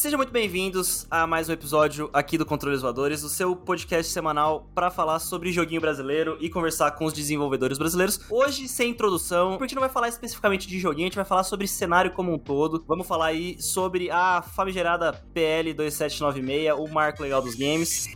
Sejam muito bem-vindos a mais um episódio aqui do Controles Voadores, o seu podcast semanal para falar sobre joguinho brasileiro e conversar com os desenvolvedores brasileiros. Hoje, sem introdução, porque a gente não vai falar especificamente de joguinho, a gente vai falar sobre cenário como um todo. Vamos falar aí sobre a famigerada PL 2796, o marco legal dos games.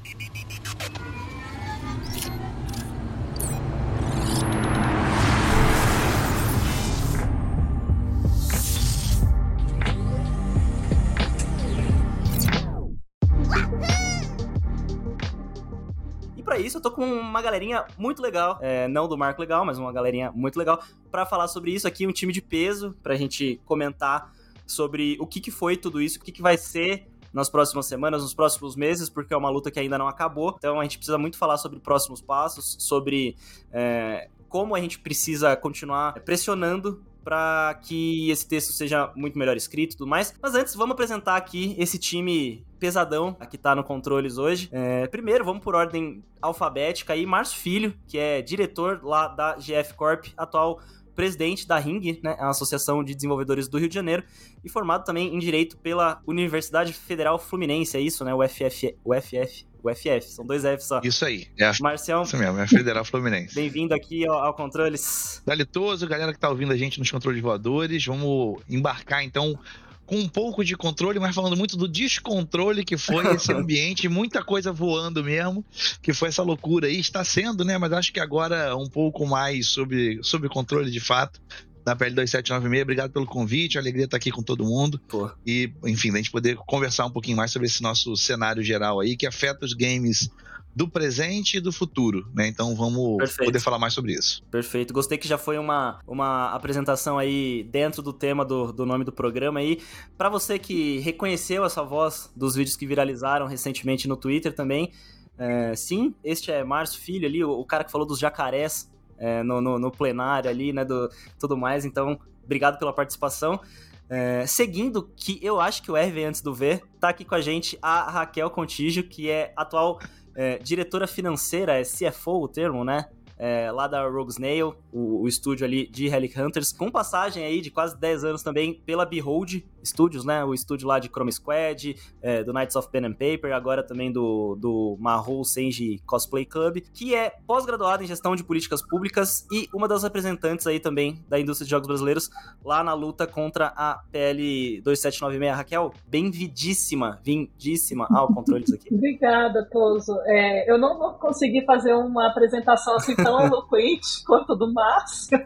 Isso eu tô com uma galerinha muito legal, é, não do Marco Legal, mas uma galerinha muito legal, para falar sobre isso aqui, um time de peso, pra gente comentar sobre o que, que foi tudo isso, o que, que vai ser nas próximas semanas, nos próximos meses, porque é uma luta que ainda não acabou. Então a gente precisa muito falar sobre próximos passos, sobre é, como a gente precisa continuar pressionando para que esse texto seja muito melhor escrito e tudo mais. Mas antes, vamos apresentar aqui esse time pesadão que tá no controles hoje. É, primeiro, vamos por ordem alfabética aí. Márcio Filho, que é diretor lá da GF Corp, atual presidente da Ring, né, a Associação de Desenvolvedores do Rio de Janeiro, e formado também em Direito pela Universidade Federal Fluminense, é isso, né, o FF, o FF, o FF, são dois Fs só. Isso aí. É a... Marcião. Isso mesmo, é a Federal Fluminense. Bem-vindo aqui ao, ao Controles. Dalitoso, galera que tá ouvindo a gente nos controles voadores. Vamos embarcar então com um pouco de controle, mas falando muito do descontrole que foi esse ambiente, muita coisa voando mesmo, que foi essa loucura aí, está sendo, né? Mas acho que agora um pouco mais sobre, sobre controle de fato da PL 2796. Obrigado pelo convite, alegria estar aqui com todo mundo. Pô. E, enfim, a gente poder conversar um pouquinho mais sobre esse nosso cenário geral aí, que afeta os games do presente e do futuro, né? Então vamos Perfeito. poder falar mais sobre isso. Perfeito. Gostei que já foi uma, uma apresentação aí dentro do tema do, do nome do programa aí. Para você que reconheceu essa voz dos vídeos que viralizaram recentemente no Twitter também, é, sim, este é Márcio Filho ali, o, o, cara que falou dos jacarés é, no, no, no, plenário ali, né, do tudo mais. Então, obrigado pela participação. É, seguindo, que eu acho que o R vem antes do V, tá aqui com a gente a Raquel Contígio, que é atual é, diretora financeira, é CFO o termo, né? É, lá da Rogue Snail, o, o, estúdio ali de Relic Hunters, com passagem aí de quase 10 anos também pela Behold, Studios, né? O estúdio lá de Chrome Squad, é, do Knights of Pen and Paper, agora também do, do Mahou Senji Cosplay Club, que é pós-graduado em gestão de políticas públicas e uma das representantes aí também da indústria de jogos brasileiros lá na luta contra a PL 2796. Raquel, bem-vindíssima, vindíssima ao controle disso aqui. Obrigada, Toso. É, eu não vou conseguir fazer uma apresentação assim tão eloquente quanto do Márcio.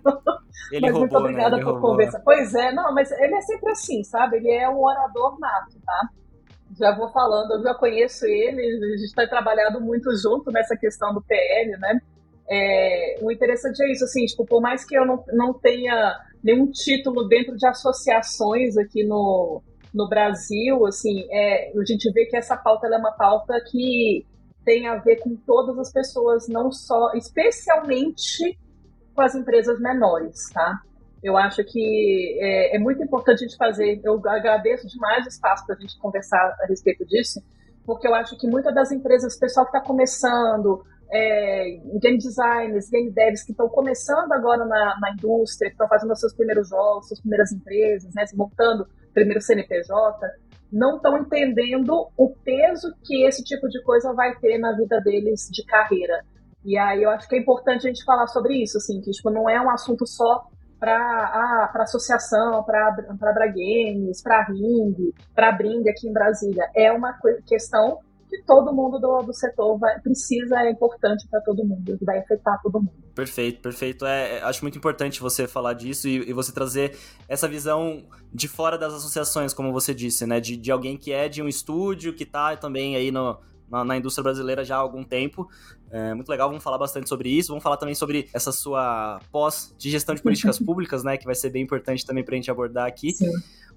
Ele mas roubou, muito obrigada né? por conversar. Pois é, não, mas ele é sempre assim, sabe? Ele é um orador nato, tá? Já vou falando, eu já conheço ele, a gente tem trabalhado muito junto nessa questão do PL, né? É, o interessante é isso, assim, tipo, por mais que eu não, não tenha nenhum título dentro de associações aqui no, no Brasil, assim, é, a gente vê que essa pauta é uma pauta que tem a ver com todas as pessoas, não só, especialmente com as empresas menores, tá? Eu acho que é, é, muito importante a gente fazer. Eu agradeço demais o espaço para a gente conversar a respeito disso, porque eu acho que muitas das empresas, o pessoal que está começando, é, game designers, game devs que estão começando agora na, na indústria, que estão fazendo seus primeiros jogos, suas primeiras empresas, né, montando primeiro CNPJ, não estão entendendo o peso que esse tipo de coisa vai ter na vida deles de carreira. E aí eu acho que é importante a gente falar sobre isso, assim, que tipo, não é um assunto só para ah, associação, para Games, para Ring, para Bring aqui em Brasília. É uma questão que todo mundo do, do setor vai, precisa, é importante para todo mundo, vai afetar todo mundo. Perfeito, perfeito. É, é, acho muito importante você falar disso e, e, você trazer essa visão de fora das associações, como você disse, né? De, de alguém que é de um estúdio, que está também aí no, na, na, indústria brasileira já há algum tempo. É muito legal, vamos falar bastante sobre isso. Vamos falar também sobre essa sua pós de gestão de políticas públicas, né? Que vai ser bem importante também para a gente abordar aqui. Sim.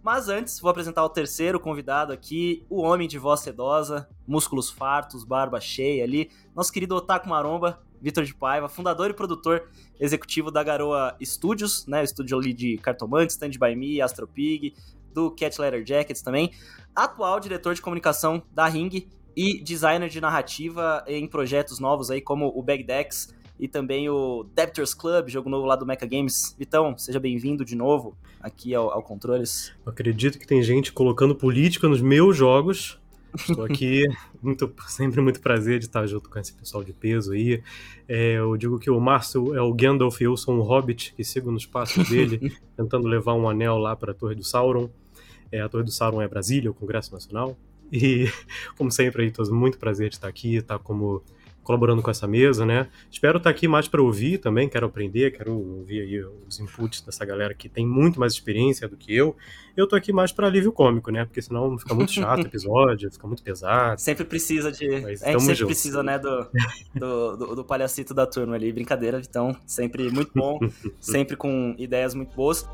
Mas antes, vou apresentar o terceiro convidado aqui, o homem de voz sedosa, músculos fartos, barba cheia ali, nosso querido Otaku Maromba, Vitor de Paiva, fundador e produtor executivo da Garoa Studios, né? O estúdio ali de Cartomante, Stand By Me, Astropig, do Cat Letter Jackets também. Atual diretor de comunicação da Ring e designer de narrativa em projetos novos aí como o Bagdex e também o Debtors Club, jogo novo lá do Mecha Games. Vitão, seja bem-vindo de novo aqui ao, ao Controles. Eu acredito que tem gente colocando política nos meus jogos. Estou aqui, muito, sempre muito prazer de estar junto com esse pessoal de peso aí. É, eu digo que o Márcio é o Gandalf e eu sou um hobbit que sigo nos passos dele, tentando levar um anel lá para a Torre do Sauron. É, a Torre do Sauron é Brasília, o Congresso Nacional. E, como sempre, aí, muito prazer de estar aqui, estar como colaborando com essa mesa, né? Espero estar aqui mais para ouvir também, quero aprender, quero ouvir aí os inputs dessa galera que tem muito mais experiência do que eu. Eu tô aqui mais para alívio cômico, né? Porque senão fica muito chato o episódio, fica muito pesado. Sempre precisa de. Mas gente sempre juntos. precisa, né, do, do, do, do palhacito da turma ali. Brincadeira, então, sempre muito bom, sempre com ideias muito boas.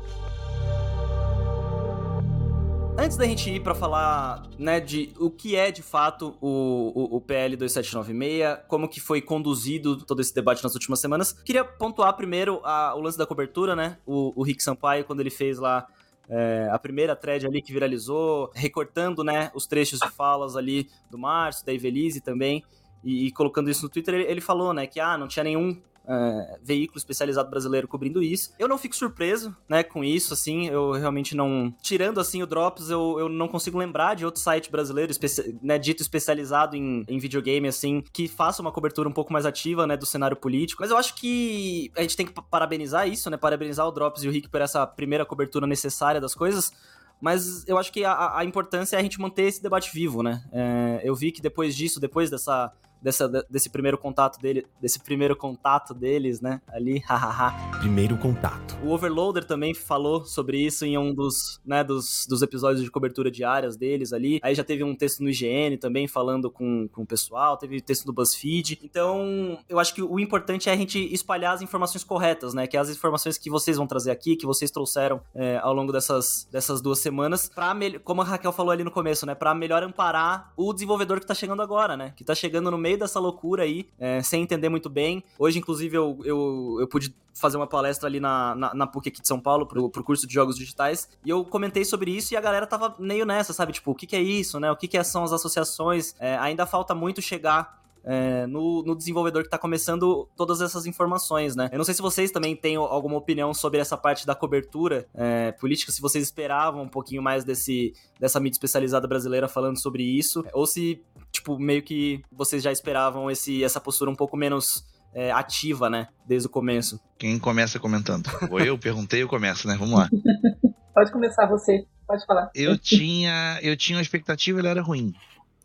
Antes da gente ir para falar, né, de o que é de fato o, o, o, PL 2796, como que foi conduzido todo esse debate nas últimas semanas, queria pontuar primeiro a, o lance da cobertura, né? O, o Rick Sampaio, quando ele fez lá é, a primeira thread ali que viralizou, recortando, né, os trechos de falas ali do Márcio, da Ivelise também, e, e, colocando isso no Twitter, ele, ele, falou, né, que ah, não tinha nenhum é, veículo especializado brasileiro cobrindo isso. Eu não fico surpreso, né, com isso, assim, eu realmente não... Tirando, assim, o Drops, eu, eu não consigo lembrar de outro site brasileiro, especi... né, dito especializado em, em videogame, assim, que faça uma cobertura um pouco mais ativa, né, do cenário político. Mas eu acho que a gente tem que parabenizar isso, né, parabenizar o Drops e o Rick por essa primeira cobertura necessária das coisas, mas eu acho que a, a, importância é a gente manter esse debate vivo, né? É, eu vi que depois disso, depois dessa dessa, desse primeiro contato dele, desse primeiro contato deles, né? Ali, hahaha. primeiro contato. O Overloader também falou sobre isso em um dos, né, dos, dos episódios de cobertura diárias deles ali. Aí já teve um texto no IGN também falando com, com o pessoal, teve texto no BuzzFeed. Então, eu acho que o importante é a gente espalhar as informações corretas, né? Que é as informações que vocês vão trazer aqui, que vocês trouxeram é, ao longo dessas, dessas duas semanas, pra, como a Raquel falou ali no começo, né? Pra melhor amparar o desenvolvedor que tá chegando agora, né? Que tá chegando no meio meio dessa loucura aí, é, sem entender muito bem. Hoje, inclusive, eu, eu, eu pude fazer uma palestra ali na, na, na, PUC aqui de São Paulo, pro, pro curso de jogos digitais, e eu comentei sobre isso e a galera tava meio nessa, sabe? Tipo, o que, que é isso, né? O que, que são as associações? É, ainda falta muito chegar é, no, no, desenvolvedor que está começando todas essas informações, né? Eu não sei se vocês também têm alguma opinião sobre essa parte da cobertura é, política, se vocês esperavam um pouquinho mais desse, dessa mídia especializada brasileira falando sobre isso, ou se, tipo, meio que vocês já esperavam esse, essa postura um pouco menos é, ativa, né? Desde o começo. Quem começa comentando? Ou eu perguntei, eu começo, né? Vamos lá. Pode começar você. Pode falar. Eu tinha, eu tinha uma expectativa, ela era ruim.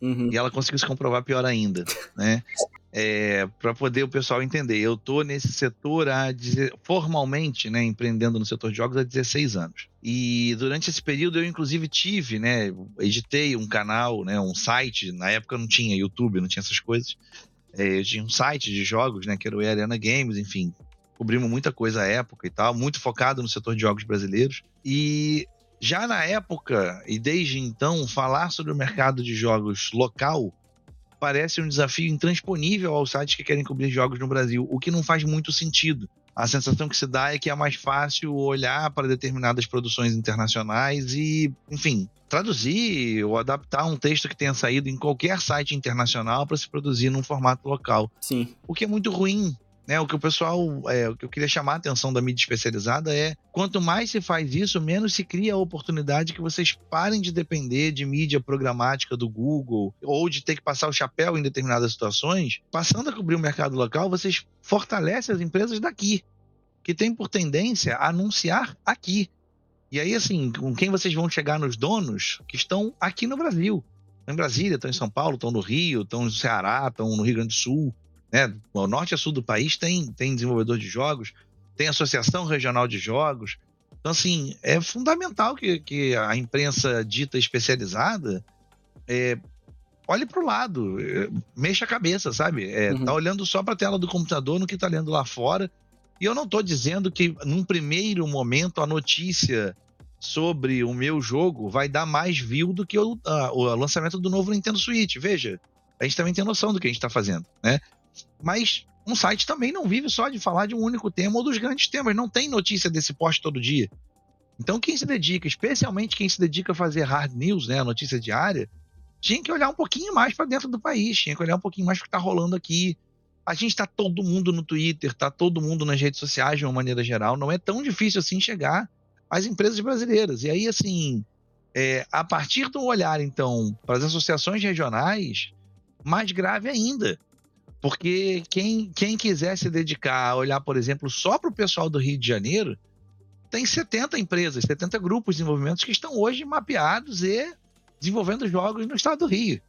Uhum. E ela conseguiu se comprovar pior ainda, né? É, para poder o pessoal entender, eu tô nesse setor há formalmente, né, empreendendo no setor de jogos há 16 anos. E durante esse período eu inclusive tive, né, editei um canal, né, um site, na época não tinha YouTube, não tinha essas coisas. É, eu tinha um site de jogos, né, que era o Arena Games, enfim, cobrimos muita coisa à época e tal, muito focado no setor de jogos brasileiros. E já na época, e desde então, falar sobre o mercado de jogos local parece um desafio intransponível aos sites que querem cobrir jogos no Brasil, o que não faz muito sentido. A sensação que se dá é que é mais fácil olhar para determinadas produções internacionais e, enfim, traduzir ou adaptar um texto que tenha saído em qualquer site internacional para se produzir num formato local. Sim. O que é muito ruim, né, o que o pessoal, é, o que eu queria chamar a atenção da mídia especializada é quanto mais se faz isso, menos se cria a oportunidade que vocês parem de depender de mídia programática do Google ou de ter que passar o chapéu em determinadas situações. Passando a cobrir o mercado local, vocês fortalecem as empresas daqui, que tem por tendência a anunciar aqui. E aí, assim, com quem vocês vão chegar nos donos que estão aqui no Brasil? Em Brasília, estão em São Paulo, estão no Rio, estão no Ceará, estão no Rio Grande do Sul. Né? O norte a sul do país tem, tem desenvolvedor de jogos, tem associação regional de jogos. Então, assim, é fundamental que, que a imprensa dita especializada é, olhe para o lado, é, mexa a cabeça, sabe? É, uhum. Tá olhando só para a tela do computador no que está lendo lá fora. E eu não estou dizendo que, num primeiro momento, a notícia sobre o meu jogo vai dar mais view do que o, a, o lançamento do novo Nintendo Switch. Veja, a gente também tem noção do que a gente está fazendo, né? Mas um site também não vive só de falar de um único tema ou dos grandes temas. Não tem notícia desse post todo dia. Então, quem se dedica, especialmente quem se dedica a fazer hard news, né, notícia diária, tinha que olhar um pouquinho mais para dentro do país, tinha que olhar um pouquinho mais o que está rolando aqui. a gente tá todo mundo no Twitter, tá todo mundo nas redes sociais de uma maneira geral. Não é tão difícil assim chegar às empresas brasileiras. E aí, assim, é, a partir do olhar, então, para as associações regionais, mais grave ainda. Porque quem, quem quiser se dedicar a olhar, por exemplo, só para o pessoal do Rio de Janeiro, tem 70 empresas, 70 grupos de desenvolvimentos que estão hoje mapeados e desenvolvendo jogos no estado do Rio.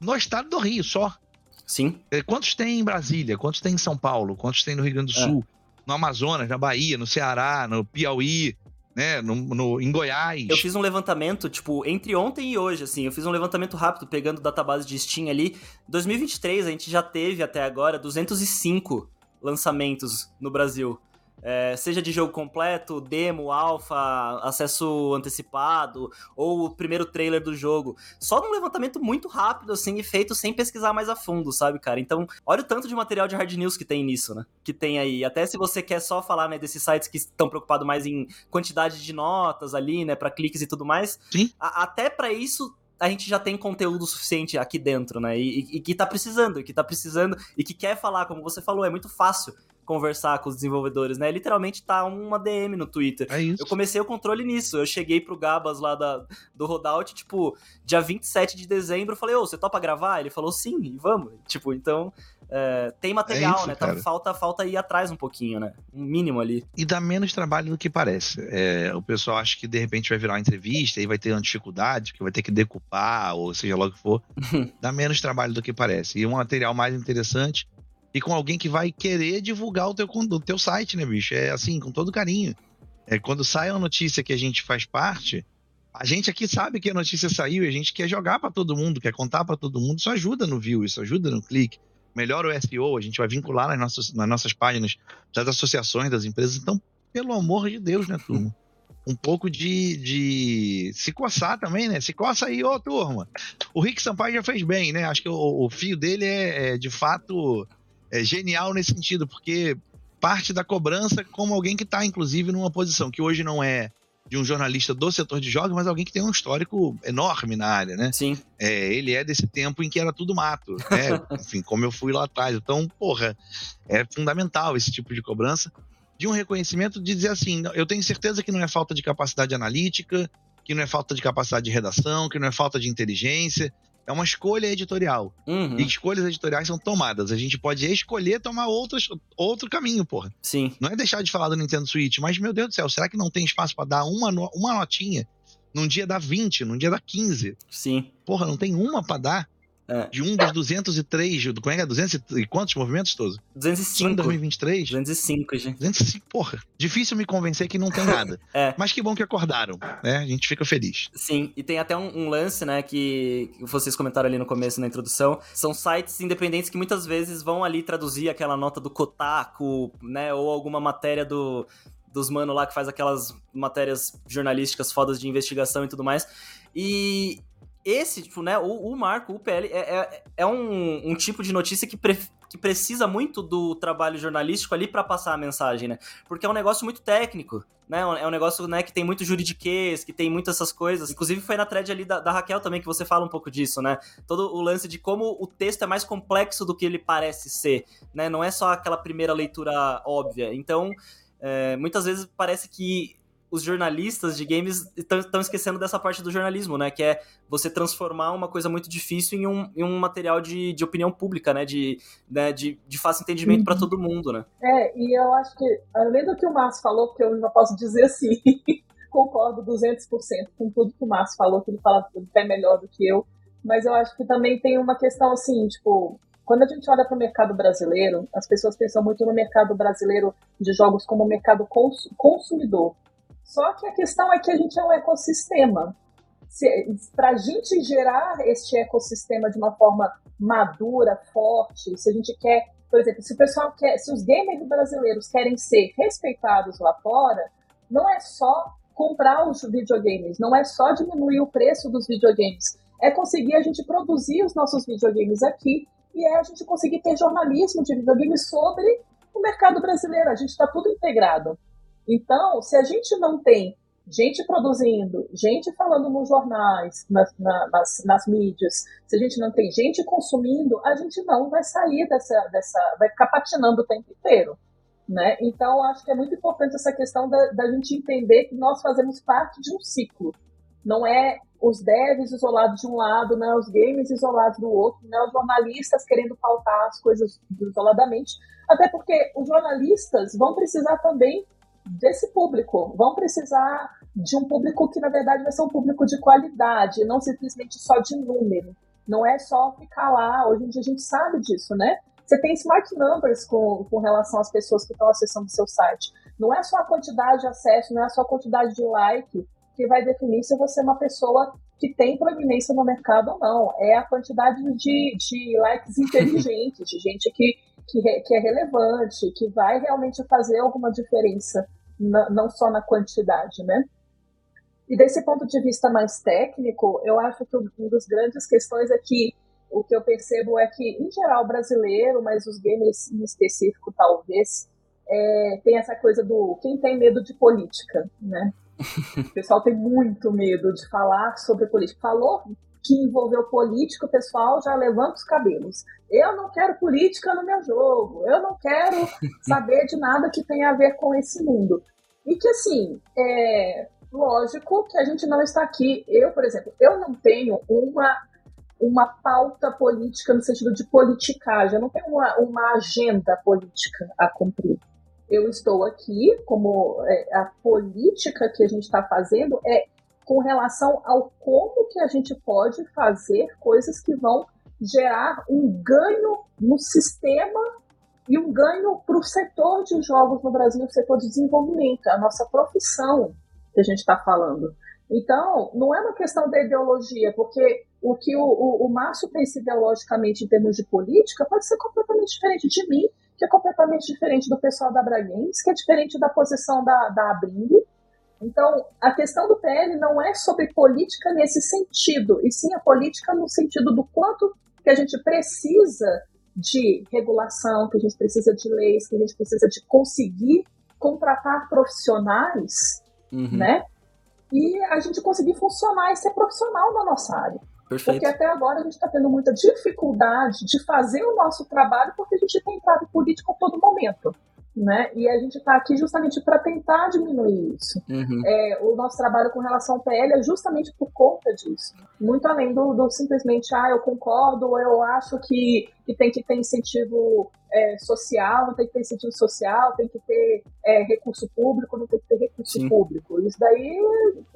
No estado do Rio só. Sim. É, quantos tem em Brasília? Quantos tem em São Paulo? Quantos tem no Rio Grande do é. Sul? É. No Amazonas, na Bahia, no Ceará, no Piauí, né? No, no, em Goiás. Eu fiz um levantamento, tipo, entre ontem e hoje, assim. Eu fiz um levantamento rápido, pegando database de Steam ali. 2023, a gente já teve até agora 205 lançamentos no Brasil. É, seja de jogo completo, demo, alfa, acesso antecipado, ou o primeiro trailer do jogo. Só num levantamento muito rápido, assim, e feito sem pesquisar mais a fundo, sabe, cara? Então, olha o tanto de material de hard news que tem nisso, né? Que tem aí. Até se você quer só falar, né, desses sites que estão preocupados mais em quantidade de notas ali, né, para cliques e tudo mais. Sim. A, até para isso a gente já tem conteúdo suficiente aqui dentro, né? E, e, e, que tá precisando, e que tá precisando, e que quer falar, como você falou, é muito fácil conversar com os desenvolvedores, né? Literalmente tá uma DM no Twitter. É isso. Eu comecei o controle nisso. Eu cheguei pro Gabas lá da, do Rodout, tipo, dia 27 de dezembro, eu falei, ô, você topa gravar? Ele falou, sim, e vamos. Tipo, então, é, tem material, é isso, né? Então, falta, falta ir atrás um pouquinho, né? Um mínimo ali. E dá menos trabalho do que parece. É, o pessoal acha que de repente vai virar uma entrevista e vai ter uma dificuldade, que vai ter que decupar, ou seja lá o que for. dá menos trabalho do que parece. E um material mais interessante e com alguém que vai querer divulgar o teu, o teu site, né, bicho? É assim, com todo carinho. É, quando sai uma notícia que a gente faz parte, a gente aqui sabe que a notícia saiu e a gente quer jogar para todo mundo, quer contar para todo mundo. Isso ajuda no view, isso ajuda no clique. Melhora o SEO, a gente vai vincular nas nossas, nas nossas páginas das associações, das empresas. Então, pelo amor de Deus, né, turma? Um pouco de, de se coçar também, né? Se coça aí, ô turma. O Rick Sampaio já fez bem, né? Acho que o, o fio dele é, é de fato é genial nesse sentido, porque parte da cobrança como alguém que está, inclusive, numa posição que hoje não é de um jornalista do setor de jogos, mas alguém que tem um histórico enorme na área, né? Sim. É, ele é desse tempo em que era tudo mato, né? Enfim, como eu fui lá atrás. Então, porra, é fundamental esse tipo de cobrança de um reconhecimento de dizer assim, eu tenho certeza que não é falta de capacidade analítica, que não é falta de capacidade de redação, que não é falta de inteligência, é uma escolha editorial. Uhum. E escolhas editoriais são tomadas. A gente pode escolher tomar outros, outro caminho, porra. Sim. Não é deixar de falar do Nintendo Switch, mas, meu Deus do céu, será que não tem espaço para dar uma, uma notinha? Num dia dá 20, num dia dá 15. Sim. Porra, não tem uma para dar? É. De um dos 203, como é que é? 200 e quantos movimentos todos? 205. Só em 2023? 205, gente. 205, porra. Difícil me convencer que não tem nada. é. Mas que bom que acordaram, né? A gente fica feliz. Sim, e tem até um, um lance, né, que vocês comentaram ali no começo, na introdução. São sites independentes que muitas vezes vão ali traduzir aquela nota do Kotaku, né, ou alguma matéria do dos mano lá que faz aquelas matérias jornalísticas fodas de investigação e tudo mais. E, esse, tipo, né, o, o marco, o PL, é, é, é um, um, tipo de notícia que, pre, que precisa muito do trabalho jornalístico ali para passar a mensagem, né? Porque é um negócio muito técnico, né? É um negócio, né, que tem muito juridiquês, que tem muitas essas coisas. Inclusive foi na thread ali da, da, Raquel também que você fala um pouco disso, né? Todo o lance de como o texto é mais complexo do que ele parece ser, né? Não é só aquela primeira leitura óbvia. Então, é, muitas vezes parece que os jornalistas de games estão esquecendo dessa parte do jornalismo, né? Que é você transformar uma coisa muito difícil em um, em um material de, de opinião pública, né? De, né? de, de fácil entendimento uhum. para todo mundo, né? É, e eu acho que, além do que o Márcio falou, que eu já posso dizer assim, concordo 200% com tudo que o Márcio falou, que ele fala até melhor do que eu, mas eu acho que também tem uma questão assim, tipo, quando a gente olha para o mercado brasileiro, as pessoas pensam muito no mercado brasileiro de jogos como mercado cons consumidor. Só que a questão é que a gente é um ecossistema. Para a gente gerar este ecossistema de uma forma madura, forte, se a gente quer, por exemplo, se o pessoal quer, se os gamers brasileiros querem ser respeitados lá fora, não é só comprar os videogames, não é só diminuir o preço dos videogames, é conseguir a gente produzir os nossos videogames aqui e é a gente conseguir ter jornalismo de videogames sobre o mercado brasileiro. A gente está tudo integrado. Então, se a gente não tem gente produzindo, gente falando nos jornais, nas, nas, nas, mídias, se a gente não tem gente consumindo, a gente não vai sair dessa, dessa vai ficar patinando o tempo inteiro. Né? Então, acho que é muito importante essa questão da, da gente entender que nós fazemos parte de um ciclo. Não é os devs isolados de um lado, não é os games isolados do outro, não é os jornalistas querendo pautar as coisas isoladamente, até porque os jornalistas vão precisar também desse público, vão precisar de um público que, na verdade, vai ser um público de qualidade, não simplesmente só de número. Não é só ficar lá, hoje em dia a gente sabe disso, né? Você tem smart numbers com, com relação às pessoas que estão acessando o seu site. Não é só a quantidade de acesso, não é só a quantidade de like que vai definir se você é uma pessoa que tem proeminência no mercado ou não. É a quantidade de, de likes inteligentes, de gente que, que, que é relevante, que vai realmente fazer alguma diferença, não só na quantidade, né? E desse ponto de vista mais técnico, eu acho que uma das grandes questões é que o que eu percebo é que, em geral, brasileiro, mas os gamers em específico, talvez, é, tem essa coisa do quem tem medo de política, né? O pessoal tem muito medo de falar sobre política. Falou que envolveu política, o pessoal já levanta os cabelos. Eu não quero política no meu jogo. Eu não quero saber de nada que tenha a ver com esse mundo. E que, assim, é lógico que a gente não está aqui. Eu, por exemplo, eu não tenho uma, uma pauta política no sentido de politicagem. Eu não tenho uma, uma agenda política a cumprir eu estou aqui, como é, a política que a gente está fazendo é com relação ao como que a gente pode fazer coisas que vão gerar um ganho no sistema e um ganho para o setor de jogos no Brasil, o setor de desenvolvimento, a nossa profissão que a gente está falando. Então, não é uma questão da ideologia, porque o que o, o, o Márcio pensa ideologicamente em termos de política pode ser completamente diferente de mim, que é completamente diferente do pessoal da Braguense, que é diferente da posição da, da Abring. Então, a questão do PL não é sobre política nesse sentido, e sim a política no sentido do quanto que a gente precisa de regulação, que a gente precisa de leis, que a gente precisa de conseguir contratar profissionais, uhum. né? E a gente conseguir funcionar e ser profissional na nossa área. Perfeito. Porque até agora a gente está tendo muita dificuldade de fazer o nosso trabalho porque a gente tem entrado em política a todo momento né? E a gente está aqui justamente para tentar diminuir isso. Uhum. É, o nosso trabalho com relação ao PL é justamente por conta disso. Muito além do, do simplesmente, ah, eu concordo, eu acho que, que tem que ter incentivo é, social, tem que ter incentivo social, tem que ter é, recurso público, não tem que ter recurso Sim. público. Isso daí,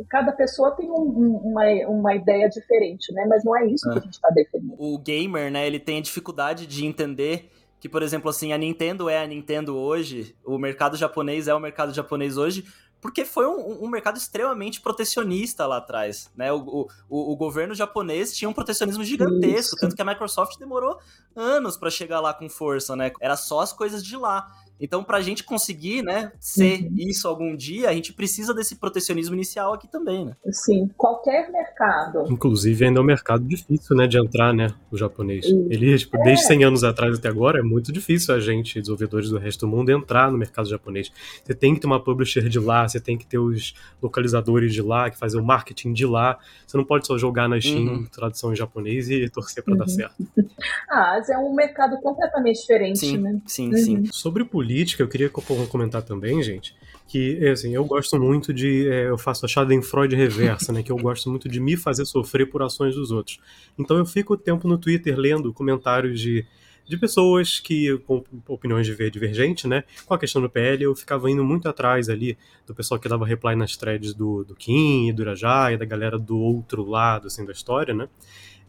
cada pessoa tem um, uma, uma ideia diferente, né? Mas não é isso que a gente está defendendo. O gamer, né, ele tem a dificuldade de entender que, por exemplo, assim, a Nintendo é a Nintendo hoje, o mercado japonês é o mercado japonês hoje, porque foi um, um mercado extremamente protecionista lá atrás, né? O, o, o governo japonês tinha um protecionismo gigantesco, Isso. tanto que a Microsoft demorou anos para chegar lá com força, né? Era só as coisas de lá. Então, para a gente conseguir, né, ser uhum. isso algum dia, a gente precisa desse protecionismo inicial aqui também, né? Sim, qualquer mercado. Inclusive, ainda é um mercado difícil, né, de entrar, né, o japonês. Isso. Ele, tipo, é. desde 100 anos atrás até agora, é muito difícil a gente, desenvolvedores do resto do mundo, entrar no mercado japonês. Você tem que ter uma publisher de lá, você tem que ter os localizadores de lá, que fazem o marketing de lá. Você não pode só jogar na Steam, uhum. tradução em japonês, e torcer para uhum. dar certo. Ah, é um mercado completamente diferente, sim, né? Sim, uhum. sim. Sobre política, política, eu queria comentar também, gente, que é, assim, eu gosto muito de. É, eu faço a Schadenfreude reversa, né? Que eu gosto muito de me fazer sofrer por ações dos outros. Então eu fico o tempo no Twitter lendo comentários de, de pessoas que com opiniões divergentes, né? Com a questão do PL, eu ficava indo muito atrás ali do pessoal que dava reply nas threads do, do Kim do Irajá e da galera do outro lado, assim, da história, né?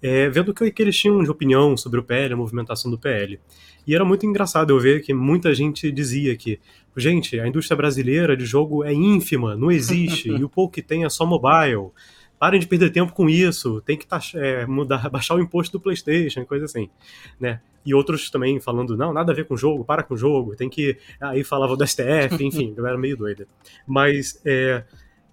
É, vendo o que, que eles tinham de opinião sobre o PL, a movimentação do PL. E era muito engraçado eu ver que muita gente dizia que, gente, a indústria brasileira de jogo é ínfima, não existe, e o pouco que tem é só mobile. Parem de perder tempo com isso, tem que taxar, é, mudar, baixar o imposto do PlayStation, coisa assim, né? E outros também falando, não, nada a ver com o jogo, para com o jogo, tem que. Aí falava do STF, enfim, galera meio doida. Mas é,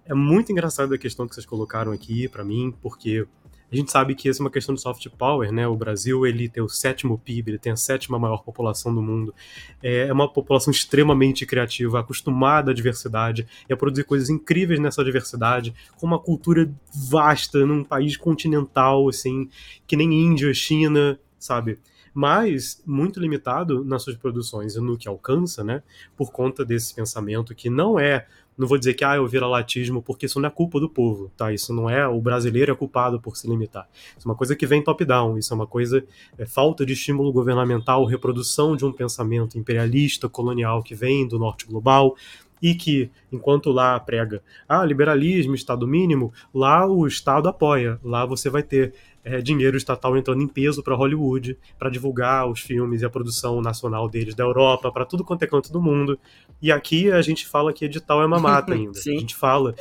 é muito engraçado a questão que vocês colocaram aqui para mim, porque A gente sabe que essa é uma questão de soft power, né? O Brasil ele tem o sétimo PIB, ele tem a sétima maior população do mundo. É uma população extremamente criativa, acostumada à diversidade e a produzir coisas incríveis nessa diversidade, com uma cultura vasta num país continental, assim, que nem Índia, China, sabe? mas muito limitado nas suas produções e no que alcança, né? Por conta desse pensamento que não é não vou dizer que ah, é o viralatismo, porque isso não é culpa do povo, tá? Isso não é o brasileiro é culpado por se limitar. Isso é uma coisa que vem top-down, isso é uma coisa é falta de estímulo governamental, reprodução de um pensamento imperialista, colonial que vem do norte global, e que, enquanto lá prega ah, liberalismo, Estado mínimo, lá o Estado apoia, lá você vai ter é, dinheiro estatal entrando em peso para Hollywood, para divulgar os filmes e a produção nacional deles da Europa, para tudo quanto é canto do mundo. E aqui a gente fala que edital é uma mata ainda. a gente fala,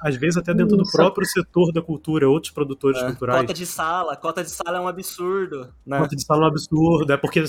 às vezes até dentro do próprio setor da cultura, outros produtores é, culturais. Cota de sala, cota de sala é um absurdo. Né? Cota de sala é um absurdo, é porque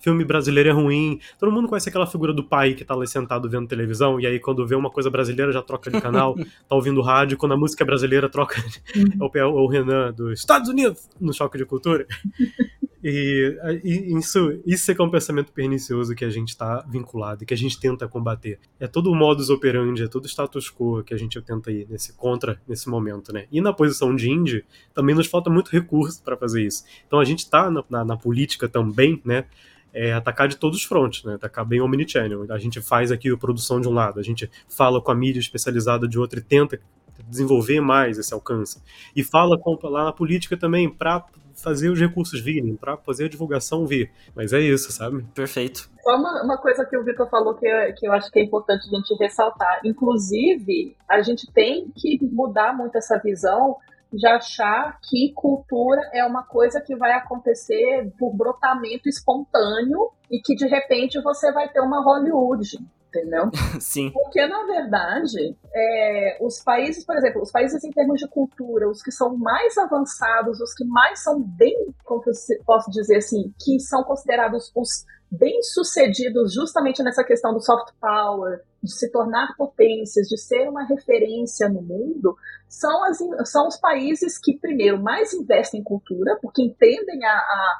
filme brasileiro é ruim. Todo mundo conhece aquela figura do pai que tá lá sentado vendo televisão, e aí quando vê uma coisa brasileira já troca de canal, tá ouvindo rádio, quando a música é brasileira troca. Uhum. é o Renan dos Estados Unidos Unidos no choque de cultura. E, e, isso, isso é que é um pensamento pernicioso que a gente está vinculado e que a gente tenta combater. É todo o modus operandi, é todo o status quo que a gente tenta ir nesse contra nesse momento, né? E na posição de indie, também nos falta muito recurso para fazer isso. Então a gente está na, na, na, política também, né? É atacar de todos os frontes, né? Atacar bem omnichannel. A gente faz aqui a produção de um lado, a gente fala com a mídia especializada de outro e tenta desenvolver mais esse alcance. E fala com, lá na política também para fazer os recursos virem, para fazer a divulgação vir. Mas é isso, sabe? Perfeito. Só uma, uma coisa que o Vitor falou que, que eu acho que é importante a gente ressaltar. Inclusive, a gente tem que mudar muito essa visão de achar que cultura é uma coisa que vai acontecer por brotamento espontâneo e que de repente você vai ter uma Hollywood entendeu? Sim. Porque, na verdade, é, os países, por exemplo, os países em termos de cultura, os que são mais avançados, os que mais são bem, como eu posso dizer assim, que são considerados os bem-sucedidos justamente nessa questão do soft power, de se tornar potências, de ser uma referência no mundo, são, as, são os países que, primeiro, mais investem em cultura, porque entendem a, a,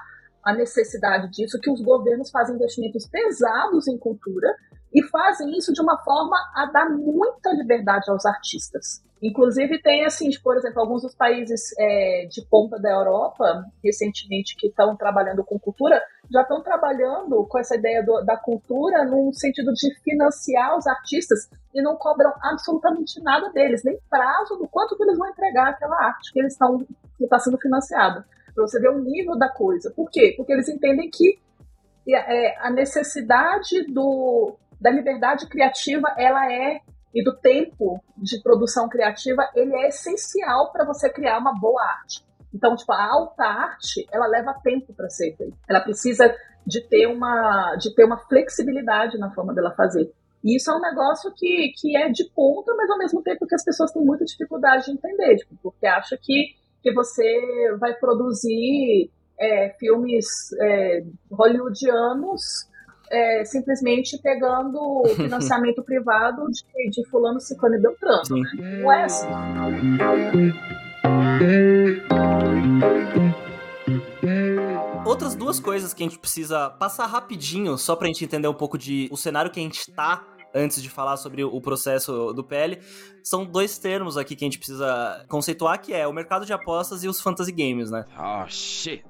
a necessidade disso, que os governos fazem investimentos pesados em cultura, e fazem isso de uma forma a dar muita liberdade aos artistas. Inclusive tem assim, por exemplo, alguns dos países é, de ponta da Europa, recentemente, que estão trabalhando com cultura, já estão trabalhando com essa ideia do, da cultura num sentido de financiar os artistas e não cobram absolutamente nada deles, nem prazo do quanto que eles vão entregar aquela arte que eles estão que está sendo financiada. Para você ver o nível da coisa. Por quê? Porque eles entendem que é, a necessidade do, da liberdade criativa, ela é e do tempo de produção criativa, ele é essencial para você criar uma boa arte. Então, tipo, a alta arte, ela leva tempo para ser feita. Ela precisa de ter uma de ter uma flexibilidade na forma dela fazer. E isso é um negócio que, que é de ponta, mas ao mesmo tempo que as pessoas têm muita dificuldade de entender, tipo, porque acha que, que você vai produzir é, filmes é, hollywoodianos é, simplesmente pegando financiamento privado de, de fulano, ciclano e beltrano. Né? Não é assim. Outras duas coisas que a gente precisa passar rapidinho, só pra gente entender um pouco de o cenário que a gente tá antes de falar sobre o processo do PL, são dois termos aqui que a gente precisa conceituar, que é o mercado de apostas e os fantasy games, né? Oh, shit.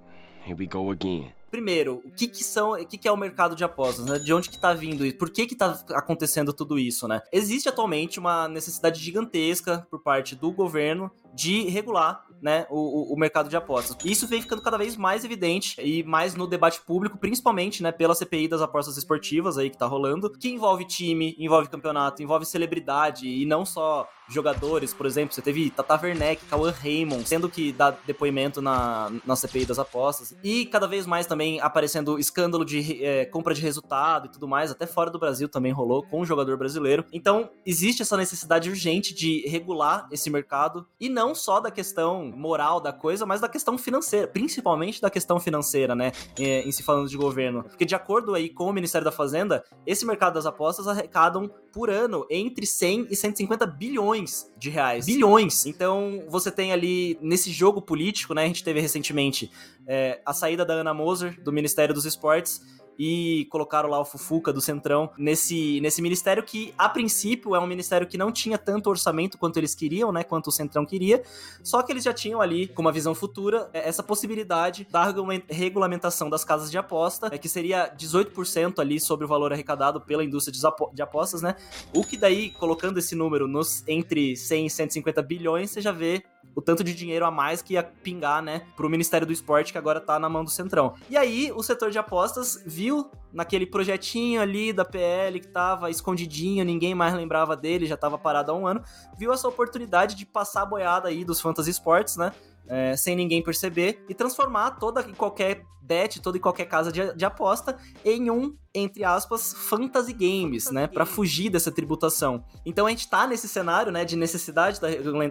Here we go again primeiro, o que que são, o que que é o mercado de apostas, né? De onde que tá vindo isso? Por que que tá acontecendo tudo isso, né? Existe atualmente uma necessidade gigantesca por parte do governo de regular né, o, o, mercado de apostas. Isso vem ficando cada vez mais evidente e mais no debate público, principalmente, né, pela CPI das apostas esportivas aí que tá rolando, que envolve time, envolve campeonato, envolve celebridade e não só jogadores, por exemplo, você teve Tata Werneck, Cauã Raymond, sendo que dá depoimento na, na CPI das apostas, e cada vez mais também aparecendo escândalo de é, compra de resultado e tudo mais, até fora do Brasil também rolou com um jogador brasileiro. Então, existe essa necessidade urgente de regular esse mercado, e não só da questão moral da coisa, mas da questão financeira, principalmente da questão financeira, né, é, em se falando de governo. Porque de acordo aí com o Ministério da Fazenda, esse mercado das apostas arrecadam por ano entre 100 e 150 bilhões bilhões de reais. Bilhões! Então, você tem ali, nesse jogo político, né? A gente teve recentemente é, a saída da Ana Moser, do Ministério dos Esportes, e colocaram lá o Fufuca do Centrão nesse, nesse ministério que, a princípio, é um ministério que não tinha tanto orçamento quanto eles queriam, né? Quanto o Centrão queria. Só que eles já tinham ali, com uma visão futura, é, essa possibilidade da regulamentação das casas de aposta, é, que seria 18% ali sobre o valor arrecadado pela indústria de apostas, né? O que daí, colocando esse número nos entre 100 e 150 bilhões, você já vê o tanto de dinheiro a mais que ia pingar, né, pro Ministério do Esporte, que agora tá na mão do Centrão. E aí, o setor de apostas viu naquele projetinho ali da PL que tava escondidinho, ninguém mais lembrava dele, já tava parado há um ano, viu essa oportunidade de passar a boiada aí dos Fantasy Sports, né, é, sem ninguém perceber, e transformar toda e qualquer bet, toda e qualquer casa de, de aposta em um, entre aspas, fantasy games, fantasy né, para fugir dessa tributação. Então a gente tá nesse cenário, né, de necessidade da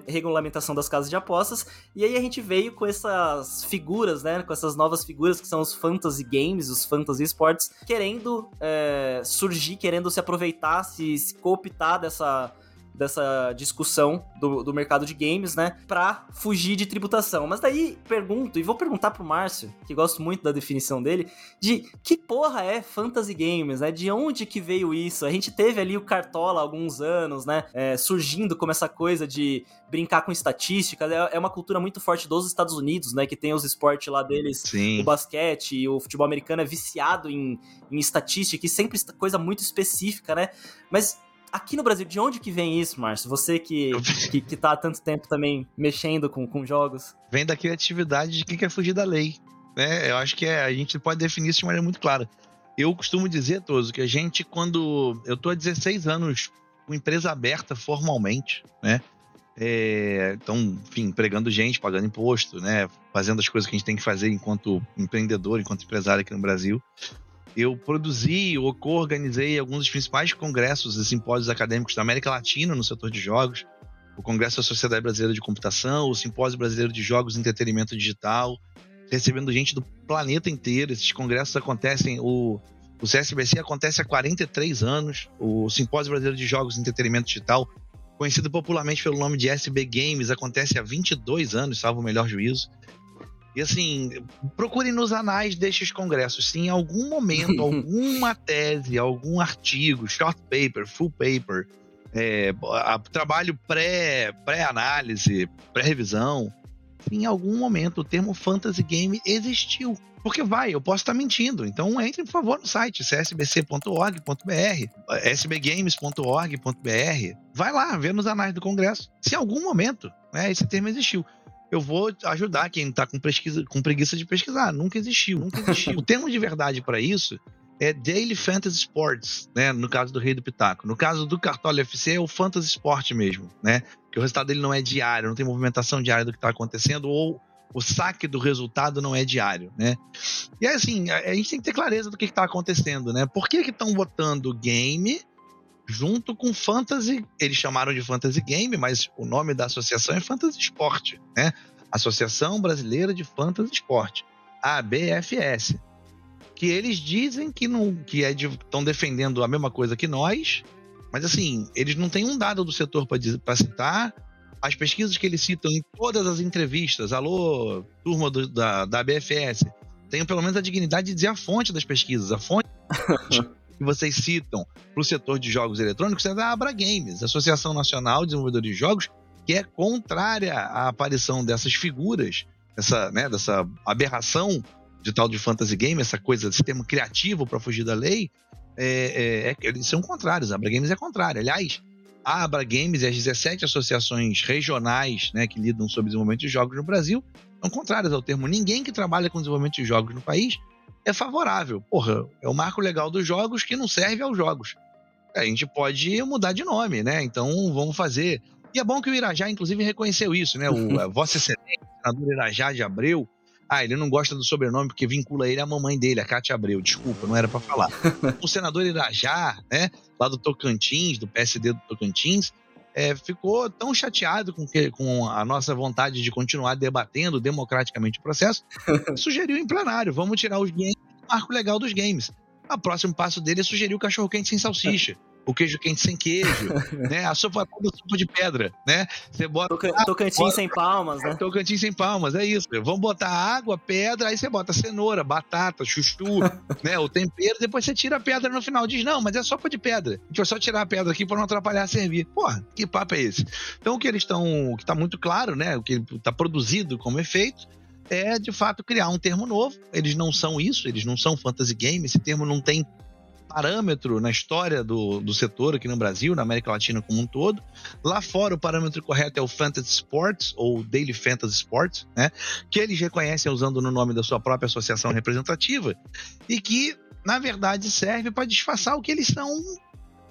regulamentação das casas de apostas, e aí a gente veio com essas figuras, né, com essas novas figuras que são os fantasy games, os fantasy sports, querendo é, surgir, querendo se aproveitar, se, se cooptar dessa dessa discussão do, do mercado de games, né? Pra fugir de tributação. Mas daí pergunto, e vou perguntar pro Márcio, que gosto muito da definição dele, de que porra é fantasy games, né? De onde que veio isso? A gente teve ali o Cartola há alguns anos, né? É, surgindo como essa coisa de brincar com estatísticas. É, é, uma cultura muito forte dos Estados Unidos, né? Que tem os esportes lá deles, Sim. o basquete e o futebol americano é viciado em, em estatística e sempre coisa muito específica, né? Mas aqui no Brasil, de onde que vem isso, Márcio? Você que, que, que tá há tanto tempo também mexendo com, com jogos. Vem da criatividade de quem quer fugir da lei. Né? Eu acho que é, a gente pode definir isso de maneira muito clara. Eu costumo dizer, Toso, que a gente, quando. Eu tô há 16 anos com empresa aberta formalmente, né? É, então, enfim, empregando gente, pagando imposto, né? Fazendo as coisas que a gente tem que fazer enquanto empreendedor, enquanto empresário aqui no Brasil eu produzi ou co-organizei alguns dos principais congressos e simpósios acadêmicos da América Latina no setor de jogos, o Congresso da Sociedade Brasileira de Computação, o Simpósio Brasileiro de Jogos e Entretenimento Digital, recebendo gente do planeta inteiro. Esses congressos acontecem, o, o CSBC acontece há 43 anos, o Simpósio Brasileiro de Jogos e Entretenimento Digital, conhecido popularmente pelo nome de SB Games, acontece há 22 anos, salvo o melhor juízo. E assim, procure nos anais destes congressos se em algum momento, alguma tese, algum artigo, short paper, full paper, é, a, trabalho pré-análise, pré pré-revisão, em algum momento o termo fantasy game existiu. Porque vai, eu posso estar mentindo. Então entre, por favor, no site csbc.org.br, sbgames.org.br. Vai lá, vê nos anais do Congresso. Se em algum momento né, esse termo existiu eu vou ajudar quem está com, com preguiça de pesquisar. Nunca existiu, nunca existiu. o termo de verdade para isso é Daily Fantasy Sports, né? No caso do Rei do Pitaco. No caso do Cartola FC é o Fantasy Sport mesmo, né? Que o resultado dele não é diário, não tem movimentação diária do que está acontecendo, ou o saque do resultado não é diário, né? E assim, a, gente tem que ter clareza do que está acontecendo, né? Por que estão botando game junto com Fantasy, eles chamaram de Fantasy Game, mas o nome da associação é Fantasy Sport, né? Associação Brasileira de Fantasy Sport, ABFS. Que eles dizem que não que é estão de, defendendo a mesma coisa que nós, mas assim, eles não têm um dado do setor para citar. As pesquisas que eles citam em todas as entrevistas, alô, turma do, da, da ABFS, tenham pelo menos a dignidade de dizer a fonte das pesquisas. A fonte que vocês citam para o setor de jogos eletrônicos é da Abra Games, Associação Nacional de Desenvolvedores de Jogos, que é contrária à aparição dessas figuras, dessa, né, dessa aberração de tal de fantasy game, essa coisa, esse termo criativo para fugir da lei, é, é, é, eles são contrários. A Abra Games é contrária. Aliás, a Abra Games e as 17 associações regionais né, que lidam sobre desenvolvimento de jogos no Brasil são contrárias ao termo. Ninguém que trabalha com desenvolvimento de jogos no país é favorável. Porra, é o marco legal dos jogos que não serve aos jogos. A gente pode mudar de nome, né? Então vamos fazer. E é bom que o Irajá, inclusive, reconheceu isso, né? O a Vossa Excelência, o senador Irajá de Abreu. Ah, ele não gosta do sobrenome porque vincula ele à mamãe dele, a Cátia Abreu. Desculpa, não era para falar. o senador Irajá, né? Lá do Tocantins, do PSD do Tocantins, é, ficou tão chateado com, que, com a nossa vontade de continuar debatendo democraticamente o processo, sugeriu em plenário: vamos tirar os games do marco legal dos games. O próximo passo dele é sugerir o cachorro-quente sem salsicha. O queijo quente sem queijo, né? A sopa, a sopa de pedra, né? Você bota. Toca, Tocantins bota- sem palmas, né? Tocantins sem palmas, é isso. Vamos botar água, pedra, aí você bota cenoura, batata, chuchu, né? O tempero, depois você tira a pedra no final. Diz, não, mas é sopa de pedra. A gente vai só tirar a pedra aqui pra não atrapalhar servir. Porra, que papo é esse? Então o que eles estão. O que tá muito claro, né? O que tá produzido como efeito é de fato criar um termo novo. Eles não são isso, eles não são fantasy game, esse termo não tem parâmetro na história do, do setor aqui no Brasil, na América Latina como um todo. Lá fora, o parâmetro correto é o Fantasy Sports, ou Daily Fantasy Sports, né? Que eles reconhecem usando no nome da sua própria associação representativa e que, na verdade, serve para disfarçar o que eles são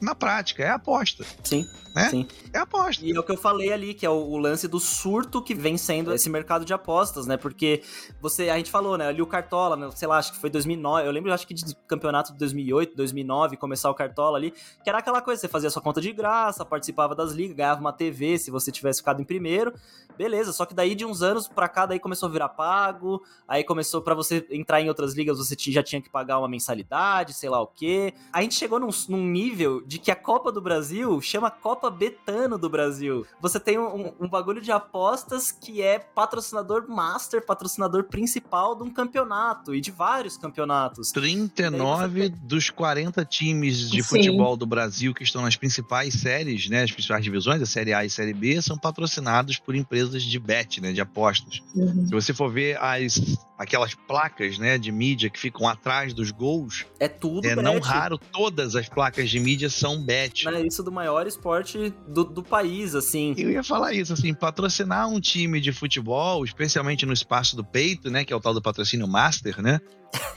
na prática. É aposta. Sim, Né? sim. É aposta. E é o que eu falei ali, que é o, o lance do surto que vem sendo esse mercado de apostas, né? Porque você, a gente falou, né? Ali o Cartola, né, sei lá, acho que foi 2009. Eu lembro, acho que de campeonato de 2008, 2009, começar o Cartola ali, que era aquela coisa, você fazia sua conta de graça, participava das ligas, ganhava uma TV se você tivesse ficado em primeiro. Beleza, só que daí de uns anos pra cá, daí começou a virar pago, aí começou pra você entrar em outras ligas, você já tinha que pagar uma mensalidade, sei lá o quê. A gente chegou num, num nível de que a Copa do Brasil chama Copa Betano do Brasil. Você tem um, um bagulho de apostas que é patrocinador master, patrocinador principal de um campeonato e de vários campeonatos. 39 dos 40 times de Sim. futebol do Brasil que estão nas principais séries, né, as principais divisões, a Série A e Série B, são patrocinados por empresas de bet, né, de apostas. Uhum. Se você for ver as aquelas placas, né, de mídia que ficam atrás dos gols, É tudo é bet. não raro todas as placas de mídia são bet. Né, isso do maior esporte do, do país, assim. Eu ia falar isso, assim, patrocinar um time de futebol, especialmente no espaço do peito, né, que é o tal do patrocínio master, né,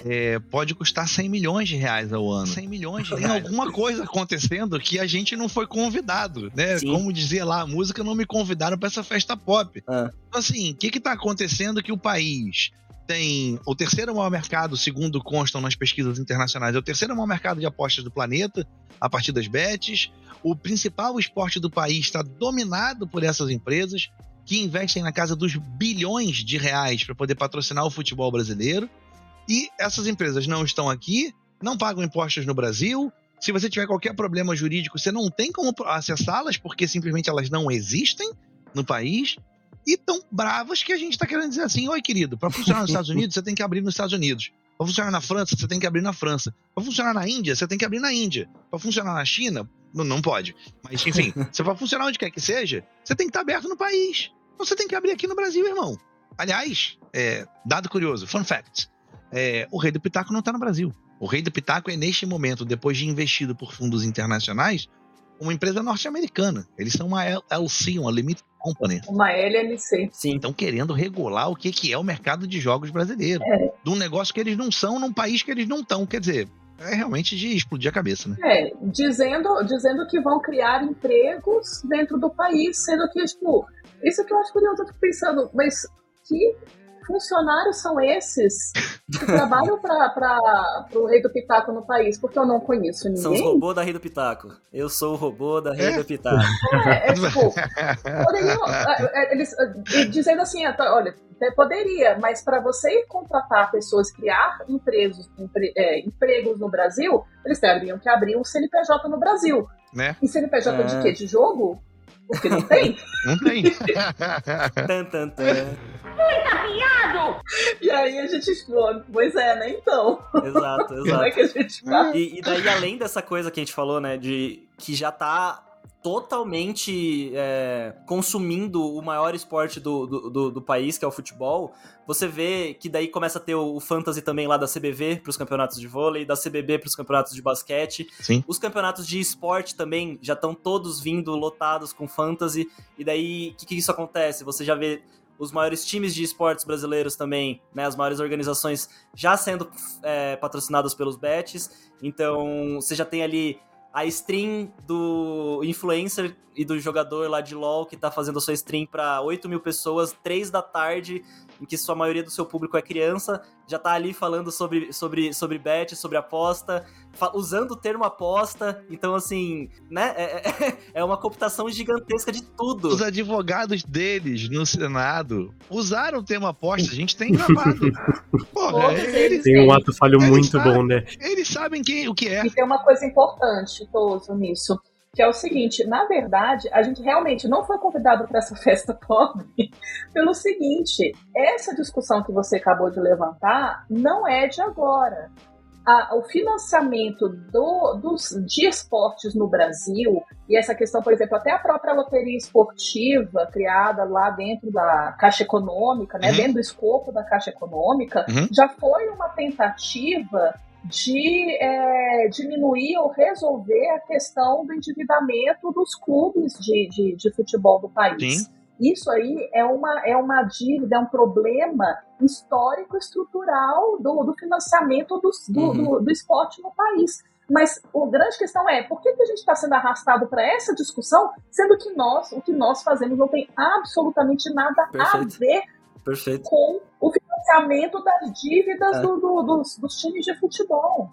é, pode custar 100 milhões de reais ao ano. 100 milhões de reais. Tem alguma coisa acontecendo que a gente não foi convidado, né? Sim. Como dizia lá, a música não me convidaram para essa festa pop. Ah. Então, assim, o que que tá acontecendo que o país tem o terceiro maior mercado, segundo constam nas pesquisas internacionais, é o terceiro maior mercado de apostas do planeta, a partir das bets. O principal esporte do país está dominado por essas empresas que investem na casa dos bilhões de reais para poder patrocinar o futebol brasileiro. E essas empresas não estão aqui, não pagam impostos no Brasil. Se você tiver qualquer problema jurídico, você não tem como acessá-las, porque simplesmente elas não existem no país. E tão bravas que a gente está querendo dizer assim: oi, querido, para funcionar nos Estados Unidos, você tem que abrir nos Estados Unidos. Para funcionar na França, você tem que abrir na França. Para funcionar na Índia, você tem que abrir na Índia. Para funcionar na China, não, não pode. Mas, enfim, se para funcionar onde quer que seja, você tem que estar aberto no país. Então você tem que abrir aqui no Brasil, irmão. Aliás, é, dado curioso, fun fact: é, o Rei do Pitaco não está no Brasil. O Rei do Pitaco é, neste momento, depois de investido por fundos internacionais, uma empresa norte-americana. Eles são uma LLC, uma Limited Company. Uma LLC. Sim. Estão querendo regular o que, que é o mercado de jogos brasileiro. É. De um negócio que eles não são, num país que eles não estão. Quer dizer, é realmente de explodir a cabeça, né? É, dizendo, dizendo que vão criar empregos dentro do país, sendo que, tipo, isso que eu acho curioso, eu fico pensando, mas que funcionários são esses que trabalham para o Rei do Pitaco no país? Porque eu não conheço São os ninguém. robôs da Rei do Pitaco. Eu sou o robô da Rei É? do Pitaco. É, é tipo, poderiam, é, é, eles, é, dizendo assim, é, tá, olha, até poderia, mas para você contratar pessoas, criar empregos, empre- é, empregos no Brasil, eles teriam que abrir um CNPJ no Brasil. Né? E CNPJ de É. quê? De jogo? Porque não tem. Não tem. Tan, tan, tan. E aí a gente explora. Pois é, né? Então, Exato, como exato. é que a gente faz? E, e daí, além dessa coisa que a gente falou, né, de que já tá totalmente é, consumindo o maior esporte do, do, do- do país, que é o futebol, você vê que daí começa a ter o, o fantasy também lá da CBV pros campeonatos de vôlei, da CBB pros campeonatos de basquete. Sim. Os campeonatos de esporte também já estão todos vindo lotados com fantasy. E daí, o que, que isso acontece? Você já vê os maiores times de esportes brasileiros também, né? As maiores organizações já sendo é, patrocinadas pelos bets. Então, você já tem ali a stream do influencer e do jogador lá de LoL que tá fazendo a sua stream para 8 mil pessoas, 3 da tarde, em que sua maioria do seu público é criança, já tá ali falando sobre, sobre, sobre bet, sobre aposta, usando o termo aposta. Então, assim, né? É, é, é, uma computação gigantesca de tudo. Os advogados deles no Senado usaram o termo aposta. A gente tem gravado. Porra, eles, tem um ato falho muito sabem, bom, né? Eles sabem quem, o que é. E tem uma coisa importante, Toso, nisso que é o seguinte: na verdade, a gente realmente não foi convidado para essa festa pobre pelo seguinte: essa discussão que você acabou de levantar não é de agora. A, o financiamento do, dos, de esportes no Brasil, e essa questão, por exemplo, até a própria loteria esportiva criada lá dentro da Caixa Econômica, né, uhum. dentro do escopo da Caixa Econômica, uhum. já foi uma tentativa de é, diminuir ou resolver a questão do endividamento dos clubes de, de, de futebol do país. Sim. Isso aí é uma, é uma dívida, é um problema histórico estrutural do, do financiamento do, uhum. do, do, esporte no país. Mas a grande questão é, por que, que a gente está sendo arrastado para essa discussão, sendo que nós, o que nós fazemos não tem absolutamente nada Perfeito. a ver Perfeito. com o financiamento das dívidas é. do, do, dos, dos times de futebol.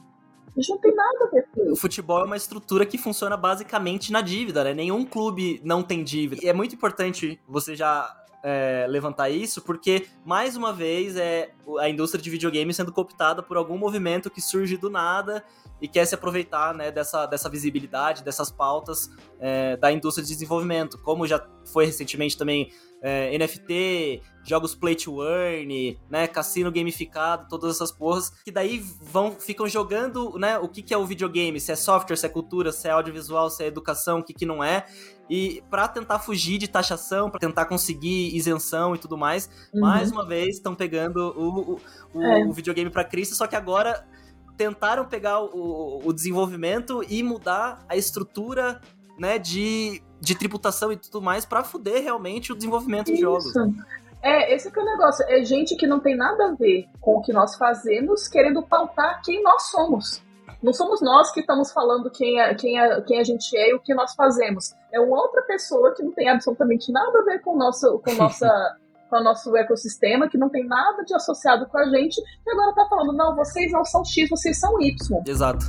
Isso não tem nada a ver com isso. O futebol é uma estrutura que funciona basicamente na dívida, né? Nenhum clube não tem dívida. E é muito importante você já é, levantar isso, porque, mais uma vez, é a indústria de videogame sendo cooptada por algum movimento que surge do nada e quer se aproveitar né, dessa, dessa visibilidade, dessas pautas é, da indústria de desenvolvimento, como já foi recentemente também é, NFT, jogos play to earn, né, cassino gamificado, todas essas porras, que daí vão ficam jogando, né, o que, que é o videogame, se é software, se é cultura, se é audiovisual, se é educação, o que, que não é, e para tentar fugir de taxação, para tentar conseguir isenção e tudo mais, uhum. mais uma vez estão pegando o, o, é. o videogame para Cristo, só que agora tentaram pegar o, o desenvolvimento e mudar a estrutura né, de, de tributação e tudo mais para fuder realmente o desenvolvimento Isso. de jogos. É, esse que é o negócio. É gente que não tem nada a ver com o que nós fazemos, querendo pautar quem nós somos. Não somos nós que estamos falando quem, é, quem, é, quem a gente é e o que nós fazemos. É uma outra pessoa que não tem absolutamente nada a ver com, nosso, com, nossa, com o nosso ecossistema, que não tem nada de associado com a gente, e agora tá falando, não, vocês não são X, vocês são Y. Exato.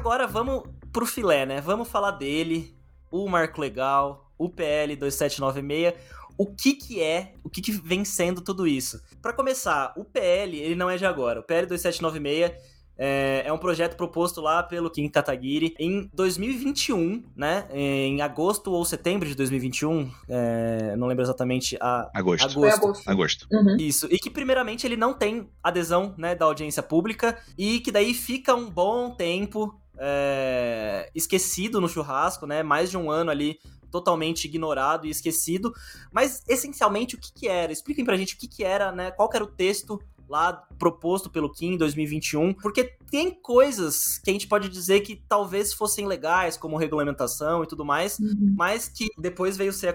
Agora vamos pro filé, né? Vamos falar dele, o Marco Legal, o PL 2796. O que que é, o que que vem sendo tudo isso? Para começar, o PL, ele não é de agora. O PL 2796 é, é, um projeto proposto lá pelo Kim Kataguiri em 2021, né? Em agosto ou setembro de 2021, é, não lembro exatamente a. Agosto. Agosto. agosto. agosto. Uhum. Isso. E que, primeiramente, ele não tem adesão né, da audiência pública e que daí fica um bom tempo é, esquecido no churrasco, né? Mais de um ano ali totalmente ignorado e esquecido. Mas essencialmente o que, que era? Expliquem pra gente o que, que era, né? Qual que era o texto lá proposto pelo Kim em 2021, porque tem coisas que a gente pode dizer que talvez fossem legais, como regulamentação e tudo mais, uhum. mas que depois veio ser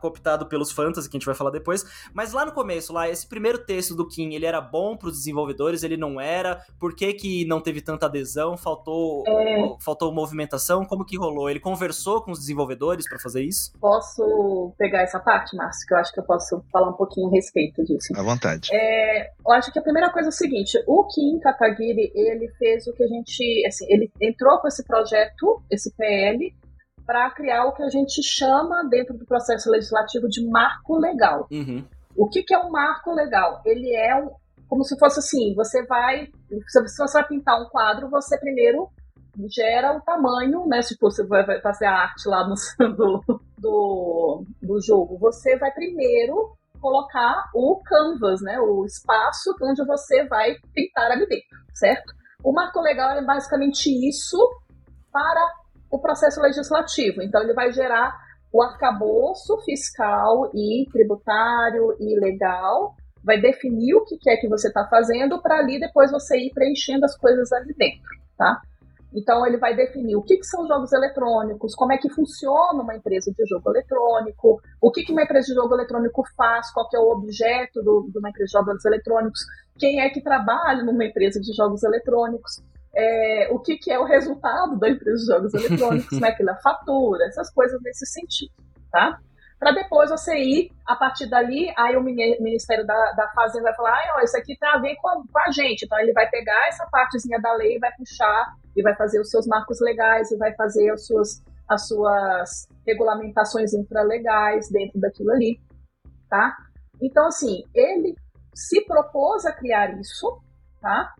cooptado pelos fantasy, que a gente vai falar depois. Mas lá no começo, lá, esse primeiro texto do Kim, ele era bom para os desenvolvedores, ele não era? Por que, que não teve tanta adesão? Faltou, é... faltou movimentação? Como que rolou? Ele conversou com os desenvolvedores para fazer isso? Posso pegar essa parte, Márcio, que eu acho que eu posso falar um pouquinho a respeito disso. À vontade. É, eu acho que a primeira coisa é o seguinte, o Kim Kataguiri, ele fez o que a gente, assim, ele entrou com esse projeto, esse PL, para criar o que a gente chama dentro do processo legislativo de marco legal. Uhum. O que, que é um marco legal? Ele é um, como se fosse assim, você vai, se você vai pintar um quadro, você primeiro gera o tamanho, né? Tipo, você vai fazer a arte lá no, do, do, do jogo. Você vai primeiro colocar o canvas, né, o espaço onde você vai pintar ali dentro, certo? O marco legal é basicamente isso para o processo legislativo. Então, ele vai gerar o arcabouço fiscal e tributário e legal, vai definir o que é que você está fazendo para ali depois você ir preenchendo as coisas ali dentro, tá? Então, ele vai definir o que, que, são jogos eletrônicos, como é que funciona uma empresa de jogo eletrônico, o que, que uma empresa de jogo eletrônico faz, qual é o objeto do, de uma empresa de jogos eletrônicos, quem é que trabalha numa empresa de jogos eletrônicos, é, o que, que, é o resultado da empresa de jogos eletrônicos, né, que ela fatura, essas coisas nesse sentido, tá? para depois você ir, a partir dali, aí o Ministério da, da Fazenda vai falar, ah, ó, isso aqui tem a ver com a, com a gente. Então ele vai pegar essa partezinha da lei, vai puxar e vai fazer os seus marcos legais e vai fazer as suas, as suas regulamentações infralegais dentro daquilo ali, tá? Então, assim, ele se propôs a criar isso, tá?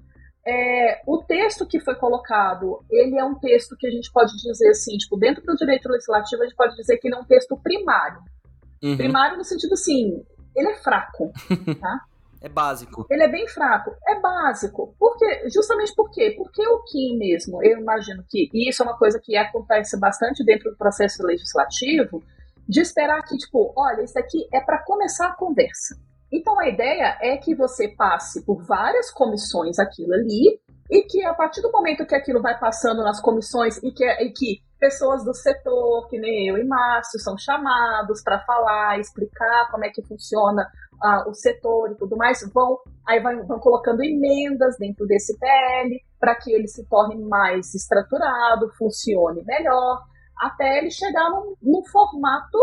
É, o texto que foi colocado, ele é um texto que a gente pode dizer assim, tipo, dentro do direito legislativo, a gente pode dizer que ele é um texto primário. Uhum. Primário no sentido assim, ele é fraco, tá? É básico. Ele é bem fraco. É básico. Porque, justamente por quê? Porque o Kim mesmo, eu imagino que, e isso é uma coisa que acontece bastante dentro do processo legislativo, de esperar que, tipo, olha, isso aqui é para começar a conversa. Então a ideia é que você passe por várias comissões aquilo ali e que a partir do momento que aquilo vai passando nas comissões e que, e que pessoas do setor, que nem eu e Márcio, são chamados para falar, explicar como é que funciona uh, o setor e tudo mais, vão aí vão, vão colocando emendas dentro desse PL para que ele se torne mais estruturado, funcione melhor, até ele chegar num, num formato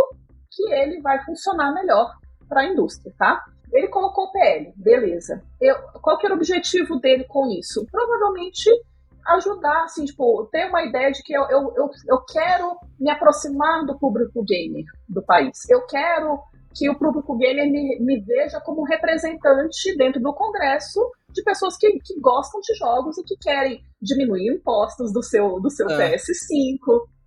que ele vai funcionar melhor para a indústria, tá? Ele colocou o PL, beleza. Eu, qual que era o objetivo dele com isso? Provavelmente ajudar, assim, tipo, ter uma ideia de que eu, eu, eu, eu quero me aproximar do público gamer do país. Eu quero que o público gamer me, me veja como representante dentro do Congresso de pessoas que, que gostam de jogos e que querem diminuir impostos do seu, do seu é. PS5,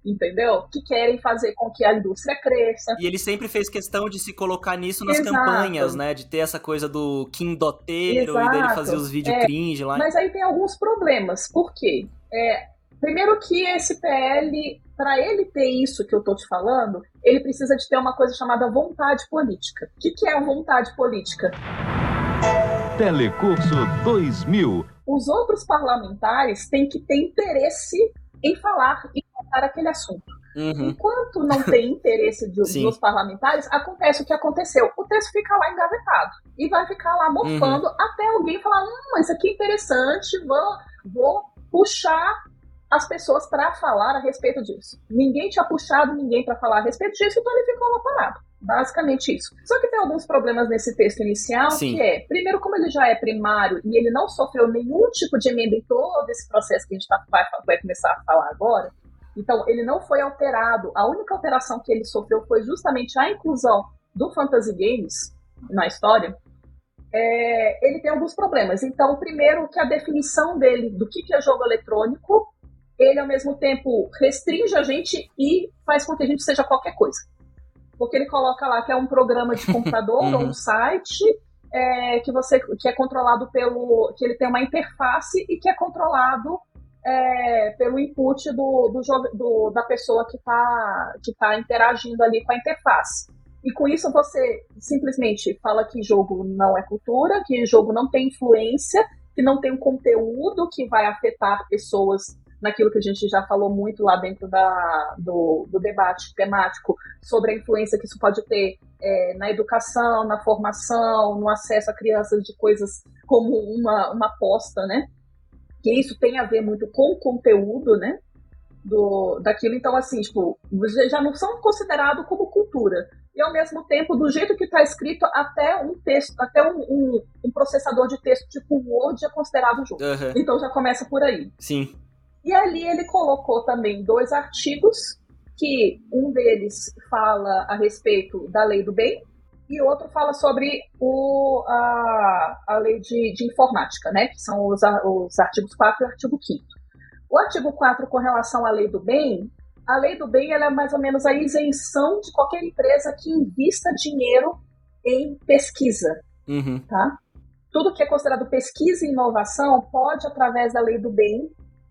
entendeu? Que querem fazer com que a indústria cresça. E ele sempre fez questão de se colocar nisso nas Exato. campanhas, né? De ter essa coisa do Kim Doteiro Exato. e dele fazer os vídeos é, cringe lá. Mas aí tem alguns problemas. Por quê? É, primeiro que esse PL, para ele ter isso que eu tô te falando, ele precisa de ter uma coisa chamada vontade política. O que, que é a vontade política? Telecurso 2000. Os outros parlamentares têm que ter interesse em falar e tratar aquele assunto. Uhum. Enquanto não tem interesse de, dos parlamentares, acontece o que aconteceu. O texto fica lá engavetado. E vai ficar lá mofando uhum. até alguém falar: hum, isso aqui é interessante, vou, vou puxar as pessoas para falar a respeito disso. Ninguém tinha puxado ninguém para falar a respeito disso, então ele ficou lá parado. Basicamente isso. Só que tem alguns problemas nesse texto inicial, Sim. que é, primeiro, como ele já é primário e ele não sofreu nenhum tipo de emenda em todo esse processo que a gente tá, vai, vai começar a falar agora, então ele não foi alterado. A única alteração que ele sofreu foi justamente a inclusão do Fantasy Games na história. É, ele tem alguns problemas. Então, primeiro, que a definição dele do que, que é jogo eletrônico, ele ao mesmo tempo restringe a gente e faz com que a gente seja qualquer coisa porque ele coloca lá que é um programa de computador ou um site é, que você que é controlado pelo que ele tem uma interface e que é controlado é, pelo input do, do, do, da pessoa que está que tá interagindo ali com a interface. E com isso você simplesmente fala que jogo não é cultura, que jogo não tem influência, que não tem um conteúdo que vai afetar pessoas naquilo que a gente já falou muito lá dentro da, do, do debate temático sobre a influência que isso pode ter é, na educação, na formação, no acesso a crianças de coisas como uma, uma aposta, né? Que isso tem a ver muito com o conteúdo, né? Do, daquilo, então assim, tipo, já não são considerados como cultura. E ao mesmo tempo, do jeito que está escrito, até um texto, até um, um, um, processador de texto tipo Word é considerado jogo. Uhum. Então já começa por aí. Sim. E ali ele colocou também dois artigos, que um deles fala a respeito da lei do bem e outro fala sobre o, a, a lei de, de informática, né? Que são os, os artigos 4 e artigo 5 O artigo 4, com relação à lei do bem, a lei do bem ela é mais ou menos a isenção de qualquer empresa que invista dinheiro em pesquisa. Uhum. Tá? Tudo que é considerado pesquisa e inovação pode, através da lei do bem,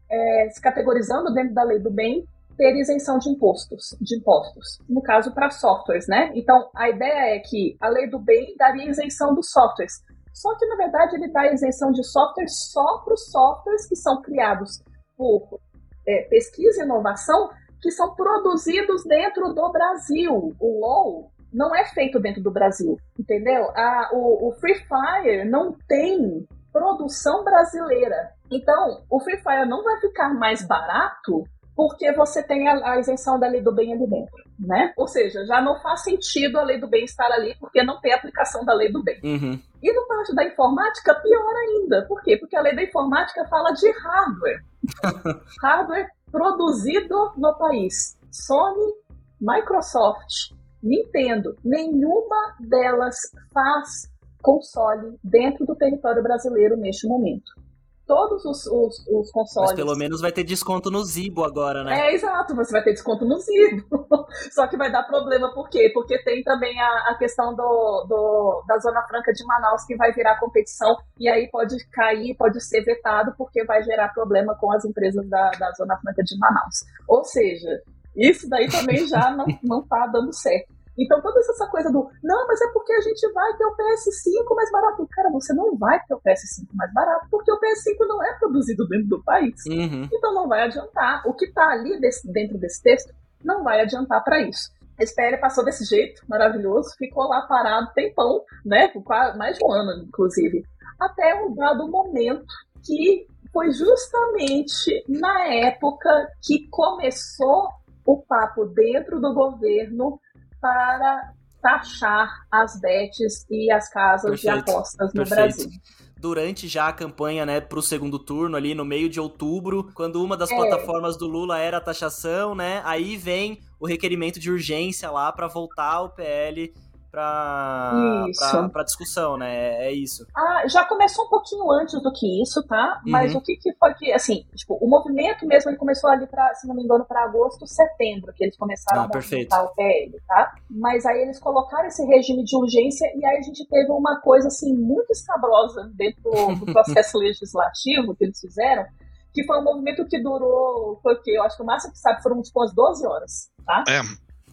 é, se categorizando dentro da lei do bem, ter isenção de impostos, de impostos. No caso, para softwares, né? Então, a ideia é que a lei do bem daria isenção dos softwares. Só que, na verdade, ele dá isenção de softwares só para os softwares que são criados por é, pesquisa e inovação, que são produzidos dentro do Brasil. O LOL não é feito dentro do Brasil, entendeu? A, o, o Free Fire não tem produção brasileira. Então, o Free Fire não vai ficar mais barato porque você tem a, a, isenção da lei do bem ali dentro, né? Ou seja, já não faz sentido a lei do bem estar ali porque não tem aplicação da lei do bem. Uhum. E no parte da informática, pior ainda. Por quê? Porque a lei da informática fala de hardware. hardware produzido no país. Sony, Microsoft, Nintendo, nenhuma delas faz console dentro do território brasileiro neste momento todos os, os, os, consoles. Mas pelo menos vai ter desconto no Zibo agora, né? É, exato, você vai ter desconto no Zibo. Só que vai dar problema, por quê? Porque tem também a, a questão do, do, da Zona Franca de Manaus que vai virar competição e aí pode cair, pode ser vetado, porque vai gerar problema com as empresas da, da Zona Franca de Manaus. Ou seja, isso daí também já não, não tá dando certo. Então, toda essa coisa do não, mas é porque a gente vai ter o PS5 mais barato. Cara, você não vai ter o PS5 mais barato, porque o PS5 não é produzido dentro do país. Uhum. Então, não vai adiantar. O que está ali desse, dentro desse texto não vai adiantar para isso. A SPL passou desse jeito, maravilhoso, ficou lá parado tempão, né? Mais de um ano, inclusive. Até um dado momento que foi justamente na época que começou o papo dentro do governo para taxar as bets e as casas Perfeito. de apostas no Perfeito. Brasil durante já a campanha, né, pro segundo turno ali no meio de outubro, quando uma das é. plataformas do Lula era a taxação, né? Aí vem o requerimento de urgência lá para voltar o PL para discussão, né? É, é isso. Ah, já começou um pouquinho antes do que isso, tá? Mas uhum. o que, que foi que, assim, tipo, o movimento mesmo ele começou ali para, se não me engano, para agosto, setembro, que eles começaram ah, a montar o PL, tá? Mas aí eles colocaram esse regime de urgência e aí a gente teve uma coisa, assim, muito escabrosa dentro do processo legislativo que eles fizeram, que foi um movimento que durou, foi o quê? Eu acho que o máximo que sabe foram tipo umas 12 horas, tá? É.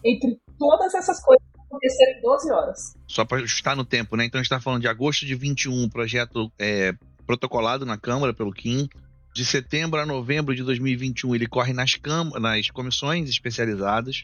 Entre todas essas coisas acontecer em 12 horas. Só para ajustar no tempo, né? Então a gente está falando de agosto de 21, projeto é, protocolado na Câmara pelo Kim. De setembro a novembro de 2021, ele corre nas, nas comissões especializadas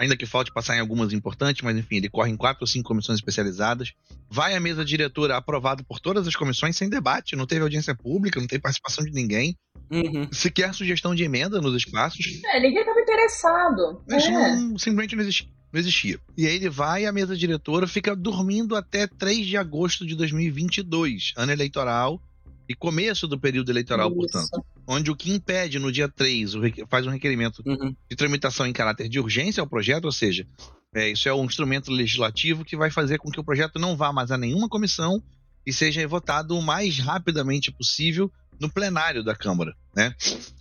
ainda que falte passar em algumas importantes, mas enfim, ele corre em quatro ou cinco comissões especializadas. Vai à mesa diretora aprovado por todas as comissões sem debate, não teve audiência pública, não teve participação de ninguém. Uhum. Sequer sugestão de emenda nos espaços. É, ninguém estava interessado. Isso é. não, simplesmente não existia não existia. E aí ele vai à mesa diretora, fica dormindo até 3 de agosto de 2022, ano eleitoral e começo do período eleitoral, Isso. portanto. Onde o que impede no dia 3, faz um requerimento uhum. de tramitação em caráter de urgência ao projeto, ou seja, é, isso é um instrumento legislativo que vai fazer com que o projeto não vá mais a nenhuma comissão e seja votado o mais rapidamente possível no plenário da Câmara, né?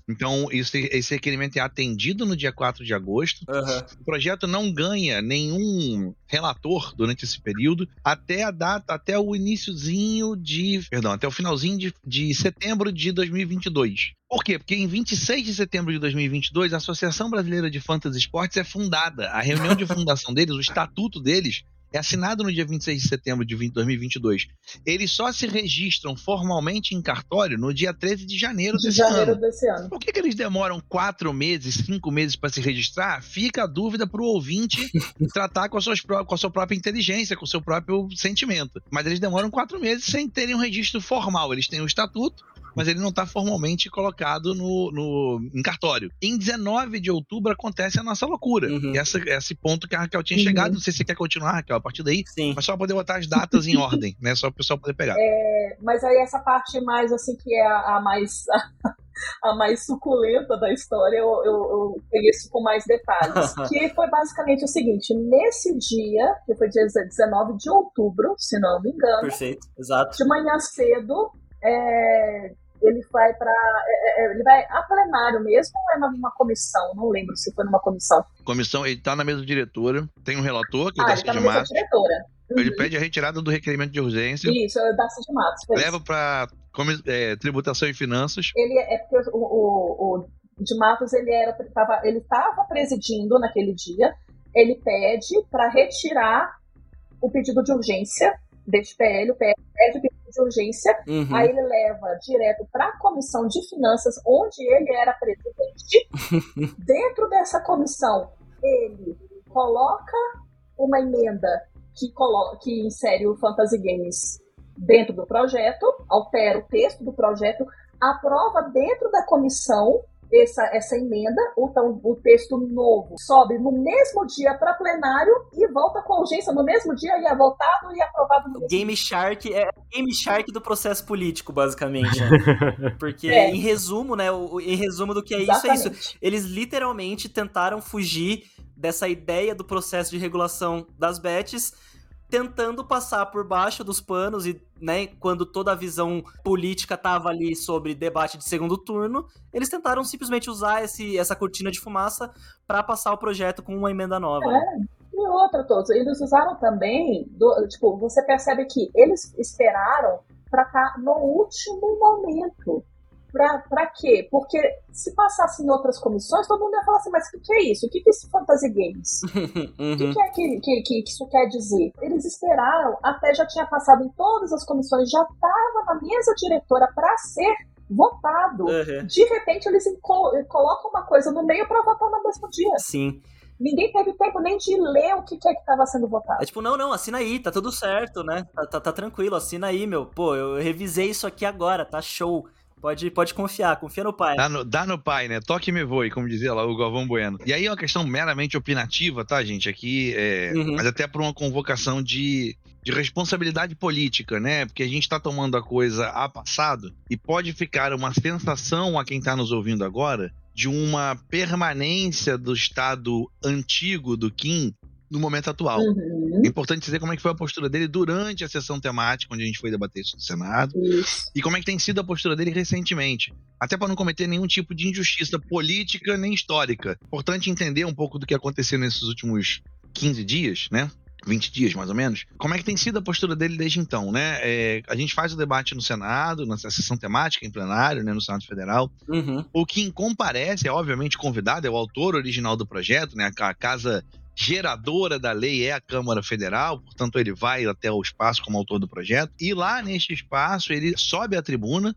Então, isso, esse requerimento é atendido no dia 4 de agosto. Uhum. O projeto não ganha nenhum relator durante esse período, até a data, até o iníciozinho de. Perdão, até o finalzinho de, de setembro de 2022. Por quê? Porque em 26 de setembro de 2022, a Associação Brasileira de Fantasy Esportes é fundada. A reunião de fundação deles, o estatuto deles, é assinado no dia 26 de setembro de 2022. Eles só se registram formalmente em cartório no dia 13 de janeiro de desse janeiro ano. Desse ano. Por que, que eles demoram quatro meses, cinco meses para se registrar? Fica a dúvida para o ouvinte tratar com a, sua, com a sua própria inteligência, com o seu próprio sentimento. Mas eles demoram quatro meses sem terem um registro formal. Eles têm o um estatuto, mas ele não está formalmente colocado no, no, em cartório. Em 19 de outubro acontece a nossa loucura. Uhum. Essa, esse ponto que a Raquel tinha uhum. chegado. Não sei se você quer continuar, Raquel, a partir daí. Sim. Mas só poder botar as datas em ordem, né? Só o pessoal poder pegar. É, mas aí essa parte mais, assim, que é a, a mais. a mais suculenta da história, eu, eu, eu conheço com mais detalhes. que foi basicamente o seguinte: nesse dia, que foi dia 19 de outubro, se não me engano. Perfeito, exato. De manhã cedo, é, ele vai para é, é, é, ele vai a plenário mesmo ou é numa comissão? Não lembro se foi numa comissão. Comissão, ele está na mesa diretora, tem um relator que é ah, o Darcy tá de Matos. Diretora. Uhum. Ele pede a retirada do requerimento de urgência. Isso, é o Darcy de Matos. Leva para é, tributação e finanças. Ele é porque o, o, o de Matos ele era tava, ele estava presidindo naquele dia. Ele pede para retirar o pedido de urgência deste PL, o PL pede de urgência, uhum. aí ele leva direto para a comissão de finanças, onde ele era presidente. Dentro dessa comissão, ele coloca uma emenda que, coloca, que insere o Fantasy Games dentro do projeto, altera o texto do projeto, aprova dentro da comissão essa, essa emenda, então o texto novo sobe no mesmo dia para plenário e volta com urgência no mesmo dia e é votado e aprovado no Game dia. Shark é o Game Shark do processo político, basicamente. né? Porque, É. em resumo, né? o- em resumo do que é isso, é isso. Exatamente. Eles literalmente tentaram fugir dessa ideia do processo de regulação das bets, tentando passar por baixo dos panos e, né, quando toda a visão política tava ali sobre debate de segundo turno, eles tentaram simplesmente usar esse, essa cortina de fumaça para passar o projeto com uma emenda nova. né? E outra, todos, eles usaram também, do- tipo, você percebe que eles esperaram para estar no último momento. Pra, pra quê? Porque se passasse em outras comissões, todo mundo ia falar assim, mas o que, que é isso? O que, que é esse Fantasy Games? O que, Uhum. que é que, que, que isso quer dizer? Eles esperaram, até já tinha passado em todas as comissões, já estava na mesa diretora para ser votado. Uhum. De repente, eles colo- colocam uma coisa no meio para votar no mesmo dia. Sim. Ninguém teve tempo nem de ler o que, que é que estava sendo votado. É tipo, não, não, assina aí, tá tudo certo, né? Tá, tá, tá tranquilo, assina aí, meu. Pô, eu revisei isso aqui agora, tá show. Pode, pode confiar, confia no pai. Dá no, dá no pai, né? Toque e me voe, como dizia lá o Galvão Bueno. E aí é uma questão meramente opinativa, tá, gente? Aqui, é, Uhum. mas até por uma convocação de, de responsabilidade política, né? Porque a gente tá tomando a coisa a passado e pode ficar uma sensação a quem tá nos ouvindo agora de uma permanência do estado antigo do Kim no momento atual. Uhum. É importante dizer como é que foi a postura dele durante a sessão temática, onde a gente foi debater isso no Senado Isso. e como é que tem sido a postura dele recentemente. Até para não cometer nenhum tipo de injustiça política nem histórica. Importante entender um pouco do que aconteceu nesses últimos 15 dias, né? 20 dias, mais ou menos. Como é que tem sido a postura dele desde então, né? É, a gente faz o debate no Senado, na sessão temática, em plenário, né, no Senado Federal. Uhum. O quem comparece é obviamente convidado, é o autor original do projeto, né? A casa geradora da lei é a Câmara Federal, portanto ele vai até o espaço como autor do projeto. E lá neste espaço ele sobe à tribuna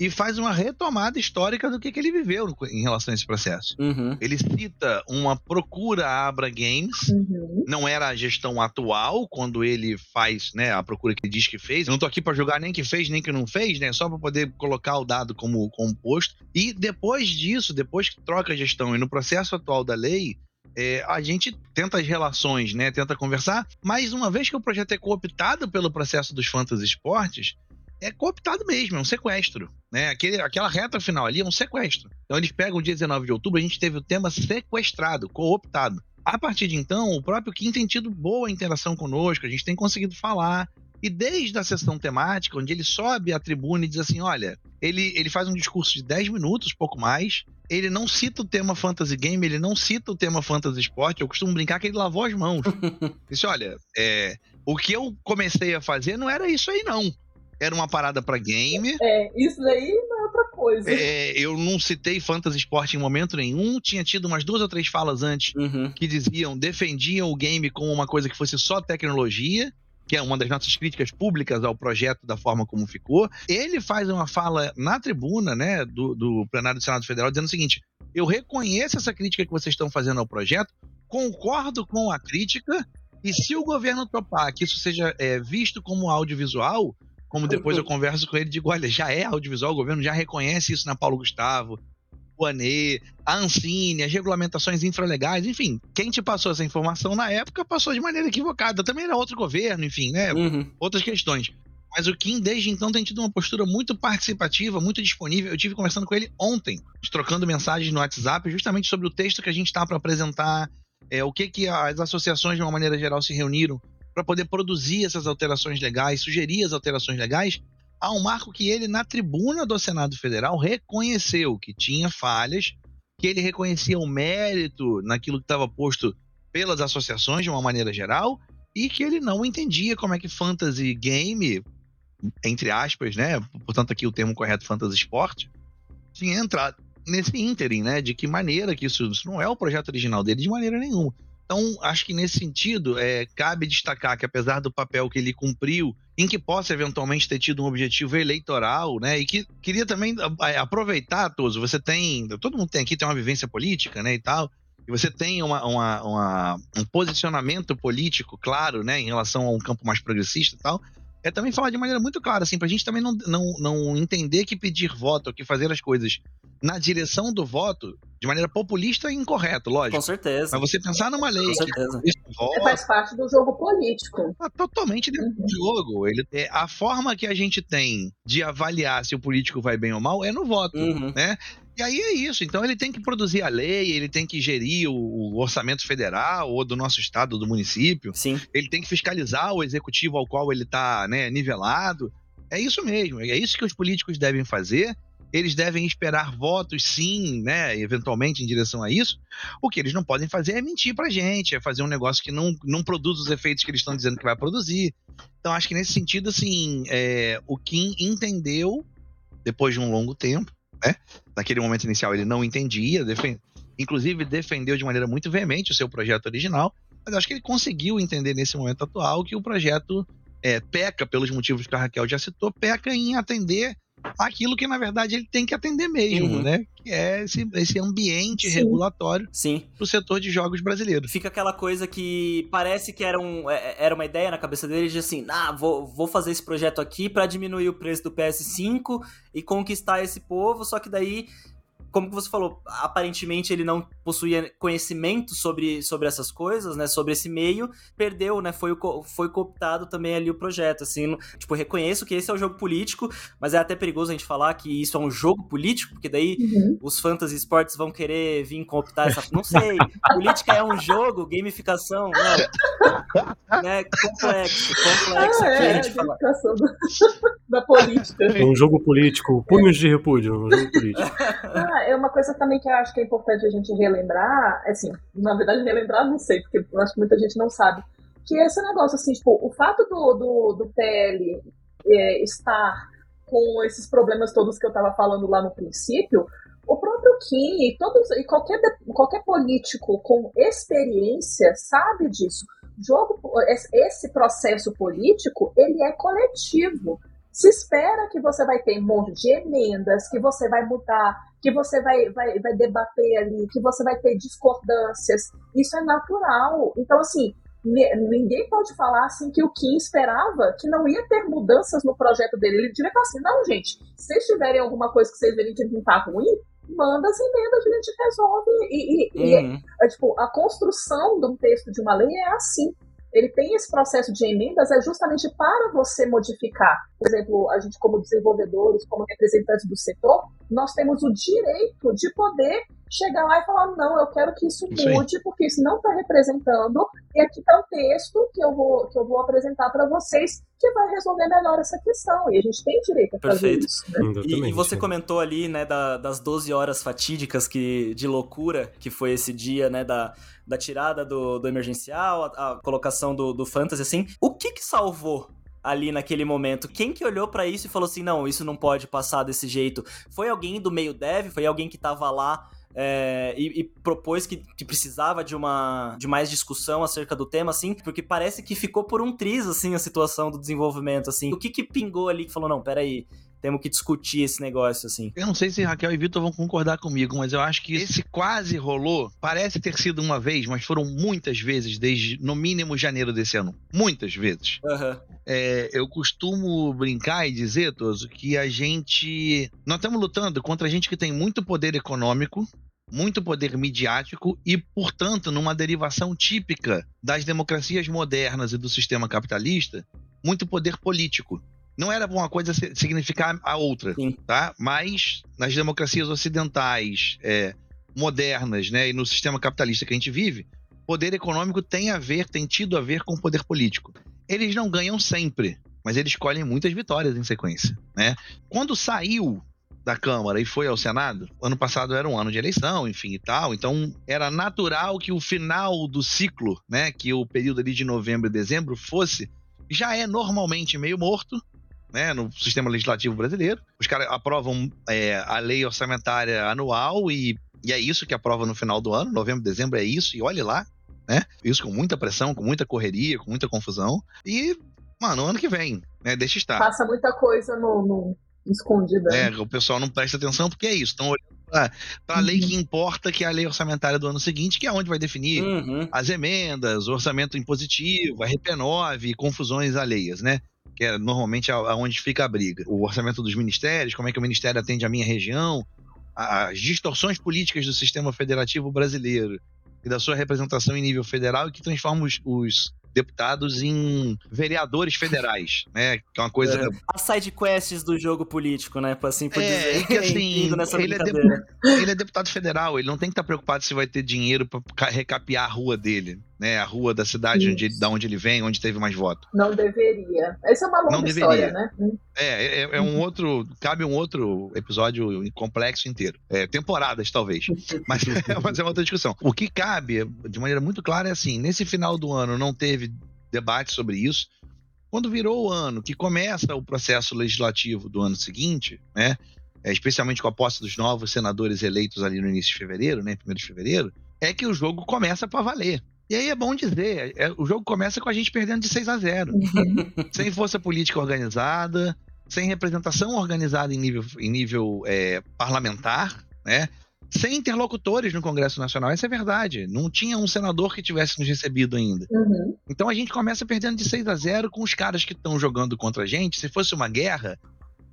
e faz uma retomada histórica do que, que ele viveu em relação a esse processo. Uhum. Ele cita uma procura à Abra Games, Uhum. não era a gestão atual quando ele faz, né, a procura que ele diz que fez. Eu não tô aqui para julgar nem que fez nem que não fez, né, só para poder colocar o dado como composto. E depois disso, depois que troca a gestão e no processo atual da lei, é, a gente tenta as relações, né, tenta conversar, mas uma vez que o projeto é cooptado pelo processo dos fantasy esportes, é cooptado mesmo, é um sequestro. Né? Aquele, aquela reta final ali é um sequestro. Então eles pegam o dia 19 de outubro, a gente teve o tema sequestrado, cooptado. A partir de então, o próprio Kim tem tido boa interação conosco, a gente tem conseguido falar. E desde a sessão temática, onde ele sobe à tribuna e diz assim: olha, ele, ele faz um discurso de 10 minutos, pouco mais. Ele não cita o tema fantasy game, ele não cita o tema fantasy sport. Eu costumo brincar que ele lavou as mãos. Disse: olha, é, o que eu comecei a fazer não era isso aí, não. Era uma parada pra game. É, isso daí não é outra coisa. É, eu não citei fantasy sport em momento nenhum. Tinha tido umas duas ou três falas antes Uhum. que diziam, defendiam o game como uma coisa que fosse só tecnologia, que é uma das nossas críticas públicas ao projeto da forma como ficou. Ele faz uma fala na tribuna, né, do, do plenário do Senado Federal, dizendo o seguinte: eu reconheço essa crítica que vocês estão fazendo ao projeto, concordo com a crítica, e se o governo topar que isso seja é, visto como audiovisual, como depois eu converso com ele, digo, olha, já é audiovisual, o governo já reconhece isso na Paulo Gustavo, o ANE, a Ancine, as regulamentações infralegais, enfim, quem te passou essa informação na época passou de maneira equivocada. Também era outro governo, enfim, né? Uhum. Outras questões. Mas o Kim, desde então, tem tido uma postura muito participativa, muito disponível. Eu tive conversando com ele ontem, trocando mensagens no WhatsApp, justamente sobre o texto que a gente está para apresentar, é, o que, que as associações, de uma maneira geral, se reuniram para poder produzir essas alterações legais, sugerir as alterações legais há um marco que ele, na tribuna do Senado Federal, reconheceu que tinha falhas, que ele reconhecia o mérito naquilo que estava posto pelas associações de uma maneira geral, e que ele não entendia como é que fantasy game, entre aspas, né? Portanto, aqui o termo correto fantasy sport, tinha entrado nesse ínterim, né? De que maneira que isso, isso não é o projeto original dele de maneira nenhuma. Então, acho que nesse sentido, é, cabe destacar que apesar do papel que ele cumpriu, em que possa eventualmente ter tido um objetivo eleitoral, né? E que queria também a- aproveitar, Toso, você tem, todo mundo tem aqui, tem uma vivência política, né, e tal, e você tem uma, uma- uma- um posicionamento político claro, né, em relação a um campo mais progressista e tal, é também falar de maneira muito clara, assim, pra gente também não, não, não entender que pedir voto, que fazer as coisas na direção do voto de maneira populista e incorreta, lógico. Com certeza. Mas você pensar numa lei Com que certeza. isso É, voto, faz parte do jogo político. tá totalmente dentro do jogo. Ele, é, a forma que a gente tem de avaliar se o político vai bem ou mal é no voto, Uhum. né? E aí é isso. Então ele tem que produzir a lei, ele tem que gerir o, o orçamento federal ou do nosso estado, do município. Sim. Ele tem que fiscalizar o executivo ao qual ele está né, nivelado. É isso mesmo. É isso que os políticos devem fazer. Eles devem esperar votos, sim, né, eventualmente em direção a isso. O que eles não podem fazer é mentir pra gente, é fazer um negócio que não, não produz os efeitos que eles estão dizendo que vai produzir. Então, acho que nesse sentido, assim, é, o Kim entendeu, depois de um longo tempo, né? Naquele momento inicial ele não entendia, defen- inclusive defendeu de maneira muito veemente o seu projeto original, mas acho que ele conseguiu entender nesse momento atual que o projeto é, peca, pelos motivos que a Raquel já citou, peca em atender aquilo que, na verdade, ele tem que atender mesmo, Uhum. né? Que é esse, esse ambiente Sim. regulatório Sim. do setor de jogos brasileiro. Fica aquela coisa que parece que era, um, é- era uma ideia na cabeça dele de assim, ah, vou, vou fazer esse projeto aqui pra diminuir o preço do PS5 e conquistar esse povo, só que daí, como que você falou, aparentemente ele não possuía conhecimento sobre, sobre essas coisas, né, sobre esse meio, perdeu, né, foi, foi cooptado também ali o projeto, assim, tipo, reconheço que esse é o jogo político, mas é até perigoso a gente falar que isso é um jogo político, porque daí Uhum. os fantasy sports vão querer vir cooptar essa. Não sei. Política é um jogo, gamificação, não. Né? Complexo, complexo Ah, aqui a é, a gente fala. gamificação da, da política. É um jogo político, punhos de repúdio, um jogo político. É uma coisa também que eu acho que é importante a gente relembrar, assim, na verdade relembrar não sei, porque eu acho que muita gente não sabe, que esse negócio, assim, tipo, o fato do, do, do PL é, estar com esses problemas todos que eu estava falando lá no princípio, o próprio Kim e, todos, e qualquer, qualquer político com experiência sabe disso. Jogo, esse processo político, ele é coletivo. Se espera que você vai ter um monte de emendas, que você vai mudar, que você vai, vai, vai debater ali, que você vai ter discordâncias. Isso é natural. Então, assim, ni- ninguém pode falar assim que o Kim esperava que não ia ter mudanças no projeto dele. Ele devia falar assim, não, gente, se vocês tiverem alguma coisa que vocês verem que não tá ruim, manda as emendas, a gente resolve. E, e- e Uhum. é, tipo, a construção de um texto de uma lei é assim. Ele tem esse processo de emendas é justamente para você modificar. Por exemplo, a gente como desenvolvedores, como representantes do setor, nós temos o direito de poder chegar lá e falar não, eu quero que isso mude porque isso não está representando e aqui está um texto que eu vou que eu vou apresentar para vocês que vai resolver melhor essa questão e a gente tem direito a fazer Perfeito. isso. Né? E, e você comentou ali, né, da- das 12 horas fatídicas que, de loucura que foi esse dia, né, da, da tirada do, do emergencial, a, a colocação do, do fantasy, assim. O que que salvou ali naquele momento? Quem que olhou pra isso e falou assim, não, isso não pode passar desse jeito? Foi alguém do meio dev? Foi alguém que tava lá é, e, e propôs que, que precisava de uma de mais discussão acerca do tema, assim, porque parece que ficou por um triz, assim, a situação do desenvolvimento, assim. O que que pingou ali que falou, não, peraí, temos que discutir esse negócio, assim. Eu não sei se Raquel e Vitor vão concordar comigo, mas eu acho que esse quase rolou. Parece ter sido uma vez, mas foram muitas vezes, desde no mínimo janeiro desse ano. Muitas vezes. Aham. É, eu costumo brincar e dizer, Toso, que a gente. Nós estamos lutando contra gente que tem muito poder econômico, muito poder midiático e, portanto, numa derivação típica das democracias modernas e do sistema capitalista, muito poder político. Não era uma coisa significar a outra, Sim. tá? Mas nas democracias ocidentais, é, modernas, né, e no sistema capitalista que a gente vive, poder econômico tem a ver, tem tido a ver com poder político. Eles não ganham sempre, mas eles colhem muitas vitórias em sequência, né? Quando saiu da Câmara e foi ao Senado, ano passado era um ano de eleição, enfim e tal, então era natural que o final do ciclo, né, que o período ali de novembro e dezembro fosse, já é normalmente meio morto, né, no sistema legislativo brasileiro. Os caras aprovam é, a lei orçamentária anual e, e é isso que aprova no final do ano, novembro, dezembro é isso, e olhe lá, né? Isso com muita pressão, com muita correria, com muita confusão. E, mano, ano que vem, né? Deixa estar. Passa muita coisa no, no escondida. É, o pessoal não presta atenção porque é isso. Estão olhando para a lei que importa, que é a lei orçamentária do ano seguinte, que é onde vai definir Uhum. as emendas, o orçamento impositivo, a RP9 e confusões alheias, né? Que é normalmente aonde fica a briga. O orçamento dos ministérios, como é que o ministério atende a minha região. as distorções políticas do sistema federativo brasileiro e da sua representação em nível federal e que transforma os, os deputados em vereadores federais, né? Que é uma coisa. É. As side quests do jogo político, né? Assim por é, dizer. Que, assim, ele, é de... ele, é deputado federal, ele não tem que estar preocupado se vai ter dinheiro para recapear a rua dele, né? A rua da cidade onde, da onde ele vem, onde teve mais voto. Não deveria. Essa é uma longa não história, né? É, é, é, um outro. Cabe um outro episódio complexo inteiro. É, temporadas, talvez. Mas, mas é uma outra discussão. O que cabe, de maneira muito clara, é assim: nesse final do ano não teve debate sobre isso. Quando virou o ano, que começa o processo legislativo do ano seguinte, né? É, especialmente com a posse dos novos senadores eleitos ali no início de fevereiro, né? Primeiro de fevereiro, é que o jogo começa para valer. E aí é bom dizer, é, o jogo começa com a gente perdendo de 6 a 0 uhum. Sem força política organizada, sem representação organizada em nível, em nível é, parlamentar, né? Sem interlocutores no Congresso Nacional. Essa é verdade. Não tinha um senador que tivesse nos recebido ainda. Uhum. Então a gente começa perdendo de 6 a 0 com os caras que estão jogando contra a gente. Se fosse uma guerra,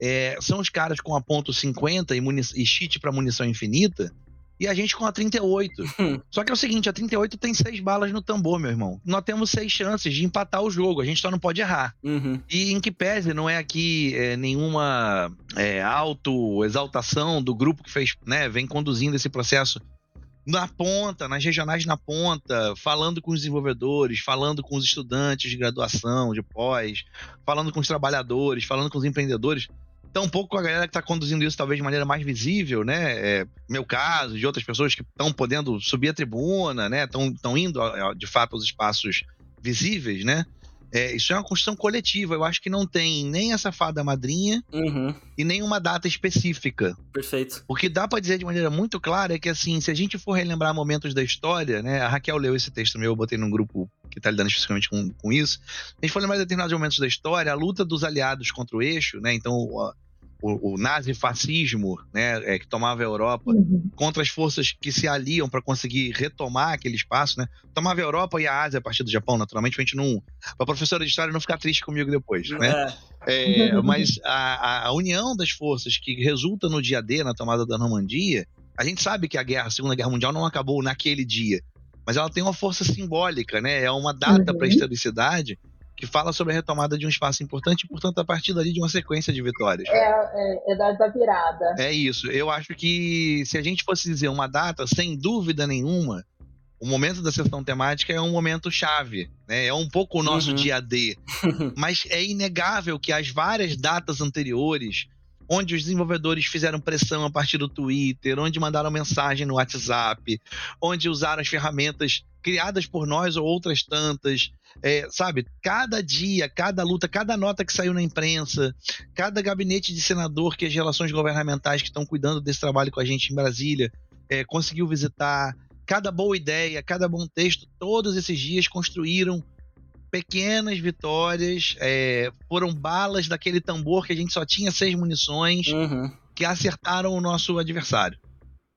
é, são os caras com a ponto 50 e, e cheat para munição infinita e a gente com a 38. Só que é o seguinte, a 38 tem seis balas no tambor, meu irmão. Nós temos seis chances de empatar o jogo, a gente só não pode errar. Uhum. E em que pese não é aqui é, nenhuma é, auto-exaltação do grupo que fez, né, vem conduzindo esse processo na ponta, nas regionais na ponta, falando com os desenvolvedores, falando com os estudantes de graduação, de pós, falando com os trabalhadores, falando com os empreendedores tão pouco com a galera que está conduzindo isso talvez de maneira mais visível, né? É, meu caso, de outras pessoas que estão podendo subir a tribuna, né? Estão indo, de fato, aos espaços visíveis, né? É, isso é uma construção coletiva. Eu acho que não tem nem essa fada madrinha uhum. e nem uma data específica. Perfeito. O que dá para dizer de maneira muito clara é que, assim, se a gente for relembrar momentos da história, né? A Raquel leu esse texto meu, eu botei num grupo que está lidando especificamente com, com isso. Se a gente for lembrar de determinados momentos da história, a luta dos aliados contra o eixo, né? Então, o, o nazifascismo, né, é, que tomava a Europa, uhum. contra as forças que se aliam para conseguir retomar aquele espaço, né? Tomava a Europa e a Ásia a partir do Japão, naturalmente, a gente não. Para professora de história não ficar triste comigo depois, né? É. É, mas a, a, união das forças que resulta no dia D, na tomada da Normandia, a gente sabe que a guerra, a Segunda Guerra Mundial não acabou naquele dia, mas ela tem uma força simbólica, né? É uma data uhum. para a historicidade que fala sobre a retomada de um espaço importante e, portanto, a partir dali de uma sequência de vitórias. É, é, é da, da virada. É isso. Eu acho que se a gente fosse dizer uma data, sem dúvida nenhuma, o momento da sessão temática é um momento chave, né? É um pouco o nosso uhum. dia D. Mas é inegável que as várias datas anteriores, onde os desenvolvedores fizeram pressão a partir do Twitter, onde mandaram mensagem no WhatsApp, onde usaram as ferramentas criadas por nós ou outras tantas, é, sabe, cada dia, cada luta, cada nota que saiu na imprensa, cada gabinete de senador que as relações governamentais que estão cuidando desse trabalho com a gente em Brasília é, conseguiu visitar, cada boa ideia, cada bom texto, todos esses dias construíram pequenas vitórias, é, foram balas daquele tambor que a gente só tinha seis munições, uhum. que acertaram o nosso adversário.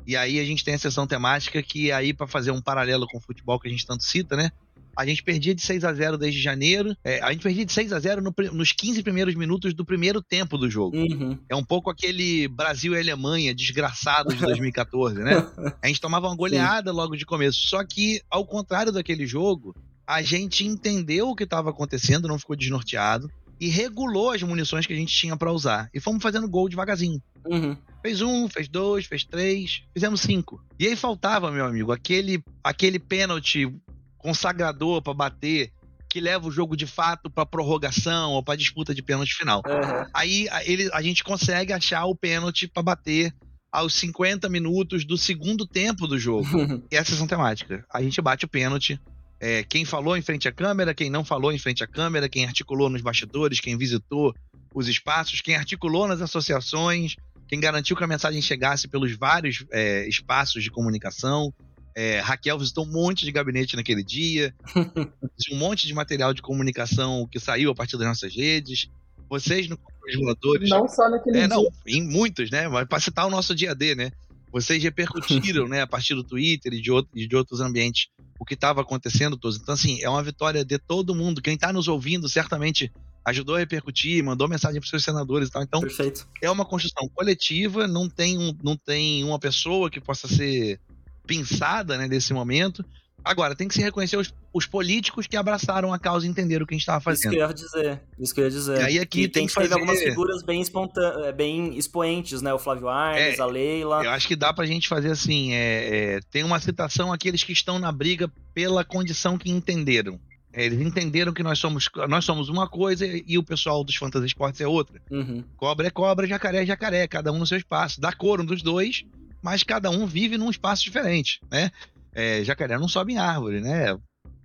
E aí a gente tem a sessão temática que aí para fazer um paralelo com o futebol que a gente tanto cita, né? A gente perdia de 6 a 0 desde janeiro. É, a gente perdia de 6 a 0 no, nos 15 primeiros minutos do primeiro tempo do jogo. Uhum. É um pouco aquele Brasil e Alemanha desgraçado de 2014, né? A gente tomava uma goleada Sim. logo de começo. Só que, ao contrário daquele jogo, a gente entendeu o que estava acontecendo, não ficou desnorteado e regulou as munições que a gente tinha para usar. E fomos fazendo gol devagarzinho. Uhum. Fez um, fez dois, fez três, fizemos cinco. E aí faltava, meu amigo, aquele, aquele pênalti consagrador para bater que leva o jogo de fato para prorrogação ou para disputa de pênalti final. Uhum. Aí a, ele, a gente consegue achar o pênalti para bater aos 50 minutos do segundo tempo do jogo. e essa é a sessão temática. A gente bate o pênalti. É, quem falou em frente à câmera, quem não falou em frente à câmera, quem articulou nos bastidores, quem visitou os espaços, quem articulou nas associações, quem garantiu que a mensagem chegasse pelos vários é, espaços de comunicação. É, Raquel visitou um monte de gabinete naquele dia, um monte de material de comunicação que saiu a partir das nossas redes. Vocês no reguladores. Não só naquele é, dia. Não, em muitos, né? Mas para citar o nosso dia a dia, né? Vocês repercutiram, né, a partir do Twitter e de, outro, de outros ambientes, o que estava acontecendo todos. Então, assim, é uma vitória de todo mundo. Quem está nos ouvindo certamente ajudou a repercutir, mandou mensagem para seus senadores e tal. Então, Perfeito. é uma construção coletiva, não tem, um, não tem uma pessoa que possa ser pensada né, nesse momento. Agora, tem que se reconhecer os, os políticos que abraçaram a causa e entenderam o que a gente estava Isso que fazendo. eu ia dizer. Isso que eu ia dizer. E aí aqui E tem tem que fazer- algumas figuras bem, espontâneas, é, bem expoentes, né? O Flávio Arnes, É, a Leila. Eu acho que dá pra gente fazer assim: é, é, tem uma citação àqueles que estão na briga pela condição que entenderam. É, eles entenderam que nós somos, nós somos uma coisa e o pessoal dos Fantasy Sports é outra. Uhum. Cobra é cobra, jacaré é jacaré, cada um no seu espaço. Dá cor um dos dois, mas cada um vive num espaço diferente, né? É, jacaré não sobe em árvore, né?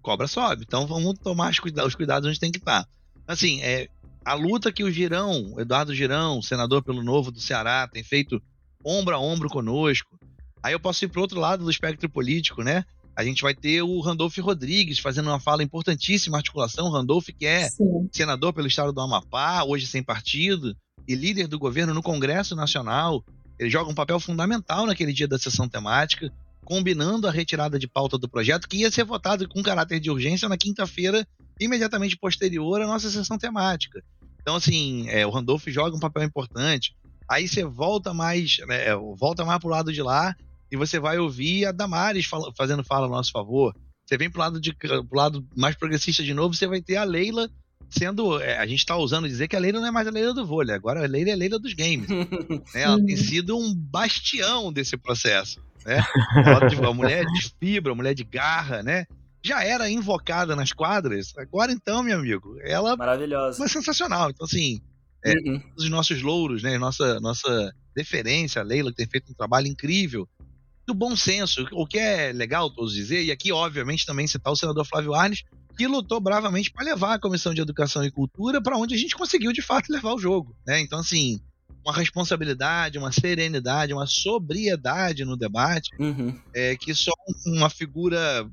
Cobra sobe. Então vamos tomar os cuidados, os cuidados onde tem que estar. Assim, é, a luta que o Girão, o Eduardo Girão, senador pelo Novo do Ceará, tem feito ombro a ombro conosco. Aí eu posso ir para outro lado do espectro político, né? A gente vai ter o Randolph Rodrigues fazendo uma fala importantíssima, articulação. Randolph, que é Sim. senador pelo estado do Amapá, hoje sem partido, e líder do governo no Congresso Nacional. Ele joga um papel fundamental naquele dia da sessão temática, combinando a retirada de pauta do projeto, que ia ser votado com caráter de urgência na quinta-feira, imediatamente posterior à nossa sessão temática. Então, assim, é, o Randolph joga um papel importante. Aí você volta mais, né, volta mais pro lado de lá e você vai ouvir a Damares fala- fazendo fala a nosso favor. Você vem pro lado, de, pro lado mais progressista de novo, você vai ter a Leila sendo. é, a gente tá usando dizer que a Leila não é mais a Leila do vôlei, agora a Leila é a Leila dos games. né? Ela tem sido um bastião desse processo. Né? A mulher de fibra, a mulher de garra, né? Já era invocada nas quadras, agora então, meu amigo, ela Maravilhosa. é sensacional. Então, assim, É. Uhum. os nossos louros, né? Nossa, nossa deferência, a Leila, que tem feito um trabalho incrível. Do bom senso, o que é legal todos dizer, e aqui, obviamente, também citar o senador Flávio Arnes, que lutou bravamente para levar a Comissão de Educação e Cultura para onde a gente conseguiu, de fato, levar o jogo. Né? Então, assim, uma responsabilidade, uma serenidade, uma sobriedade no debate, Uhum. é, que só uma figura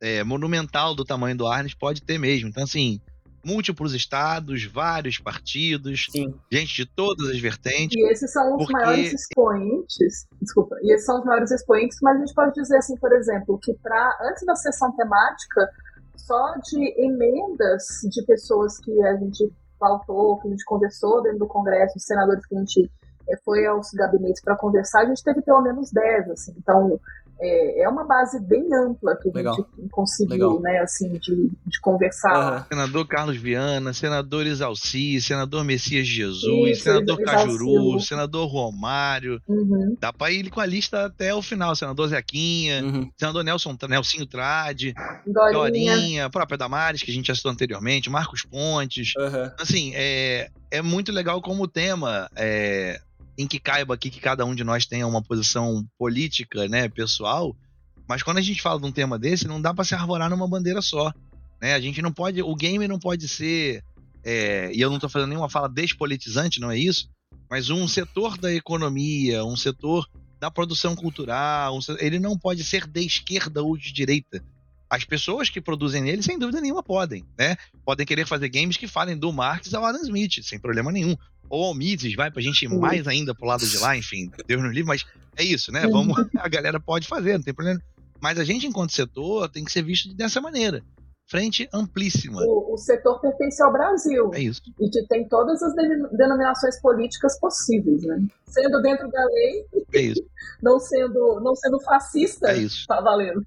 é, monumental do tamanho do Arnes pode ter mesmo. Então, assim, múltiplos estados, vários partidos, Sim. gente de todas as vertentes. E esses são os Porque- maiores expoentes, desculpa, e esses são os maiores expoentes, mas a gente pode dizer assim, por exemplo, que para antes da sessão temática, só de emendas de pessoas que a gente pautou, que a gente conversou dentro do Congresso, de senadores que a gente eh, foi aos gabinetes para conversar, a gente teve pelo menos 10, assim. Então, é, é uma base bem ampla que a Legal. gente conseguiu, Legal. né, assim, de, de conversar. Aham. Senador Carlos Viana, senador Isalci, senador Messias Jesus, Isso, senador Isalci. Cajuru, senador Romário. Uhum. Dá pra ir com a lista até o final. Senador Zequinha, Uhum. senador Nelson, Nelsinho Trade, Dorinha. Dorinha, a própria Damares, que a gente já citou anteriormente, Marcos Pontes. Assim, é, é muito legal como o tema, é, em que caiba aqui que cada um de nós tenha uma posição política, né, pessoal, mas quando a gente fala de um tema desse, não dá para se arvorar numa bandeira só, né? A gente não pode, o game não pode ser, é, e eu não tô fazendo nenhuma fala despolitizante, não é isso, mas um setor da economia, um setor da produção cultural, ele não pode ser de esquerda ou de direita. As pessoas que produzem ele, sem dúvida nenhuma, podem, né? Podem querer fazer games que falem do Marx ao Adam Smith, sem problema nenhum. Ou ao Mises, vai pra gente ir mais ainda pro lado de lá, enfim, Deus no livre, mas é isso, né? Vamos, a galera pode fazer, não tem problema. Mas a gente, enquanto setor, tem que ser visto dessa maneira. Frente amplíssima. O, o setor pertence ao Brasil. É isso. e que tem todas as de- denominações políticas possíveis, né? Sendo dentro da lei, É isso. não sendo, não sendo fascista, É isso. tá valendo.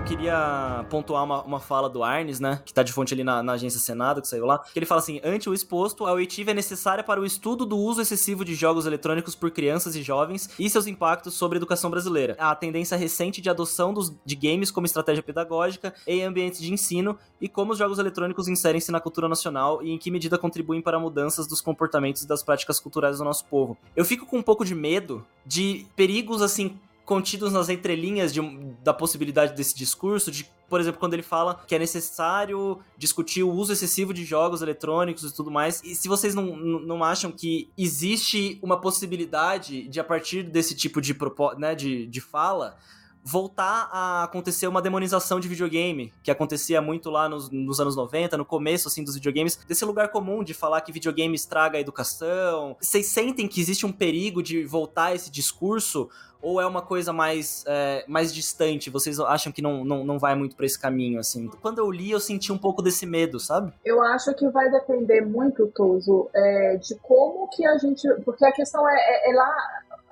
Eu queria pontuar uma, uma fala do Arnes, né? Que tá de fonte ali na, na agência Senado, que saiu lá. Que ele fala assim: ante o exposto, a oitiva é necessária para o estudo do uso excessivo de jogos eletrônicos por crianças e jovens e seus impactos sobre a educação brasileira. A tendência recente de adoção dos, de games como estratégia pedagógica em ambientes de ensino e como os jogos eletrônicos inserem-se na cultura nacional e em que medida contribuem para mudanças dos comportamentos e das práticas culturais do nosso povo. Eu fico com um pouco de medo de perigos assim contidos nas entrelinhas de da possibilidade desse discurso, de, por exemplo, quando ele fala que é necessário discutir o uso excessivo de jogos eletrônicos e tudo mais. E se vocês não, não acham que existe uma possibilidade de, a partir desse tipo de, né, de, de fala, voltar a acontecer uma demonização de videogame, que acontecia muito lá nos, nos, anos 90, no começo, assim, dos videogames, desse lugar comum de falar que videogame estraga a educação. Vocês sentem que existe um perigo de voltar esse discurso? Ou é uma coisa mais, é, mais distante? Vocês acham que não, não, não vai muito para esse caminho, assim? Quando eu li, eu senti um pouco desse medo, sabe? Eu acho que vai depender muito, Toso, é, de como que a gente... Porque a questão é, é, é lá...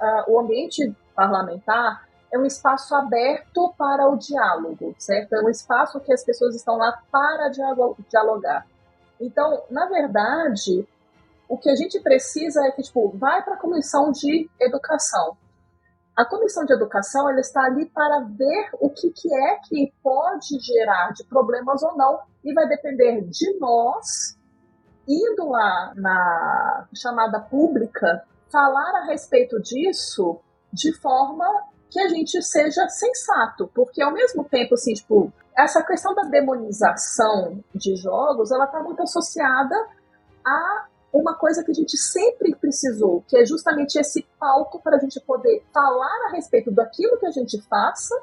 Uh, o ambiente parlamentar é um espaço aberto para o diálogo, certo? É um espaço que as pessoas estão lá para dialogar. Então, na verdade, o que a gente precisa é que, tipo, vai para a comissão de educação. A comissão de educação ela está ali para ver o que, que é que pode gerar de problemas ou não, e vai depender de nós, indo lá na chamada pública, falar a respeito disso de forma que a gente seja sensato, porque ao mesmo tempo, assim, tipo, essa questão da demonização de jogos, ela está muito associada a uma coisa que a gente sempre precisou, que é justamente esse palco para a gente poder falar a respeito daquilo que a gente faça,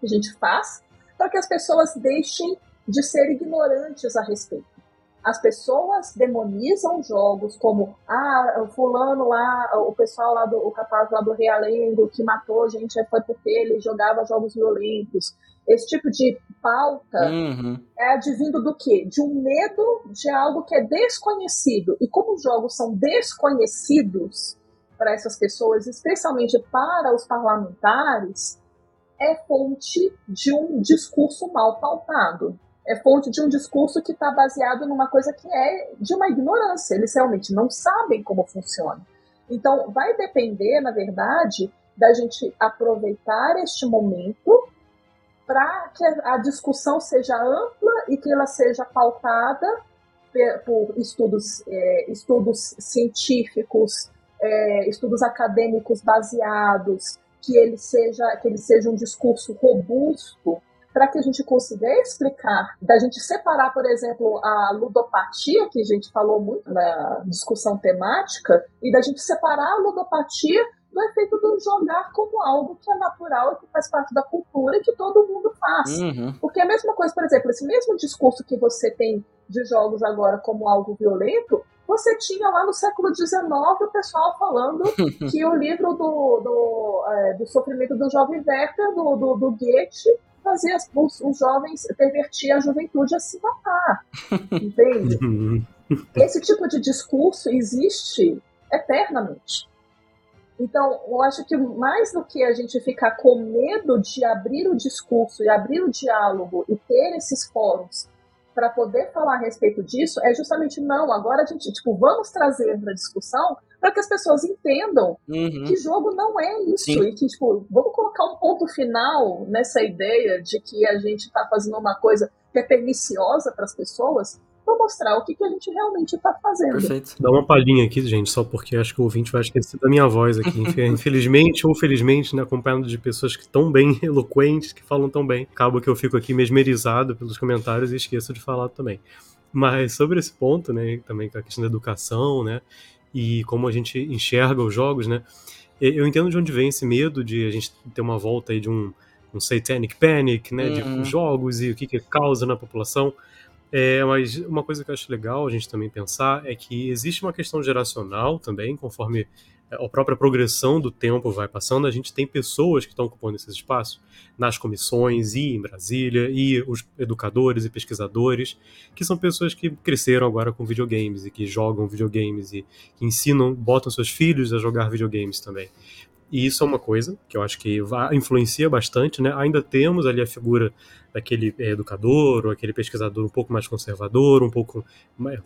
que a gente faz, para que as pessoas deixem de ser ignorantes a respeito as pessoas demonizam jogos como ah, o fulano lá, o pessoal lá do o capaz lá do Realengo que matou gente foi porque ele jogava jogos violentos. Esse tipo de pauta uhum. é advindo do quê? De um medo de algo que é desconhecido. E como os jogos são desconhecidos para essas pessoas, especialmente para os parlamentares, é fonte de um discurso mal pautado é fonte de um discurso que está baseado numa coisa que é de uma ignorância. Eles realmente não sabem como funciona. Então, vai depender, na verdade, da gente aproveitar este momento para que a discussão seja ampla e que ela seja pautada por estudos, é, estudos científicos, é, estudos acadêmicos baseados, que ele seja que ele seja um discurso robusto para que a gente consiga explicar, da gente separar, por exemplo, a ludopatia, que a gente falou muito na discussão temática, e da gente separar a ludopatia do efeito do jogar como algo que é natural e que faz parte da cultura e que todo mundo faz. Uhum. Porque é a mesma coisa, por exemplo, esse mesmo discurso que você tem de jogos agora como algo violento, você tinha lá no século XIX o pessoal falando que o livro do, do, é, do sofrimento do jovem Werther, do, do, do Goethe, fazer os, os jovens pervertir a juventude a se matar. Entende? Esse tipo de discurso existe eternamente. Então, eu acho que mais do que a gente ficar com medo de abrir o discurso e abrir o diálogo e ter esses fóruns para poder falar a respeito disso, é justamente não, agora a gente, tipo, vamos trazer para discussão para que as pessoas entendam uhum. que jogo não é isso. Sim. E que, tipo, vamos colocar um ponto final nessa ideia de que a gente está fazendo uma coisa que é perniciosa para as pessoas para mostrar o que, que a gente realmente está fazendo. Perfeito. Dá uma palhinha aqui, gente, só porque acho que o ouvinte vai esquecer da minha voz aqui. Infelizmente ou felizmente, né, acompanhado de pessoas que tão bem eloquentes, que falam tão bem. Acaba que eu fico aqui mesmerizado pelos comentários e esqueço de falar também. Mas sobre esse ponto, né, também com a questão da educação, né, e como a gente enxerga os jogos, né? Eu entendo de onde vem esse medo de a gente ter uma volta aí de um, um satanic panic, né? Uhum. De jogos e o que, que causa na população. É, mas uma coisa que eu acho legal a gente também pensar é que existe uma questão geracional também, conforme a própria progressão do tempo vai passando, a gente tem pessoas que estão ocupando esses espaços nas comissões e em Brasília, e os educadores e pesquisadores, que são pessoas que cresceram agora com videogames e que jogam videogames e que ensinam, botam seus filhos a jogar videogames também. E isso é uma coisa que eu acho que influencia bastante, né? Ainda temos ali a figura daquele é, educador ou aquele pesquisador um pouco mais conservador, um pouco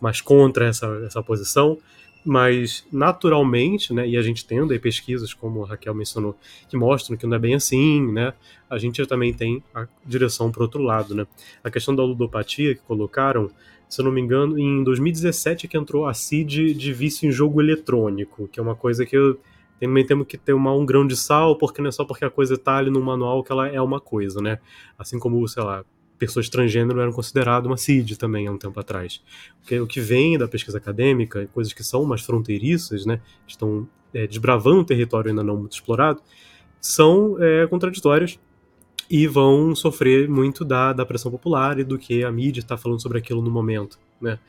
mais contra essa, essa posição, mas naturalmente, né, e a gente tendo aí pesquisas, como a Raquel mencionou, que mostram que não é bem assim, né, a gente também tem a direção para outro lado, né. A questão da ludopatia que colocaram, se eu não me engano, em 2017 que entrou a CID de vício em jogo eletrônico, que é uma coisa que eu também temos que ter uma, um grão de sal, porque não é só porque a coisa está ali no manual que ela é uma coisa, né? Assim como, sei lá, pessoas transgênero eram consideradas uma CID também há um tempo atrás. Porque o que vem da pesquisa acadêmica, coisas que são mais fronteiriças, né, estão é, desbravando um território ainda não muito explorado, são é, contraditórias e vão sofrer muito da, da pressão popular e do que a mídia está falando sobre aquilo no momento, né?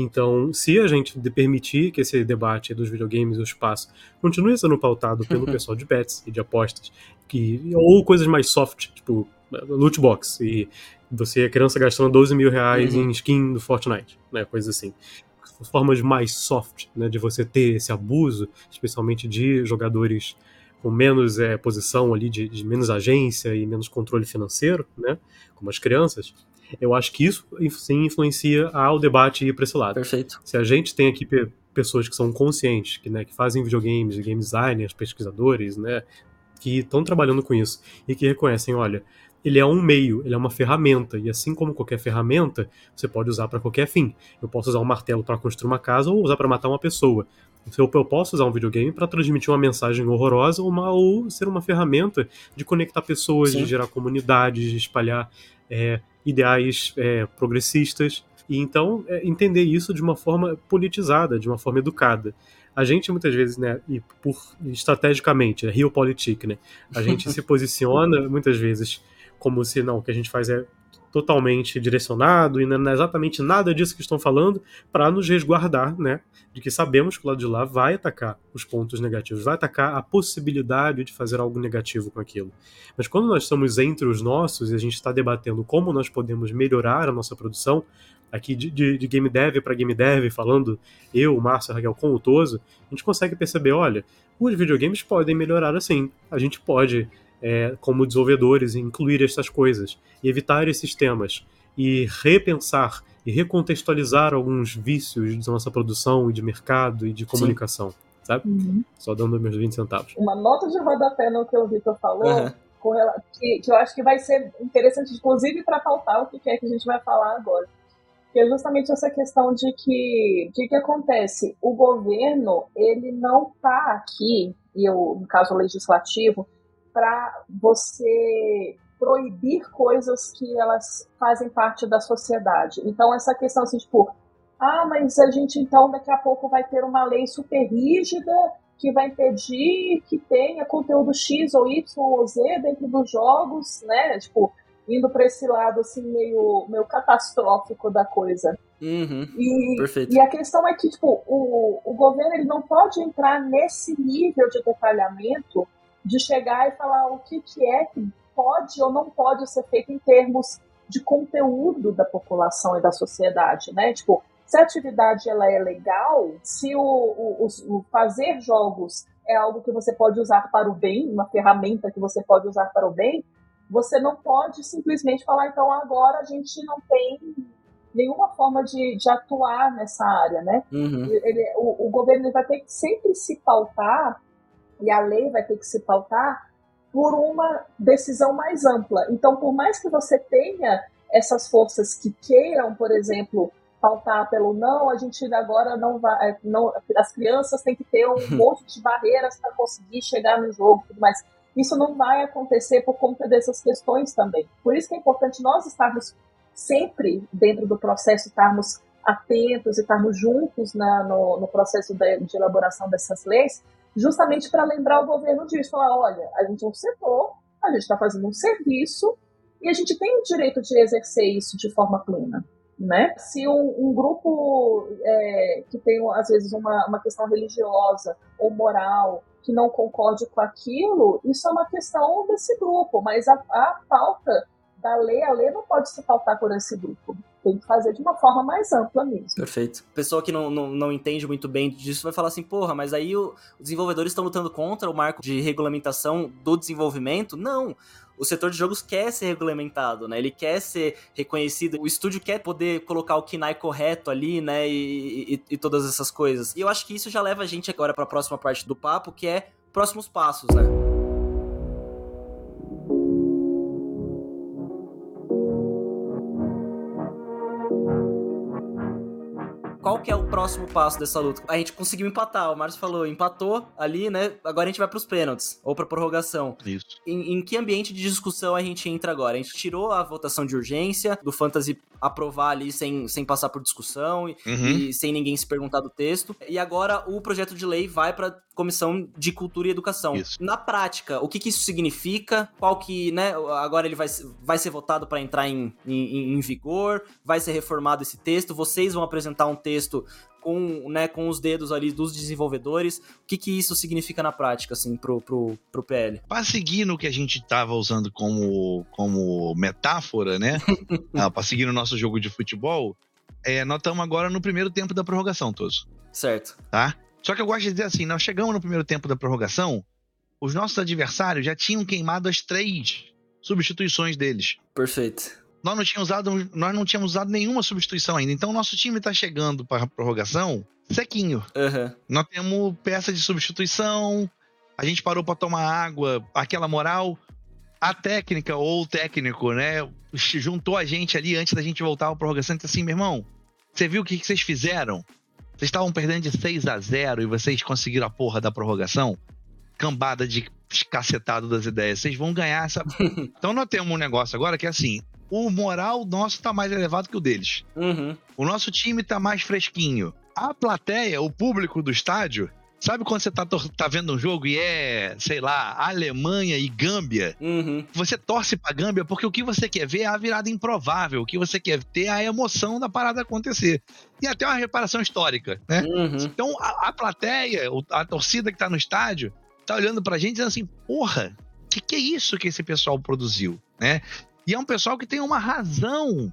Então, se a gente permitir que esse debate dos videogames e o espaço continue sendo pautado pelo pessoal de bets e de apostas, que, ou coisas mais soft, tipo loot box, e você, a criança gastando 12 mil reais uhum. em skin do Fortnite, né, coisas assim. Formas mais soft, né, de você ter esse abuso, especialmente de jogadores com menos é, posição ali, de, de menos agência e menos controle financeiro, né, como as crianças, eu acho que isso sim influencia ao debate ir para esse lado. Perfeito. Se a gente tem aqui pessoas que são conscientes, que, né, que fazem videogames, game designers, pesquisadores, né, que estão trabalhando com isso e que reconhecem, olha, ele é um meio, ele é uma ferramenta, e assim como qualquer ferramenta, você pode usar para qualquer fim. Eu posso usar um martelo para construir uma casa ou usar para matar uma pessoa. Então, eu posso usar um videogame para transmitir uma mensagem horrorosa ou, uma, ou, ser uma ferramenta de conectar pessoas, Sim. de gerar comunidades, de espalhar é, ideais é, progressistas. E então é, entender isso de uma forma politizada, de uma forma educada. A gente muitas vezes, né, e por estrategicamente, é realpolitik, né, a gente se posiciona muitas vezes como se não, o que a gente faz é totalmente direcionado e não é exatamente nada disso que estão falando para nos resguardar, né, de que sabemos que o lado de lá vai atacar os pontos negativos, vai atacar a possibilidade de fazer algo negativo com aquilo. Mas quando nós estamos entre os nossos e a gente está debatendo como nós podemos melhorar a nossa produção, aqui de, de, de game dev para game dev, falando eu, o Márcio, Raquel com o Toso, a gente consegue perceber, olha, os videogames podem melhorar assim. A gente pode é, como desenvolvedores, incluir essas coisas e evitar esses temas e repensar e recontextualizar alguns vícios da nossa produção e de mercado e de comunicação, Sim. sabe? Uhum. Só dando meus 20 centavos. Uma nota de rodapé no que o Vitor falou, uhum. que, que, eu acho que vai ser interessante, inclusive, para pautar o que é que a gente vai falar agora. Que é justamente essa questão de que, de que acontece, o governo, ele não está aqui, e eu, no caso legislativo, para você proibir coisas que elas fazem parte da sociedade. Então, essa questão assim, tipo, ah, mas a gente então daqui a pouco vai ter uma lei super rígida que vai impedir que tenha conteúdo X ou Y ou Z dentro dos jogos, né? Tipo, indo para esse lado assim meio, meio catastrófico da coisa. Uhum, e, perfeito. e a questão é que tipo, o, o governo ele não pode entrar nesse nível de detalhamento de chegar e falar o que, que é que pode ou não pode ser feito em termos de conteúdo da população e da sociedade, né? Tipo, se a atividade ela é legal, se o, o, o, fazer jogos é algo que você pode usar para o bem, uma ferramenta que você pode usar para o bem, você não pode simplesmente falar, então agora a gente não tem nenhuma forma de, de atuar nessa área, né? Uhum. Ele, o, o governo vai ter que sempre se pautar e a lei vai ter que se pautar por uma decisão mais ampla. Então, por mais que você tenha essas forças que queiram, por exemplo, pautar pelo não, a gente agora não vai, é, não, as crianças têm que ter um monte de barreiras para conseguir chegar no jogo, tudo mais. Isso não vai acontecer por conta dessas questões também. Por isso que é importante nós estarmos sempre dentro do processo, estarmos atentos e estarmos juntos na, no, no processo de, de elaboração dessas leis, justamente para lembrar o governo disso. Falar, olha, a gente é um setor, a gente está fazendo um serviço e a gente tem o direito de exercer isso de forma plena. Né? Se um, um grupo é, que tem, às vezes, uma, uma questão religiosa ou moral que não concorde com aquilo, isso é uma questão desse grupo, mas a, a pauta da lei, a lei não pode se pautar por esse grupo tem que fazer de uma forma mais ampla mesmo. Perfeito. Pessoa que não, não, não entende muito bem disso vai falar assim, porra, mas aí o, os desenvolvedores estão lutando contra o marco de regulamentação do desenvolvimento? Não o setor de jogos quer ser regulamentado, né? Ele quer ser reconhecido. O estúdio quer poder colocar o KNAI correto ali, né? E, e, e todas essas coisas. E eu acho que isso já leva a gente agora para a próxima parte do papo, que é próximos passos, né? Qual que é o próximo passo dessa luta? A gente conseguiu empatar, o Márcio falou, empatou ali, né? Agora a gente vai pros pênaltis, ou pra prorrogação. Isso. Em, em, que ambiente de discussão a gente entra agora? A gente tirou a votação de urgência do Fantasy aprovar ali sem, sem passar por discussão e, uhum. e sem ninguém se perguntar do texto. E agora o projeto de lei vai para comissão de cultura e educação. Isso. Na prática, o que, que isso significa? Qual que, né? Agora ele vai, vai ser votado para entrar em, em, em vigor, vai ser reformado esse texto. Vocês vão apresentar um texto com, né, com os dedos ali dos desenvolvedores. O que, que isso significa na prática, assim, pro, pro, pro PL? Para seguir no que a gente estava usando como, como metáfora, né? ah, para seguir no nosso jogo de futebol, é, nós estamos agora no primeiro tempo da prorrogação, todos. Certo. Tá? Só que eu gosto de dizer assim, nós chegamos no primeiro tempo da prorrogação, os nossos adversários já tinham queimado as três substituições deles. Perfeito. Nós não tínhamos usado, nós não tínhamos usado nenhuma substituição ainda. Então, o nosso time está chegando para a prorrogação sequinho. Uhum. Nós temos peça de substituição, a gente parou para tomar água, aquela moral. A técnica ou o técnico, né, juntou a gente ali antes da gente voltar à prorrogação e disse assim, meu irmão, você viu o que, que vocês fizeram? Vocês estavam perdendo de 6 a 0 e vocês conseguiram a porra da prorrogação? Cambada de cacetado das ideias. Vocês vão ganhar essa. então nós temos um negócio agora que é assim: o moral nosso tá mais elevado que o deles. Uhum. O nosso time tá mais fresquinho. A plateia, o público do estádio, sabe quando você tá, tá vendo um jogo e é, sei lá, Alemanha e Gâmbia? Uhum. Você torce pra Gâmbia porque o que você quer ver é a virada improvável. O que você quer ter é a emoção da parada acontecer. E até uma reparação histórica, né? Uhum. Então a, a plateia, o- a torcida que tá no estádio, tá olhando pra gente dizendo assim: porra, que que é isso que esse pessoal produziu, né? E é um pessoal que tem uma razão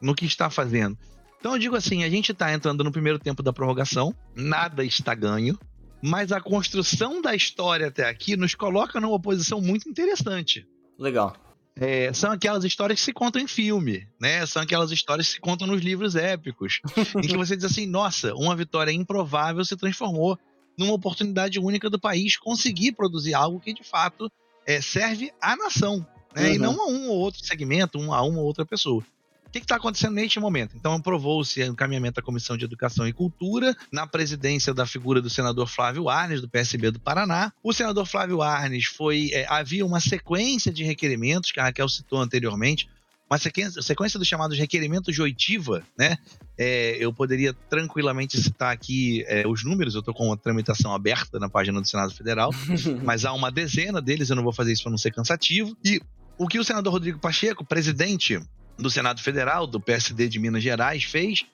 no que está fazendo. Então eu digo assim: a gente tá entrando no primeiro tempo da prorrogação, nada está ganho, mas a construção da história até aqui nos coloca numa posição muito interessante. Legal. É, são aquelas histórias que se contam em filme, né? São aquelas histórias que se contam nos livros épicos, em que você diz assim: nossa, uma vitória improvável se transformou numa oportunidade única do país conseguir produzir algo que de fato é, serve à nação, né? E Uhum. não a um ou outro segmento, um, a uma ou outra pessoa. O que está acontecendo neste momento? Então, aprovou-se o encaminhamento da Comissão de Educação e Cultura, na presidência da figura do senador Flávio Arnes, do PSB do Paraná. O senador Flávio Arnes foi. é, havia uma sequência de requerimentos, que a Raquel citou anteriormente, uma sequência, sequência dos chamados requerimentos de oitiva, né? É, eu poderia tranquilamente citar aqui é, os números, eu estou com a tramitação aberta na página do Senado Federal, mas há uma dezena deles, eu não vou fazer isso para não ser cansativo. E o que o senador Rodrigo Pacheco, presidente do Senado Federal, do PSD de Minas Gerais, fez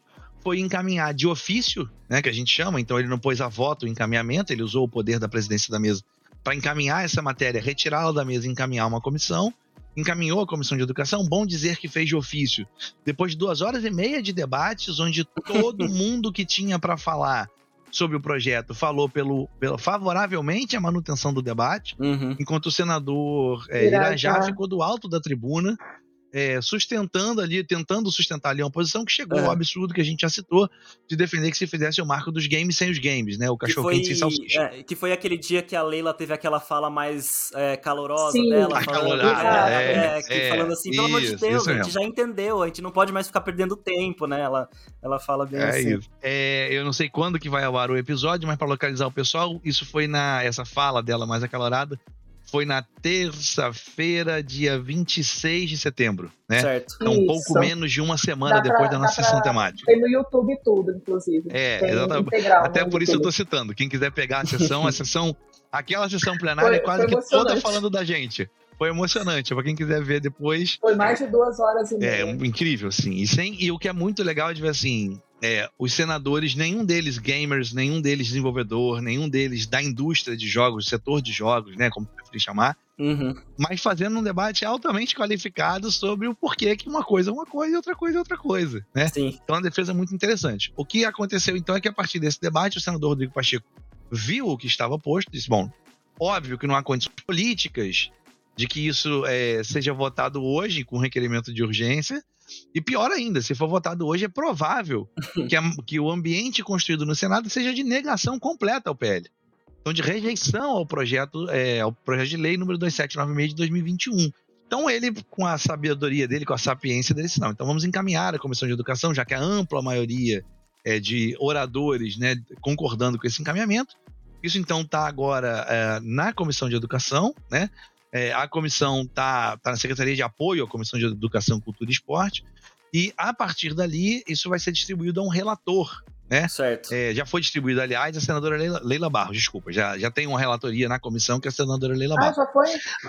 foi encaminhar de ofício, né, que a gente chama, então ele não pôs a voto o encaminhamento, ele usou o poder da presidência da mesa para encaminhar essa matéria, retirá-la da mesa e encaminhar uma comissão. Encaminhou a comissão de educação, bom dizer que fez de ofício. Depois de duas horas e meia de debates, onde todo mundo que tinha para falar sobre o projeto falou pelo, pelo favoravelmente à manutenção do debate, Uhum. enquanto o senador é, Irajá. Irajá ficou do alto da tribuna, é, sustentando ali, tentando sustentar ali uma posição que chegou ao Aham. absurdo que a gente já citou, de defender que se fizesse o marco dos games sem os games, né? O Que cachorro foi, quente sem salsicha. é, que foi aquele dia que a Leila teve aquela fala mais é, calorosa Sim. dela. Falando, Acalorada, é, é, que é, falando assim, pelo amor de Deus, a gente já entendeu, a gente não pode mais ficar perdendo tempo, né? Ela, ela fala bem É assim. isso. É, eu não sei quando que vai ao ar o episódio, mas para localizar o pessoal, isso foi na essa fala dela mais acalorada, foi na terça-feira, dia 26 de setembro, né? Certo. Então, um pouco menos de uma semana Dá pra- depois da dá nossa pra- sessão temática. Tem no YouTube tudo, inclusive. É, Tem exatamente. integral Até no por isso eu tô citando. Quem quiser pegar a sessão, a sessão. Aquela sessão plenária Foi- é quase que toda falando da gente. Foi emocionante. Pra quem quiser ver depois. Foi mais de duas horas e É meia. um- incrível, assim. E, sem, e o que é muito legal é de ver assim. É, os senadores, nenhum deles gamers, nenhum deles desenvolvedor, nenhum deles da indústria de jogos, setor de jogos, né, como preferir chamar, Uhum. mas fazendo um debate altamente qualificado sobre o porquê que uma coisa é uma coisa e outra coisa é outra coisa, né? Sim. Então, é uma defesa muito interessante. O que aconteceu, então, é que a partir desse debate, o senador Rodrigo Pacheco viu o que estava posto, disse: bom, óbvio que não há condições políticas de que isso eh, seja votado hoje com requerimento de urgência. E pior ainda, se for votado hoje, é provável que, a- que o ambiente construído no Senado seja de negação completa ao PL. Então, de rejeição ao projeto, eh, ao projeto de lei número 2796 de 2021. Então, ele, com a sabedoria dele, com a sapiência dele, disse, não, então vamos encaminhar a Comissão de Educação, já que a ampla maioria é, de oradores né, concordando com esse encaminhamento. Isso, então, está agora é, na Comissão de Educação, né? É, a comissão está tá na Secretaria de Apoio à Comissão de Educação, Cultura e Esporte, e a partir dali, isso vai ser distribuído a um relator né? Certo. É, já foi distribuído, aliás, a senadora Leila, Leila Barros, desculpa. Já, já tem uma relatoria na comissão que é a senadora Leila Ah, Barros. já foi?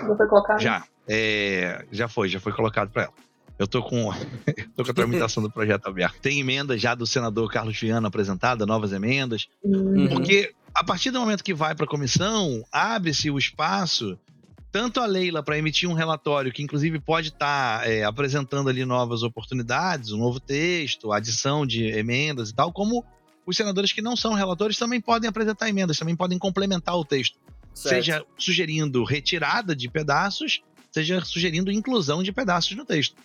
Já foi colocado? Já. É, já foi, já foi colocado para ela. Eu tô com, tô com a tramitação do projeto aberto. Tem emenda já do senador Carlos Viana apresentada, novas emendas. Hum, Uhum. Porque a partir do momento que vai para a comissão, abre-se o espaço, tanto a Leila para emitir um relatório, que inclusive pode estar apresentando ali novas oportunidades, um novo texto, adição de emendas e tal, como os senadores que não são relatores também podem apresentar emendas, também podem complementar o texto, certo. seja sugerindo retirada de pedaços, seja sugerindo inclusão de pedaços no texto.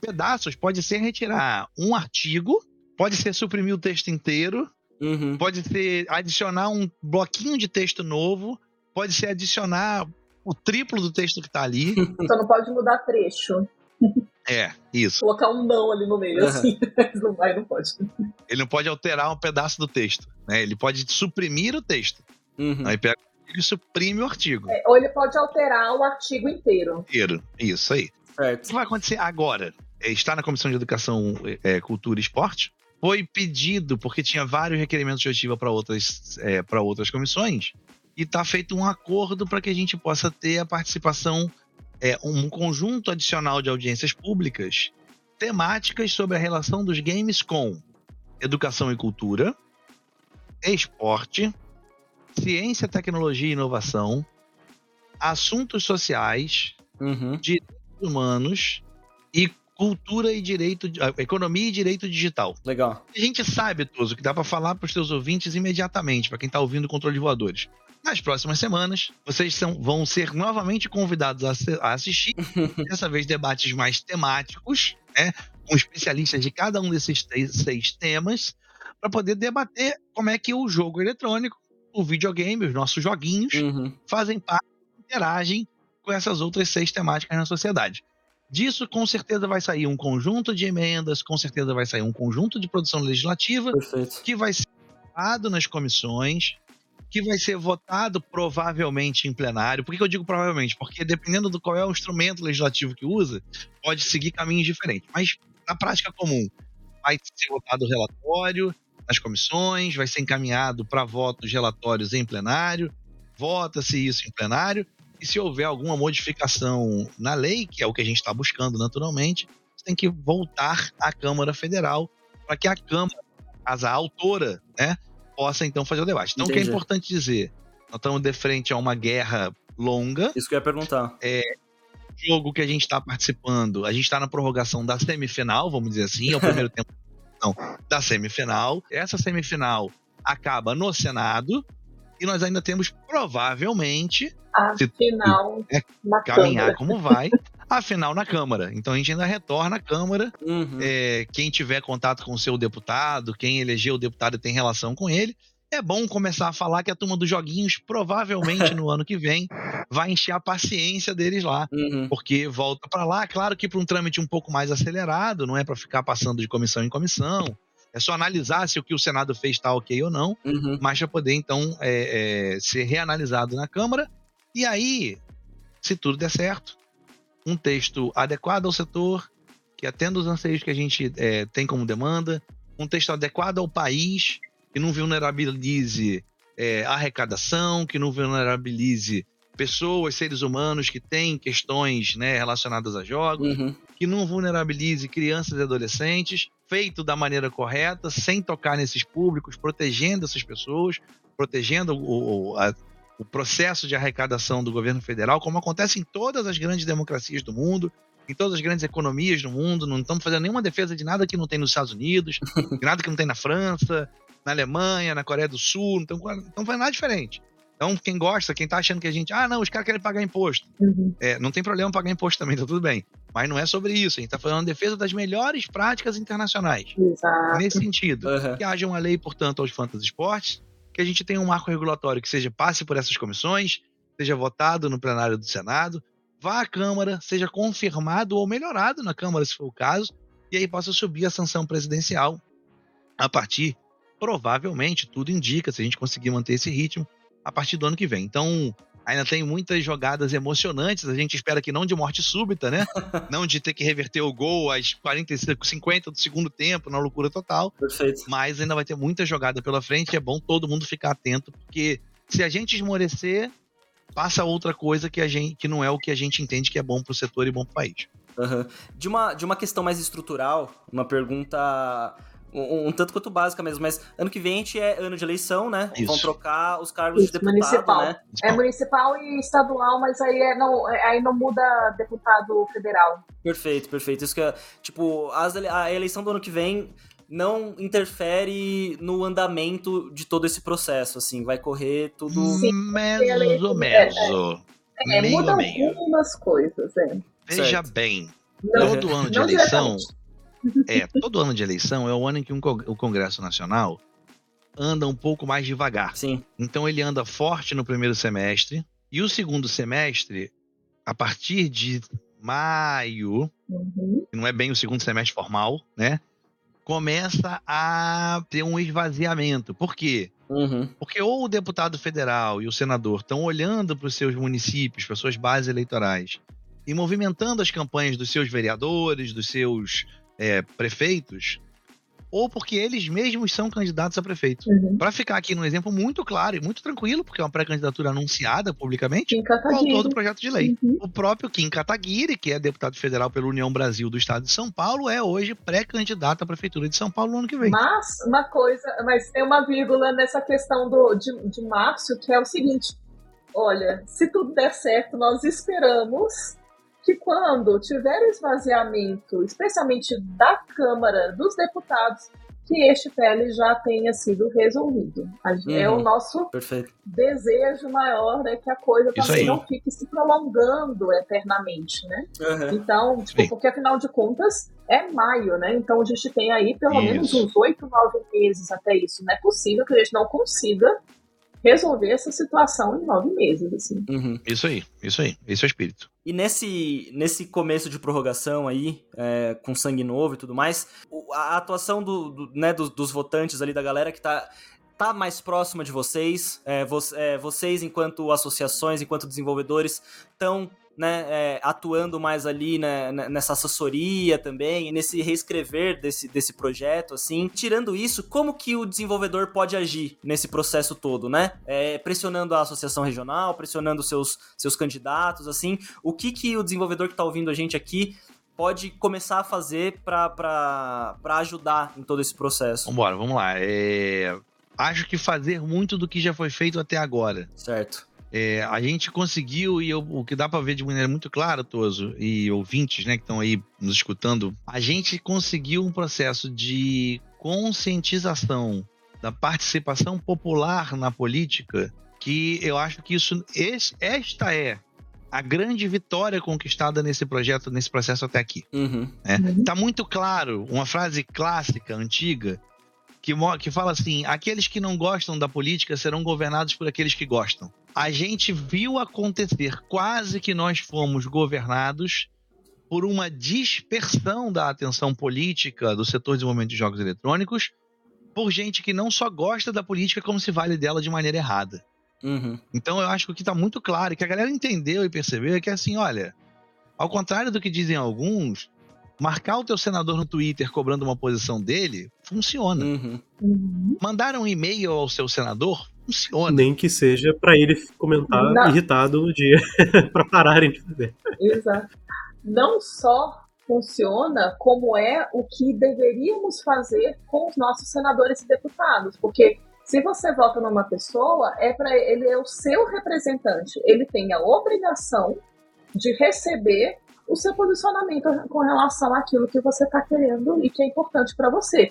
Pedaços pode ser retirar um artigo, pode ser suprimir o texto inteiro, Uhum. pode ser adicionar um bloquinho de texto novo, pode ser adicionar o triplo do texto que tá ali. Só não pode mudar trecho. É, isso. Colocar um não ali no meio, Aham. assim. não vai, não pode. Ele não pode alterar um pedaço do texto, né? Ele pode suprimir o texto. Uhum. Aí pega ele suprime o artigo É, ou ele pode alterar o artigo inteiro. inteiro. Isso aí. O Certo. que vai acontecer agora? É, Está na Comissão de Educação, é, Cultura e Esporte. Foi pedido, porque tinha vários requerimentos de oitiva para outras, é, para outras comissões, e está feito um acordo para que a gente possa ter a participação, é, um conjunto adicional de audiências públicas temáticas sobre a relação dos games com educação e cultura, esporte, ciência, tecnologia e inovação, assuntos sociais, Uhum. humanos e cultura e direito, ah, economia e direito digital. Legal. A gente sabe, Toso, que dá para falar para os seus ouvintes imediatamente, para quem está ouvindo o Controle de Voadores. Nas próximas semanas, vocês são- vão ser novamente convidados a, a assistir, dessa vez debates mais temáticos, né, com especialistas de cada um desses três- seis temas, para poder debater como é que o jogo eletrônico, o videogame, os nossos joguinhos, Uhum. fazem parte, interagem com essas outras seis temáticas na sociedade. Disso, com certeza, vai sair um conjunto de emendas, com certeza vai sair um conjunto de produção legislativa Perfeito. que vai ser votado nas comissões, que vai ser votado provavelmente em plenário. Por que eu digo provavelmente? Porque dependendo do qual é o instrumento legislativo que usa, pode seguir caminhos diferentes. Mas na prática comum, vai ser votado o relatório nas comissões, vai ser encaminhado para votos relatórios em plenário, vota-se isso em plenário, e se houver alguma modificação na lei, que é o que a gente está buscando naturalmente, tem que voltar à Câmara Federal para que a Câmara, a autora, né, possa então fazer o debate. Então, o que é Entendi. importante dizer? Nós estamos de frente a uma guerra longa, Isso que eu ia perguntar. jogo que a gente está participando, a gente está na prorrogação da semifinal, vamos dizer assim, é o primeiro tempo não, da semifinal. Essa semifinal acaba no Senado e nós ainda temos provavelmente Se- Afinal, É, na caminhar Câmara. como vai a final na Câmara. Então a gente ainda retorna à Câmara. Uhum. É, quem tiver contato com o seu deputado, quem elegeu o deputado e tem relação com ele, é bom começar a falar que a turma dos joguinhos provavelmente no ano que vem vai encher a paciência deles lá. Uhum. porque volta para lá, claro que para um trâmite um pouco mais acelerado, não é para ficar passando de comissão em comissão, é só analisar se o que o Senado fez está ok ou não, Uhum. mas para poder então é, é, ser reanalisado na Câmara, e aí, se tudo der certo, um texto adequado ao setor, que atenda os anseios que a gente é, tem como demanda, um texto adequado ao país, que não vulnerabilize é, arrecadação, que não vulnerabilize pessoas, seres humanos que têm questões né, relacionadas a jogos, Uhum. que não vulnerabilize crianças e adolescentes, feito da maneira correta, sem tocar nesses públicos, protegendo essas pessoas, protegendo o, o, a- o processo de arrecadação do governo federal, como acontece em todas as grandes democracias do mundo, em todas as grandes economias do mundo. Não estamos fazendo nenhuma defesa de nada que não tem nos Estados Unidos, de nada que não tem na França, na Alemanha, na Coreia do Sul, não estamos fazendo nada diferente. Então, quem gosta, quem tá achando que a gente, ah, não, os caras querem pagar imposto. Uhum. É, não tem problema pagar imposto também, tá tudo bem. Mas não é sobre isso. A gente tá falando de defesa das melhores práticas internacionais. Exato. Nesse sentido, Uhum. que haja uma lei, portanto, aos fantasy esportes, que a gente tenha um marco regulatório que seja passe por essas comissões, seja votado no plenário do Senado, vá à Câmara, seja confirmado ou melhorado na Câmara, se for o caso, e aí possa subir a sanção presidencial a partir, provavelmente, tudo indica, se a gente conseguir manter esse ritmo, a partir do ano que vem. Então, Ainda tem muitas jogadas emocionantes. A gente espera que não de morte súbita, né? não de ter que reverter o gol às 45, 50 do segundo tempo, na loucura total. Perfeito. Mas ainda vai ter muita jogada pela frente. É bom todo mundo ficar atento, porque se a gente esmorecer, passa outra coisa que, a gente, que não é o que a gente entende que é bom pro setor e bom pro país. Uhum. De, uma, de uma questão mais estrutural, uma pergunta um, um, tanto quanto básica mesmo, mas ano que vem a gente é ano de eleição, né? Isso. Vão trocar os cargos Isso, de deputado, municipal. né? É municipal e estadual, mas aí, é, não, é, aí não muda deputado federal. Perfeito, perfeito. Isso que é, tipo, as, a eleição do ano que vem não interfere no andamento de todo esse processo, assim, vai correr tudo... Sim, menos ou menos. É, é, muda algumas coisas, é. Veja certo. bem, não, todo ano de eleição... É, todo ano de eleição é o ano em que um, o Congresso Nacional anda um pouco mais devagar. Sim. Então ele anda forte no primeiro semestre e o segundo semestre, a partir de maio, uhum. não é bem o segundo semestre formal, né? Começa a ter um esvaziamento. Por quê? Uhum. Porque ou o deputado federal e o senador estão olhando para os seus municípios, para suas bases eleitorais, e movimentando as campanhas dos seus vereadores, dos seus é, prefeitos, ou porque eles mesmos são candidatos a prefeito. Uhum. Para ficar aqui num exemplo muito claro e muito tranquilo, porque é uma pré-candidatura anunciada publicamente, o autor do projeto de lei. Uhum. O próprio Kim Kataguiri, que é deputado federal pela União Brasil do Estado de São Paulo, é hoje pré-candidato à prefeitura de São Paulo no ano que vem. Mas uma coisa, mas tem uma vírgula nessa questão do, de, de Márcio, que é o seguinte: olha, se tudo der certo, nós esperamos que quando tiver o esvaziamento, especialmente da Câmara dos Deputados, que este PL já tenha sido resolvido. É uhum. o nosso Perfeito. desejo maior, né, que a coisa também não fique se prolongando eternamente, né? Uhum. Então, tipo, porque afinal de contas é maio, né? Então a gente tem aí pelo isso. menos uns oito, nove meses até isso. Não é possível que a gente não consiga resolver essa situação em nove meses, assim. Uhum. Isso aí, isso aí, esse é o espírito. E nesse, nesse começo de prorrogação aí, é, com sangue novo e tudo mais, a atuação do, do né, dos, dos, votantes ali, da galera que tá, tá mais próxima de vocês, é, vo, é, vocês enquanto associações, enquanto desenvolvedores, estão né, é, atuando mais ali né, nessa assessoria também, nesse reescrever desse, desse projeto, assim. Tirando isso, como que o desenvolvedor pode agir nesse processo todo, né? É, pressionando a associação regional, pressionando seus, seus candidatos, assim. O que que o desenvolvedor que está ouvindo a gente aqui pode começar a fazer para ajudar em todo esse processo? Vambora, vamos lá. É... Acho que fazer muito do que já foi feito até agora. Certo. É, a gente conseguiu, e eu, o que dá para ver de maneira muito clara, Toso, e ouvintes né, que estão aí nos escutando, a gente conseguiu um processo de conscientização da participação popular na política que eu acho que isso esse, esta é a grande vitória conquistada nesse projeto, nesse processo até aqui. Uhum. É. Tá muito claro, uma frase clássica, antiga, que, que fala assim: aqueles que não gostam da política serão governados por aqueles que gostam a gente viu acontecer, quase que nós fomos governados por uma dispersão da atenção política do setor de desenvolvimento de jogos eletrônicos por gente que não só gosta da política, como se vale dela de maneira errada. Uhum. Então eu acho que o que está muito claro e que a galera entendeu e percebeu é que assim, olha, ao contrário do que dizem alguns, marcar o teu senador no Twitter cobrando uma posição dele funciona. Uhum. Uhum. Mandar um e-mail ao seu senador funciona. Nem que seja para ele comentar Não. irritado no dia, para pararem de fazer. Exato. Não só funciona, como é o que deveríamos fazer com os nossos senadores e deputados, porque se você vota numa pessoa, é para ele é o seu representante, ele tem a obrigação de receber o seu posicionamento com relação àquilo que você está querendo e que é importante para você.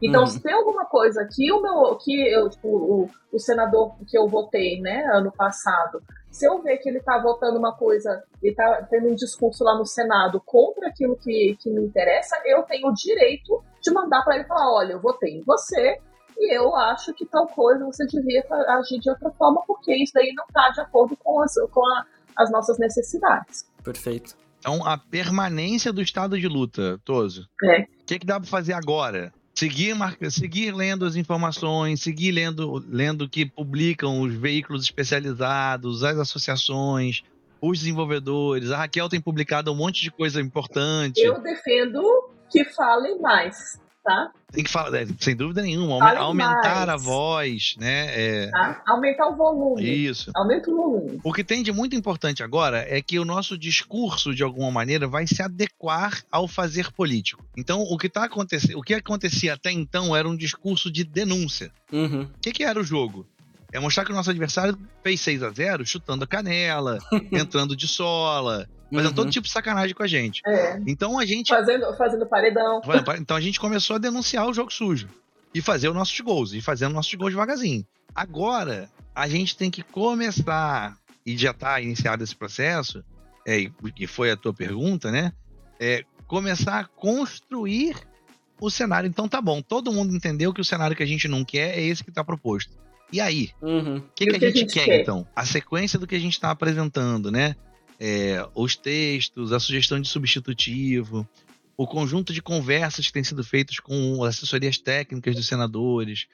Então, uhum. se tem alguma coisa que o meu, que eu, tipo, o, o senador que eu votei, né, ano passado, se eu ver que ele está votando uma coisa e está tendo um discurso lá no Senado contra aquilo que, que me interessa, eu tenho o direito de mandar para ele falar: olha, eu votei em você e eu acho que tal coisa você devia agir de outra forma, porque isso daí não está de acordo com as, com a, as nossas necessidades. Perfeito. Então, a permanência do estado de luta, Toso. É. O que, que dá para fazer agora? seguir, marca, seguir lendo as informações, seguir lendo, lendo que publicam os veículos especializados, as associações, os desenvolvedores. A Raquel tem publicado um monte de coisa importante. Eu defendo que falem mais tá? Tem que falar, é, sem dúvida nenhuma, Fale aumentar mais. a voz, né? É... Tá? Aumentar o volume. Isso. Aumenta o volume. O que tem de muito importante agora é que o nosso discurso, de alguma maneira, vai se adequar ao fazer político. Então, o que está acontecendo, o que acontecia até então era um discurso de denúncia. Uhum. O que, que era o jogo? É mostrar que o nosso adversário fez 6 a 0 chutando a canela, entrando de sola, fazendo uhum. todo tipo de sacanagem com a gente. É. Então a gente. Fazendo, fazendo paredão. Então a gente começou a denunciar o jogo sujo. E fazer os nossos gols. E fazendo nossos gols devagarzinho. Agora, a gente tem que começar, e já está iniciado esse processo, é, que foi a tua pergunta, né? É, começar a construir o cenário. Então tá bom, todo mundo entendeu que o cenário que a gente não quer é esse que está proposto. E aí? O uhum. que, que, a gente, gente quer, quer, então? A sequência do que a gente está apresentando, né? é, os textos, a sugestão de substitutivo, o conjunto de conversas que têm sido feitas com assessorias técnicas dos senadores,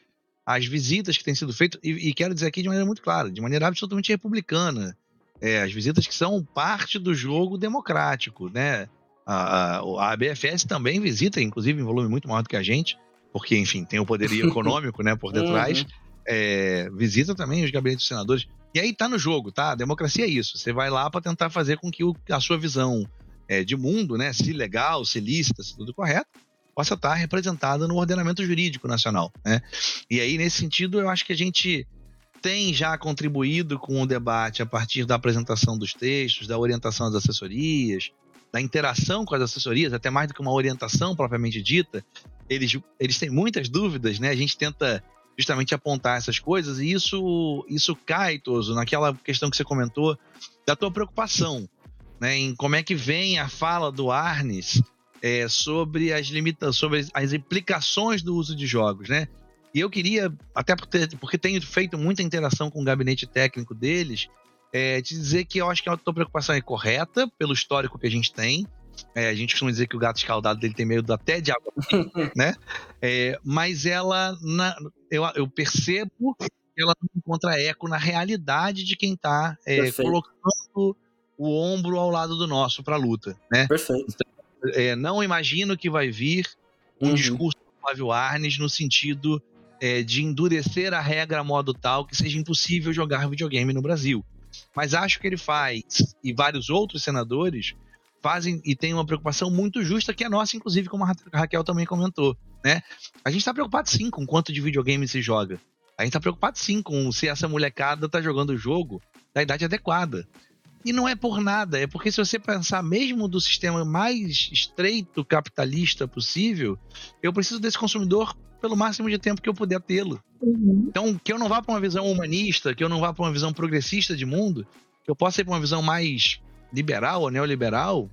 as visitas que têm sido feitas, e, e quero dizer aqui de maneira muito clara, de maneira absolutamente republicana, é, as visitas que são parte do jogo democrático, né? A, a, a BFS também visita, inclusive em volume muito maior do que a gente, porque, enfim, tem o poderio econômico né, por detrás. Uhum. É, visita também os gabinetes dos senadores. E aí tá no jogo, tá? A democracia é isso. Você vai lá para tentar fazer com que o, a sua visão é, de mundo, né, se legal, se lícita, se tudo correto, possa estar representada no ordenamento jurídico nacional, né? E aí nesse sentido, eu acho que a gente tem já contribuído com o debate a partir da apresentação dos textos, da orientação das assessorias, da interação com as assessorias, até mais do que uma orientação propriamente dita. Eles, eles têm muitas dúvidas, né? A gente tenta justamente apontar essas coisas, e isso, isso cai, Toso, naquela questão que você comentou da tua preocupação, né, em como é que vem a fala do Arnes é, sobre as limitações, sobre as implicações do uso de jogos, né? E eu queria, até porque, porque tenho feito muita interação com o gabinete técnico deles, é, te dizer que eu acho que a tua preocupação é correta, pelo histórico que a gente tem, é, a gente costuma dizer que o gato escaldado dele tem medo até de água, né? É, mas ela, na, eu, eu, percebo que ela não encontra eco na realidade de quem está é, colocando o ombro ao lado do nosso para a luta, né? Perfeito. Então, é, não imagino que vai vir um uhum. discurso do Flávio Arnes no sentido é, de endurecer a regra a modo tal que seja impossível jogar videogame no Brasil. Mas acho que ele faz, e vários outros senadores, fazem e têm uma preocupação muito justa, que é nossa, inclusive, como a Raquel também comentou. Né? A gente está preocupado sim com quanto de videogame se joga. A gente está preocupado sim com se essa molecada está jogando o jogo da idade adequada. E não é por nada, é porque se você pensar mesmo do sistema mais estreito capitalista possível, eu preciso desse consumidor pelo máximo de tempo que eu puder tê-lo. Uhum. Então, que eu não vá para uma visão humanista, que eu não vá para uma visão progressista de mundo, que eu possa ir para uma visão mais liberal ou neoliberal,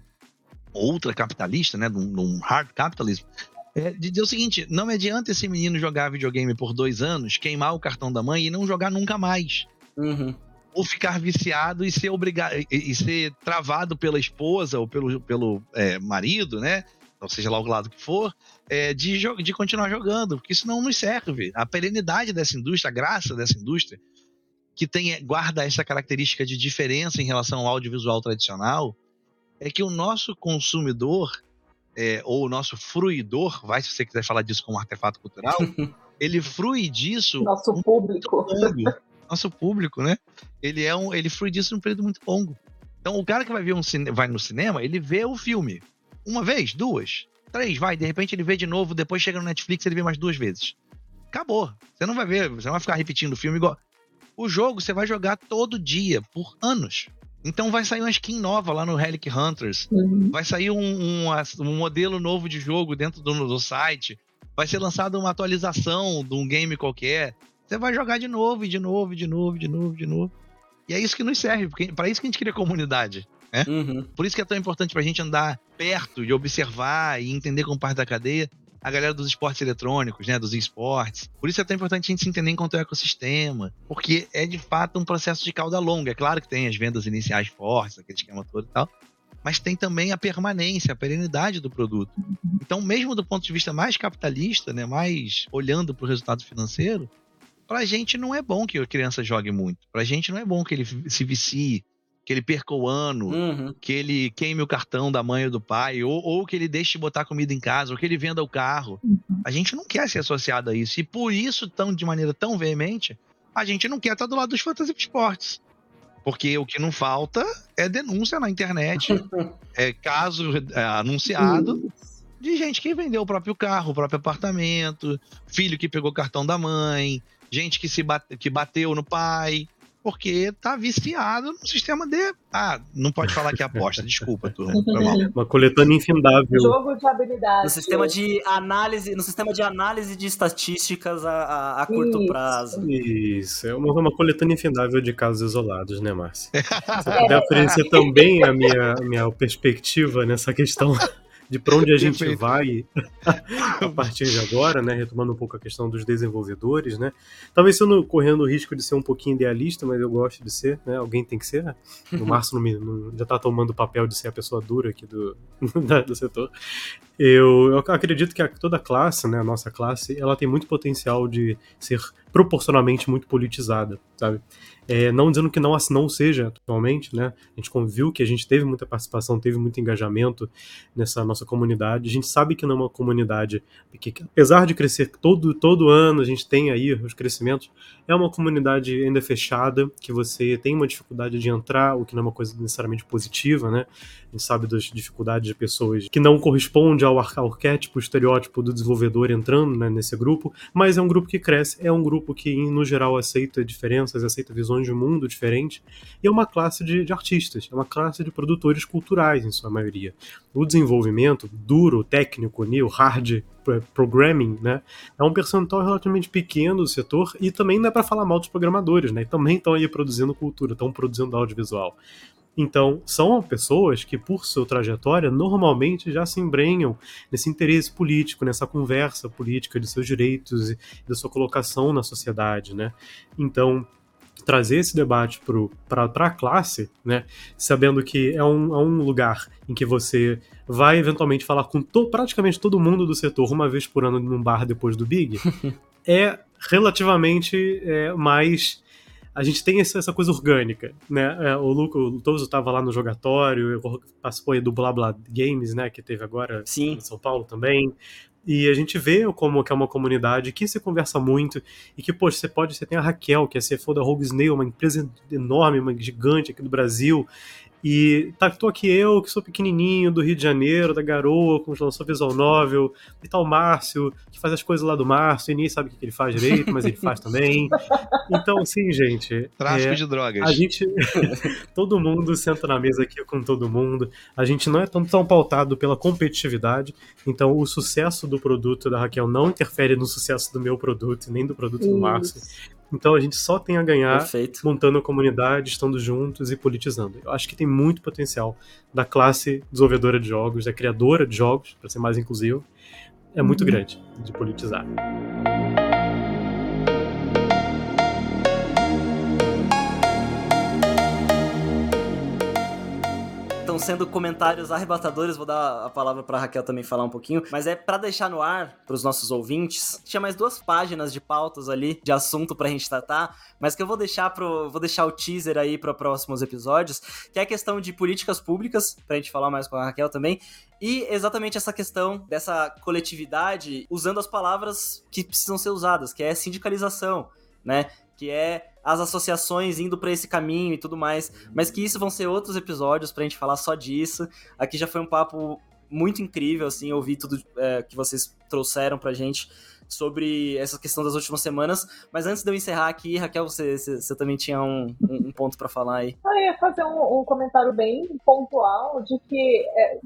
outra capitalista, né, num, hard capitalism, é de dizer o seguinte: não adianta esse menino jogar videogame por dois anos, queimar o cartão da mãe e não jogar nunca mais. Uhum. Ou ficar viciado e ser obrigado e, e, ser travado pela esposa ou pelo, pelo é, marido, né? Ou seja lá o lado que for, é, de, de continuar jogando, porque isso não nos serve. A perenidade dessa indústria, a graça dessa indústria, que tem, guarda essa característica de diferença em relação ao audiovisual tradicional, é que o nosso consumidor, é, ou o nosso fruidor, vai se você quiser falar disso como artefato cultural, ele frui disso. Nosso público. Nosso público, né? Ele é um, ele frui disso num período muito longo. Então, o cara que vai ver um vai no cinema, ele vê o filme uma vez, duas, três, vai. De repente ele vê de novo, depois chega no Netflix ele vê mais duas vezes. Acabou. Você não vai ver, você não vai ficar repetindo o filme igual. O jogo você vai jogar todo dia, por anos. Então vai sair uma skin nova lá no Relic Hunters. Uhum. Vai sair um, um, um, modelo novo de jogo dentro do, do site. Vai ser lançada uma atualização de um game qualquer. Você vai jogar de novo, e de novo, de novo, de novo, de novo. E é isso que nos serve, porque para isso que a gente cria comunidade. Né? Uhum. Por isso que é tão importante pra gente andar perto de observar e entender como parte da cadeia a galera dos esportes eletrônicos, né, dos esportes. Por isso é tão importante a gente se entender enquanto é o ecossistema, porque é de fato um processo de cauda longa. É claro que tem as vendas iniciais fortes, aquele esquema todo e tal, mas tem também a permanência, a perenidade do produto. Então, mesmo do ponto de vista mais capitalista, né, mais olhando para o resultado financeiro, para a gente não é bom que a criança jogue muito. Para a gente não é bom que ele se vicie, que ele perca o ano, Uhum. que ele queime o cartão da mãe ou do pai, ou, ou que ele deixe de botar comida em casa, ou que ele venda o carro. A gente não quer ser associado a isso. E por isso, tão, de maneira tão veemente, a gente não quer estar do lado dos fantasy esportes. Porque o que não falta é denúncia na internet, é caso é, anunciado de gente que vendeu o próprio carro, o próprio apartamento, filho que pegou o cartão da mãe, gente que se bate, que bateu no pai, porque tá viciado no sistema de. Ah, não pode falar que é aposta, desculpa, turma. Uma coletânea infindável. Jogo de habilidade. No sistema de análise, no sistema de análise de estatísticas a, a- a curto Isso. prazo. Isso, é uma, uma coletânea infindável de casos isolados, né, Márcia? Eu puder oferecer também a minha, a minha perspectiva nessa questão de para onde a gente Perfeito. vai a partir de agora, né, retomando um pouco a questão dos desenvolvedores, né, talvez sendo correndo o risco de ser um pouquinho idealista, mas eu gosto de ser, né, alguém tem que ser, né? o Márcio não me- não- já está tomando o papel de ser a pessoa dura aqui do, da- do setor, eu, eu acredito que a- toda classe, né, a nossa classe, ela tem muito potencial de ser proporcionalmente muito politizada, sabe? É, não dizendo que não, não seja atualmente, né? A gente conviu que a gente teve muita participação, teve muito engajamento nessa nossa comunidade. A gente sabe que não é uma comunidade que, apesar de crescer todo, todo ano, a gente tem aí os crescimentos, é uma comunidade ainda fechada, que você tem uma dificuldade de entrar, o que não é uma coisa necessariamente positiva, né? A gente sabe das dificuldades de pessoas que não correspondem ao ar- ao arquétipo, estereótipo do desenvolvedor entrando né, nesse grupo, mas é um grupo que cresce, é um grupo que, no geral, aceita diferenças, aceita visões de mundo diferentes, e é uma classe de, de artistas, é uma classe de produtores culturais, em sua maioria. O desenvolvimento duro, técnico, new, hard, pro- programming, né, é um percentual relativamente pequeno do setor, e também não é para falar mal dos programadores, né, e também estão aí produzindo cultura, estão produzindo audiovisual. Então, são pessoas que, por sua trajetória, normalmente já se embrenham nesse interesse político, nessa conversa política de seus direitos e da sua colocação na sociedade, né? Então, trazer esse debate para a classe, né, sabendo que é um, é um lugar em que você vai eventualmente falar com to- praticamente todo mundo do setor uma vez por ano num bar depois do Big, é relativamente é, mais a gente tem essa, essa coisa orgânica, né? É, o Luco, o Toso estava lá no jogatório, participou do Blá Blá Games, né? Que teve agora Sim. em São Paulo também. E a gente vê como que é uma comunidade que se conversa muito e que, poxa, você pode, você tem a Raquel, que é CFO da Rogue Snail, uma empresa enorme, uma gigante aqui do Brasil, e tá, tô aqui eu, que sou pequenininho, do Rio de Janeiro, da Garoa, com lançou visual novel, e tá o Márcio, que faz as coisas lá do Márcio, e nem sabe o que ele faz direito, mas ele faz também. Então, sim, gente. Tráfico é, de drogas. a gente. todo mundo senta na mesa aqui com todo mundo. A gente não é tão, tão pautado pela competitividade. Então, o sucesso do produto da Raquel não interfere no sucesso do meu produto, nem do produto do Márcio. Então, a gente só tem a ganhar Perfeito. montando a comunidade, estando juntos e politizando. Eu acho que tem muito potencial da classe desenvolvedora de jogos, da criadora de jogos, para ser mais inclusivo. É muito Uhum. grande de politizar. Sendo comentários arrebatadores, vou dar a palavra pra Raquel também falar um pouquinho, mas é pra deixar no ar pros nossos ouvintes. Tinha mais duas páginas de pautas ali de assunto pra gente tratar, mas que eu vou deixar pro vou deixar o teaser aí para próximos episódios, que é a questão de políticas públicas, pra gente falar mais com a Raquel também. E exatamente essa questão dessa coletividade usando as palavras que precisam ser usadas, que é sindicalização, né? Que é as associações indo pra esse caminho e tudo mais, mas que isso vão ser outros episódios pra gente falar só disso. Aqui já foi um papo muito incrível, assim, ouvir tudo é, que vocês trouxeram pra gente sobre essa questão das últimas semanas. Mas antes de eu encerrar aqui, Raquel, você, você, você também tinha um, um, ponto pra falar aí. Eu ia fazer um, um comentário bem pontual de que, é,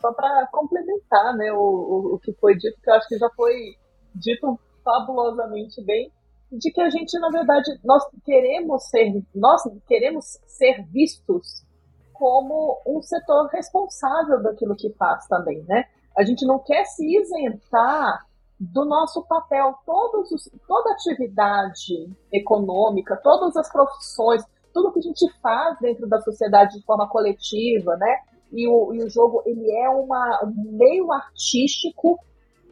só para complementar né, o, o, o que foi dito, que eu acho que já foi dito fabulosamente bem, de que a gente, na verdade, nós queremos ser, nós queremos ser vistos como um setor responsável daquilo que faz também, né? A gente não quer se isentar do nosso papel. Os, toda atividade econômica, todas as profissões, tudo que a gente faz dentro da sociedade de forma coletiva, né? e o, e o jogo ele é uma, um meio artístico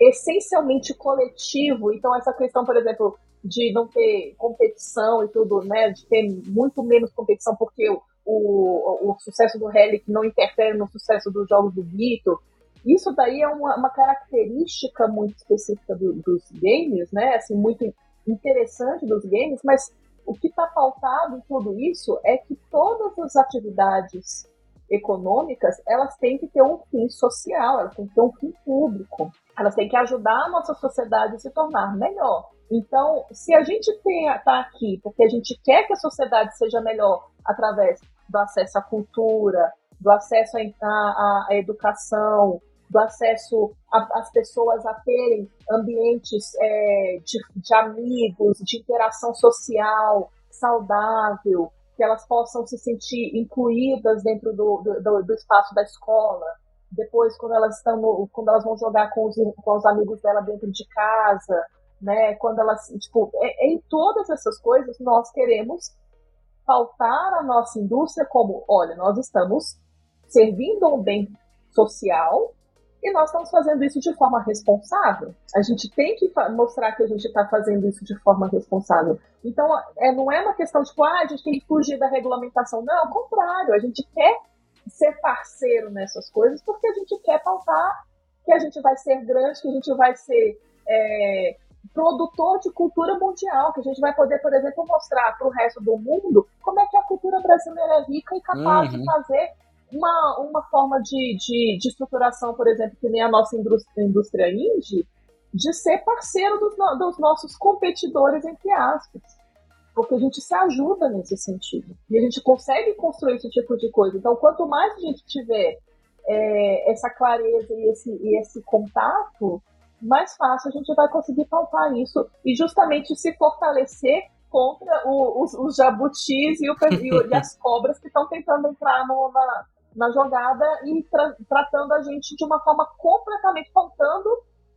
essencialmente coletivo. Então, essa questão, por exemplo, de não ter competição e tudo, né? De ter muito menos competição, porque o, o, o sucesso do Relic não interfere no sucesso dos jogos do Vitor. Isso daí é uma, uma característica muito específica do, dos games, né? Assim, muito interessante dos games, mas o que está faltado em tudo isso é que todas as atividades econômicas, elas têm que ter um fim social, elas têm que ter um fim público. Elas têm que ajudar a nossa sociedade a se tornar melhor. Então, se a gente está aqui porque a gente quer que a sociedade seja melhor através do acesso à cultura, do acesso à, educação, do acesso às pessoas a terem ambientes é, de, de amigos, de interação social saudável, que elas possam se sentir incluídas dentro do, do, do espaço da escola. Depois, quando elas estão, no, quando elas vão jogar com os, com os amigos dela dentro de casa, né? Quando elas, tipo, é, é em todas essas coisas nós queremos pautar a nossa indústria como, olha, nós estamos servindo um bem social e nós estamos fazendo isso de forma responsável. A gente tem que mostrar que a gente está fazendo isso de forma responsável. Então, é, não é uma questão de, tipo, ah, a gente tem que fugir da regulamentação. Não, ao contrário, a gente quer ser parceiro nessas coisas porque a gente quer pautar que a gente vai ser grande, que a gente vai ser é, produtor de cultura mundial, que a gente vai poder, por exemplo, mostrar para o resto do mundo como é que a cultura brasileira é rica e capaz uhum. de fazer uma, uma forma de, de, de, estruturação, por exemplo, que nem a nossa indústria, indústria indie, de ser parceiro dos, dos nossos competidores, entre aspas. Porque a gente se ajuda nesse sentido. E a gente consegue construir esse tipo de coisa. Então, quanto mais a gente tiver é, essa clareza e esse, e esse contato, mais fácil a gente vai conseguir pautar isso e justamente se fortalecer contra o, os, os, jabutis e, o, e, as cobras que estão tentando entrar no, na, na, jogada e tra, tratando a gente de uma forma completamente faltando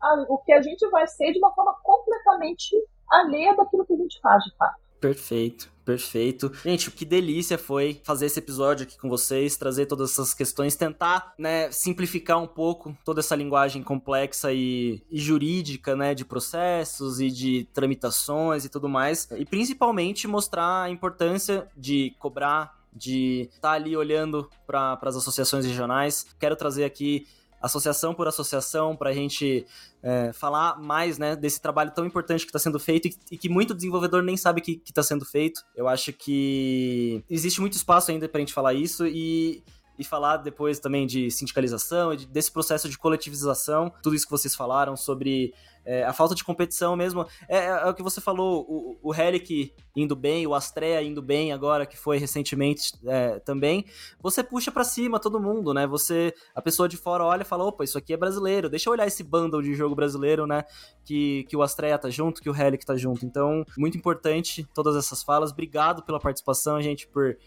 a, o que a gente vai ser de uma forma completamente alheia daquilo que a gente faz de fato. Perfeito, perfeito. Gente, que delícia foi fazer esse episódio aqui com vocês, trazer todas essas questões, tentar, né, simplificar um pouco toda essa linguagem complexa e, e jurídica, né, de processos e de tramitações e tudo mais, e principalmente mostrar a importância de cobrar de estar tá ali olhando para as associações regionais. Quero trazer aqui associação por associação, para a gente é, falar mais né, desse trabalho tão importante que está sendo feito e, e, que muito desenvolvedor nem sabe que está sendo feito. Eu acho que existe muito espaço ainda para a gente falar isso e e falar depois também de sindicalização e desse processo de coletivização, tudo isso que vocês falaram sobre é, a falta de competição mesmo. É, é, é o que você falou, o, o Helic indo bem, o Astrea indo bem agora, que foi recentemente é, também. Você puxa para cima todo mundo, né? Você, a pessoa de fora olha e fala: opa, isso aqui é brasileiro, deixa eu olhar esse bundle de jogo brasileiro, né? Que, que o Astrea tá junto, que o Helic tá junto. Então, muito importante todas essas falas. Obrigado pela participação, gente, por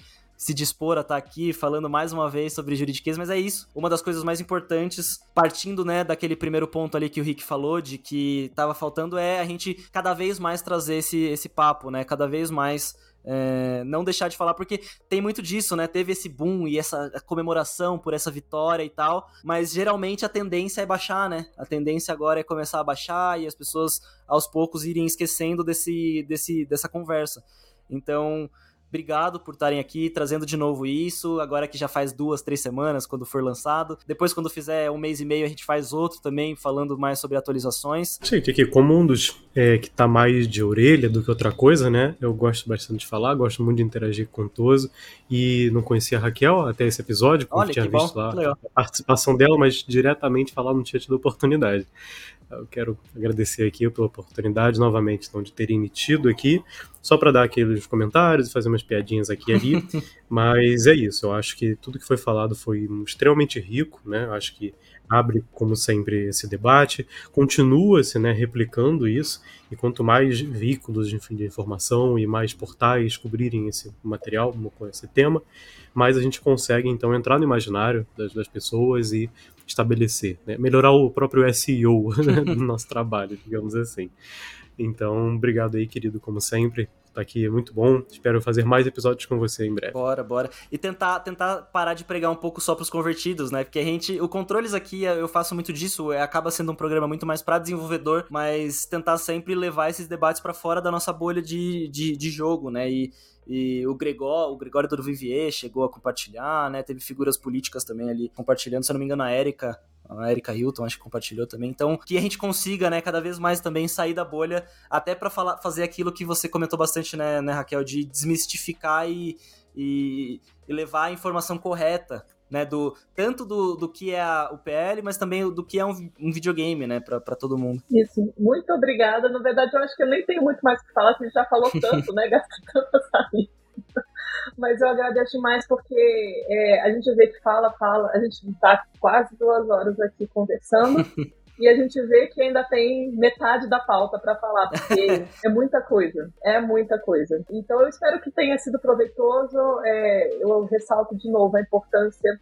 se dispor a estar tá aqui falando mais uma vez sobre juridiquês, mas é isso. Uma das coisas mais importantes, partindo, né, daquele primeiro ponto ali que o Rick falou, de que tava faltando, é a gente cada vez mais trazer esse, esse papo, né? Cada vez mais é, não deixar de falar, porque tem muito disso, né? Teve esse boom e essa comemoração por essa vitória e tal, mas geralmente a tendência é baixar, né? A tendência agora é começar a baixar e as pessoas aos poucos irem esquecendo desse, desse, dessa conversa. Então, Obrigado por estarem aqui trazendo de novo isso. Agora que já faz duas, três semanas quando for lançado. Depois, quando fizer um mês e meio, a gente faz outro também, falando mais sobre atualizações. Gente, aqui, como um dos é, que tá mais de orelha do que outra coisa, né? Eu gosto bastante de falar, gosto muito de interagir com o Toso. E não conhecia a Raquel até esse episódio, porque Olha, tinha visto bom, lá a participação dela, mas diretamente falar não tinha tido oportunidade. Eu quero agradecer aqui pela oportunidade novamente então, de terem emitido aqui, só para dar aqueles comentários e fazer umas piadinhas aqui e ali. Mas é isso, eu acho que tudo que foi falado foi extremamente rico, né? Eu acho que abre, como sempre, esse debate, continua-se né, replicando isso, e quanto mais veículos de, de informação e mais portais cobrirem esse material com esse tema, mais a gente consegue então entrar no imaginário das, das pessoas e estabelecer, né? melhorar o próprio SEO né, do nosso trabalho, digamos assim. Então, obrigado aí, querido, como sempre. tá aqui, é muito bom. Espero fazer mais episódios com você em breve. Bora, bora. E tentar, tentar parar de pregar um pouco só pros convertidos, né? Porque a gente, o Controles aqui, eu faço muito disso, é, acaba sendo um programa muito mais para desenvolvedor, mas tentar sempre levar esses debates para fora da nossa bolha de, de, de jogo, né? E, e o Gregor, o Gregório do Vivier chegou a compartilhar, né? Teve figuras políticas também ali compartilhando, se eu não me engano, a Erika a Erika Hilton acho que compartilhou também. Então, que a gente consiga, né, cada vez mais também sair da bolha, até para fazer aquilo que você comentou bastante, né, né Raquel, de desmistificar e, e, e levar a informação correta né, do tanto do, do que é a, o PL, mas também do que é um, um videogame, né, para todo mundo. Isso, muito obrigada. Na verdade, eu acho que eu nem tenho muito mais o que falar, a gente já falou tanto, né, gastou tanta saliva. Mas eu agradeço demais porque é, a gente vê que fala, fala, a gente está quase duas horas aqui conversando. e a gente vê que ainda tem metade da pauta para falar, porque é muita coisa, é muita coisa. Então eu espero que tenha sido proveitoso. É, eu ressalto de novo a importância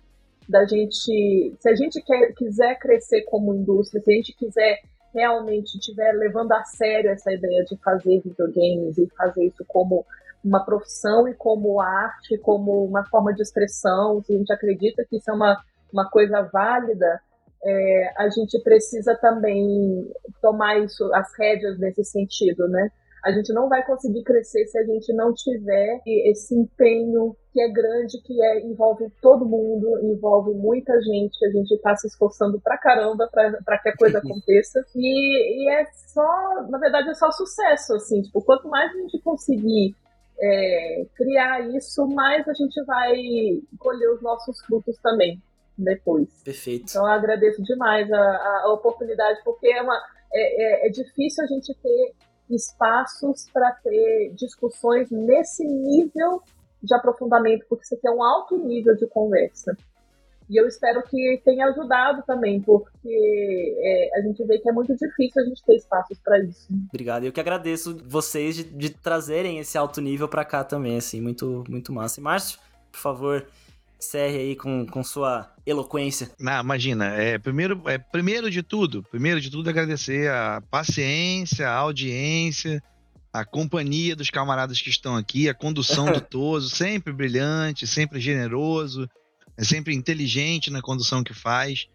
da gente, se a gente quer, quiser crescer como indústria, se a gente quiser realmente estiver levando a sério essa ideia de fazer videogames e fazer isso como uma profissão e como arte, como uma forma de expressão, se a gente acredita que isso é uma, uma coisa válida, é, a gente precisa também tomar isso, as rédeas nesse sentido, né? A gente não vai conseguir crescer se a gente não tiver esse empenho que é grande, que é, envolve todo mundo, envolve muita gente, a gente está se esforçando pra caramba para que a coisa aconteça. E, e, é só, na verdade, é só sucesso, assim, tipo, quanto mais a gente conseguir é, criar isso, mais a gente vai colher os nossos frutos também depois. Perfeito. Então eu agradeço demais a, a oportunidade, porque é, uma, é, é, é difícil a gente ter espaços para ter discussões nesse nível de aprofundamento, porque você tem um alto nível de conversa. E eu espero que tenha ajudado também, porque é, a gente vê que é muito difícil a gente ter espaços para isso. Obrigado. Eu que agradeço vocês de, de trazerem esse alto nível para cá também, assim, muito, muito massa. E Márcio, por favor, encerre aí com, com sua eloquência. Não, imagina, é, primeiro, é, primeiro de tudo, primeiro de tudo agradecer a paciência, a audiência, a companhia dos camaradas que estão aqui, a condução do Toso, sempre brilhante, sempre generoso, é sempre inteligente na condução que faz.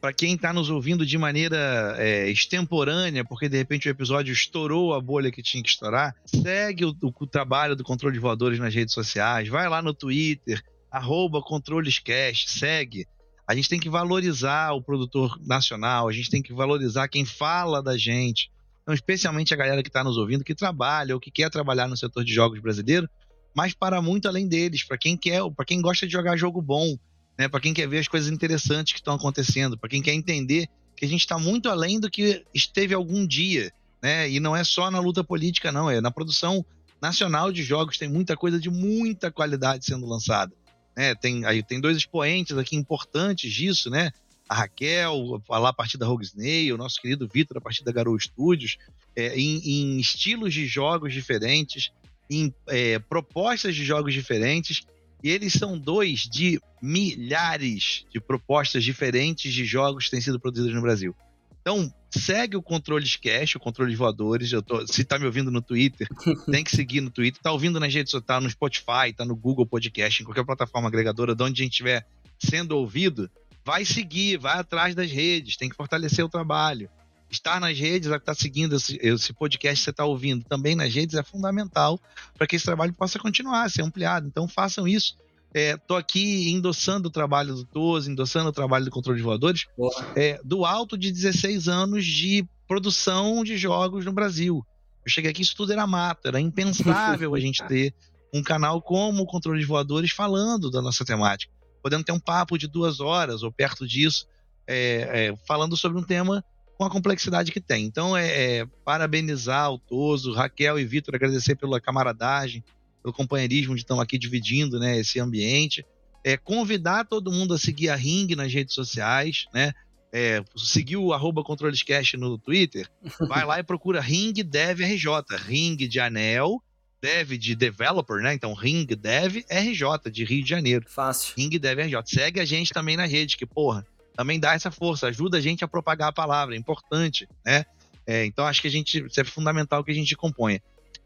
Para quem está nos ouvindo de maneira é, extemporânea, porque de repente o episódio estourou a bolha que tinha que estourar, segue o, o, o trabalho do Controle de Voadores nas redes sociais, vai lá no Twitter, arroba ControlesCast, segue. A gente tem que valorizar o produtor nacional, a gente tem que valorizar quem fala da gente. Então, especialmente a galera que está nos ouvindo, que trabalha ou que quer trabalhar no setor de jogos brasileiro, mas para muito além deles, para quem quer, para quem gosta de jogar jogo bom, né? Para quem quer ver as coisas interessantes que estão acontecendo, para quem quer entender que a gente está muito além do que esteve algum dia, né? E não é só na luta política, não, é na produção nacional de jogos, tem muita coisa de muita qualidade sendo lançada. Né? Tem, aí tem dois expoentes aqui importantes disso, né? A Raquel, lá a partir da Rogue Snail, o nosso querido Vitor, a partir da Garou Studios, é, em, em, estilos de jogos diferentes, em é, propostas de jogos diferentes, e eles são dois de milhares de propostas diferentes de jogos que têm sido produzidos no Brasil. Então, segue o Controles Cash, o Controle de Voadores. Eu tô, se tá me ouvindo no Twitter, tem que seguir no Twitter. Tá ouvindo nas redes sociais, tá no Spotify, tá no Google Podcast, em qualquer plataforma agregadora, de onde a gente estiver sendo ouvido, vai seguir, vai atrás das redes, tem que fortalecer o trabalho estar nas redes, estar seguindo esse, esse podcast que você está ouvindo também nas redes é fundamental para que esse trabalho possa continuar, ser ampliado. Então façam isso. Estou é, aqui endossando o trabalho do Toso, endossando o trabalho do Controle de Voadores, é, do alto de 16 anos de produção de jogos no Brasil. Eu cheguei aqui, isso tudo era mato, era impensável a gente ter um canal como o Controle de Voadores falando da nossa temática, podendo ter um papo de duas horas ou perto disso, é, é falando sobre um tema com a complexidade que tem. Então, é, é parabenizar o Toso, Raquel e Vitor, agradecer pela camaradagem, pelo companheirismo de estão aqui dividindo né, esse ambiente. É, convidar todo mundo a seguir a Ring nas redes sociais, né? É, seguir o arroba controlescast no Twitter, vai lá e procura Ring Dev RJ. Ring de anel, Dev de developer, né? Então Ring Dev RJ, de Rio de Janeiro. Fácil. Ring Dev RJ. Segue a gente também na rede, que, porra, também dá essa força, ajuda a gente a propagar a palavra, é importante, né? É, então acho que a gente, é fundamental que a gente componha.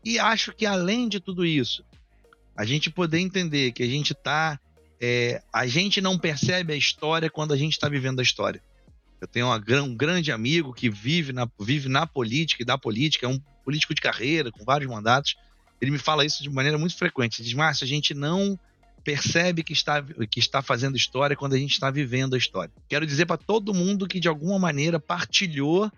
E acho que além de tudo isso, a gente poder entender que a gente está. É, a gente não percebe a história quando a gente está vivendo a história. Eu tenho uma, um grande amigo que vive na, vive na política e da política, é um político de carreira, com vários mandatos. Ele me fala isso de maneira muito frequente. Ele diz, Márcio, a gente não percebe que está, que está fazendo história quando a gente está vivendo a história. Quero dizer para todo mundo que de alguma maneira partilhou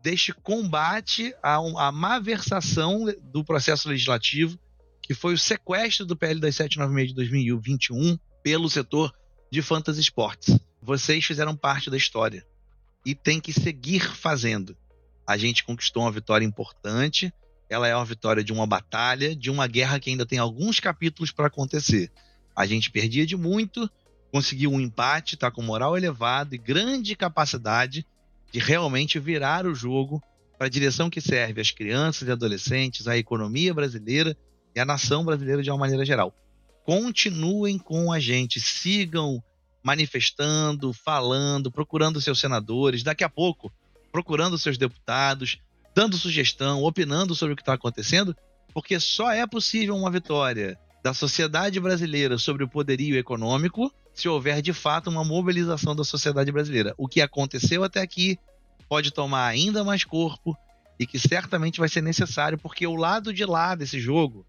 deste combate à, à má versação do processo legislativo, que foi o sequestro do PL 2796 de 2021 pelo setor de fantasy esportes. Vocês fizeram parte da história e tem que seguir fazendo. A gente conquistou uma vitória importante, ela é uma vitória de uma batalha, de uma guerra que ainda tem alguns capítulos para acontecer. A gente perdia de muito, conseguiu um empate, está com moral elevado e grande capacidade de realmente virar o jogo para a direção que serve às crianças e adolescentes, à economia brasileira e à nação brasileira de uma maneira geral. Continuem com a gente, sigam manifestando, falando, procurando seus senadores, daqui a pouco procurando seus deputados, dando sugestão, opinando sobre o que está acontecendo, porque só é possível uma vitória da sociedade brasileira sobre o poderio econômico se houver de fato uma mobilização da sociedade brasileira. O que aconteceu até aqui pode tomar ainda mais corpo e que certamente vai ser necessário, porque o lado de lá desse jogo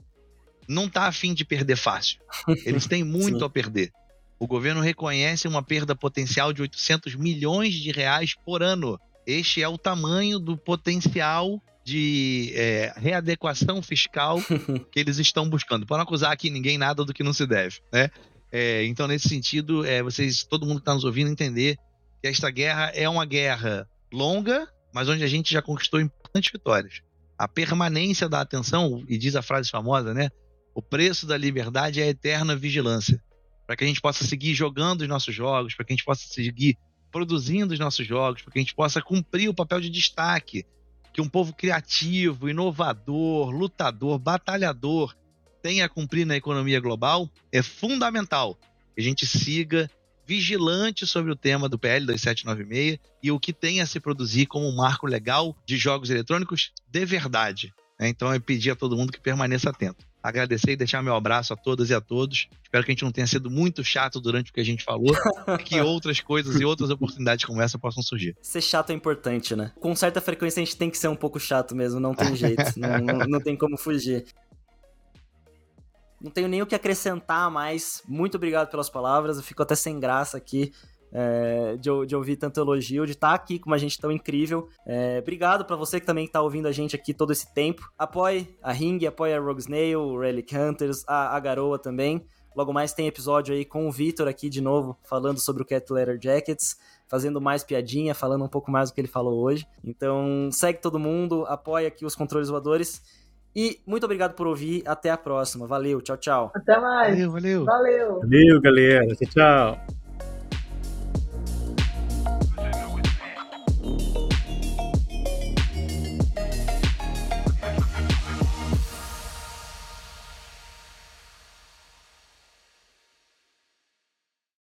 não está afim de perder fácil. Eles têm muito a perder. O governo reconhece uma perda potencial de 800 milhões de reais por ano. Este é o tamanho do potencial de é, readequação fiscal que eles estão buscando, para não acusar aqui ninguém nada do que não se deve, né? É, então, nesse sentido, é, vocês, todo mundo que está nos ouvindo, entender que esta guerra é uma guerra longa, mas onde a gente já conquistou importantes vitórias. A permanência da atenção, e diz a frase famosa, né? O preço da liberdade é a eterna vigilância. Para que a gente possa seguir jogando os nossos jogos, para que a gente possa seguir produzindo os nossos jogos, para que a gente possa cumprir o papel de destaque que um povo criativo, inovador, lutador, batalhador tenha a cumprir na economia global, é fundamental que a gente siga vigilante sobre o tema do PL 2796 e o que tem a se produzir como um marco legal de jogos eletrônicos de verdade. Né? Então, eu pedir a todo mundo que permaneça atento agradecer e deixar meu abraço a todas e a todos. Espero que a gente não tenha sido muito chato durante o que a gente falou, que outras coisas e outras oportunidades como essa possam surgir. Ser chato é importante, né? Com certa frequência a gente tem que ser um pouco chato mesmo, não tem jeito, não, não, não tem como fugir. Não tenho nem o que acrescentar mais. Muito obrigado pelas palavras. Eu fico até sem graça aqui é, de, de, ouvir tanto elogio, de estar tá aqui com uma gente tão incrível. É, obrigado para você que também está ouvindo a gente aqui todo esse tempo. Apoie a Ring, apoie a Rogue Snail, o Relic Hunters, a, a Garoa também. Logo mais tem episódio aí com o Vitor aqui de novo, falando sobre o Cat Letter Jackets, fazendo mais piadinha, falando um pouco mais do que ele falou hoje. Então segue todo mundo, apoia aqui os controles voadores. E muito obrigado por ouvir. Até a próxima. Valeu, tchau, tchau. Até mais. Valeu, valeu. Valeu. Valeu, galera. Tchau, tchau.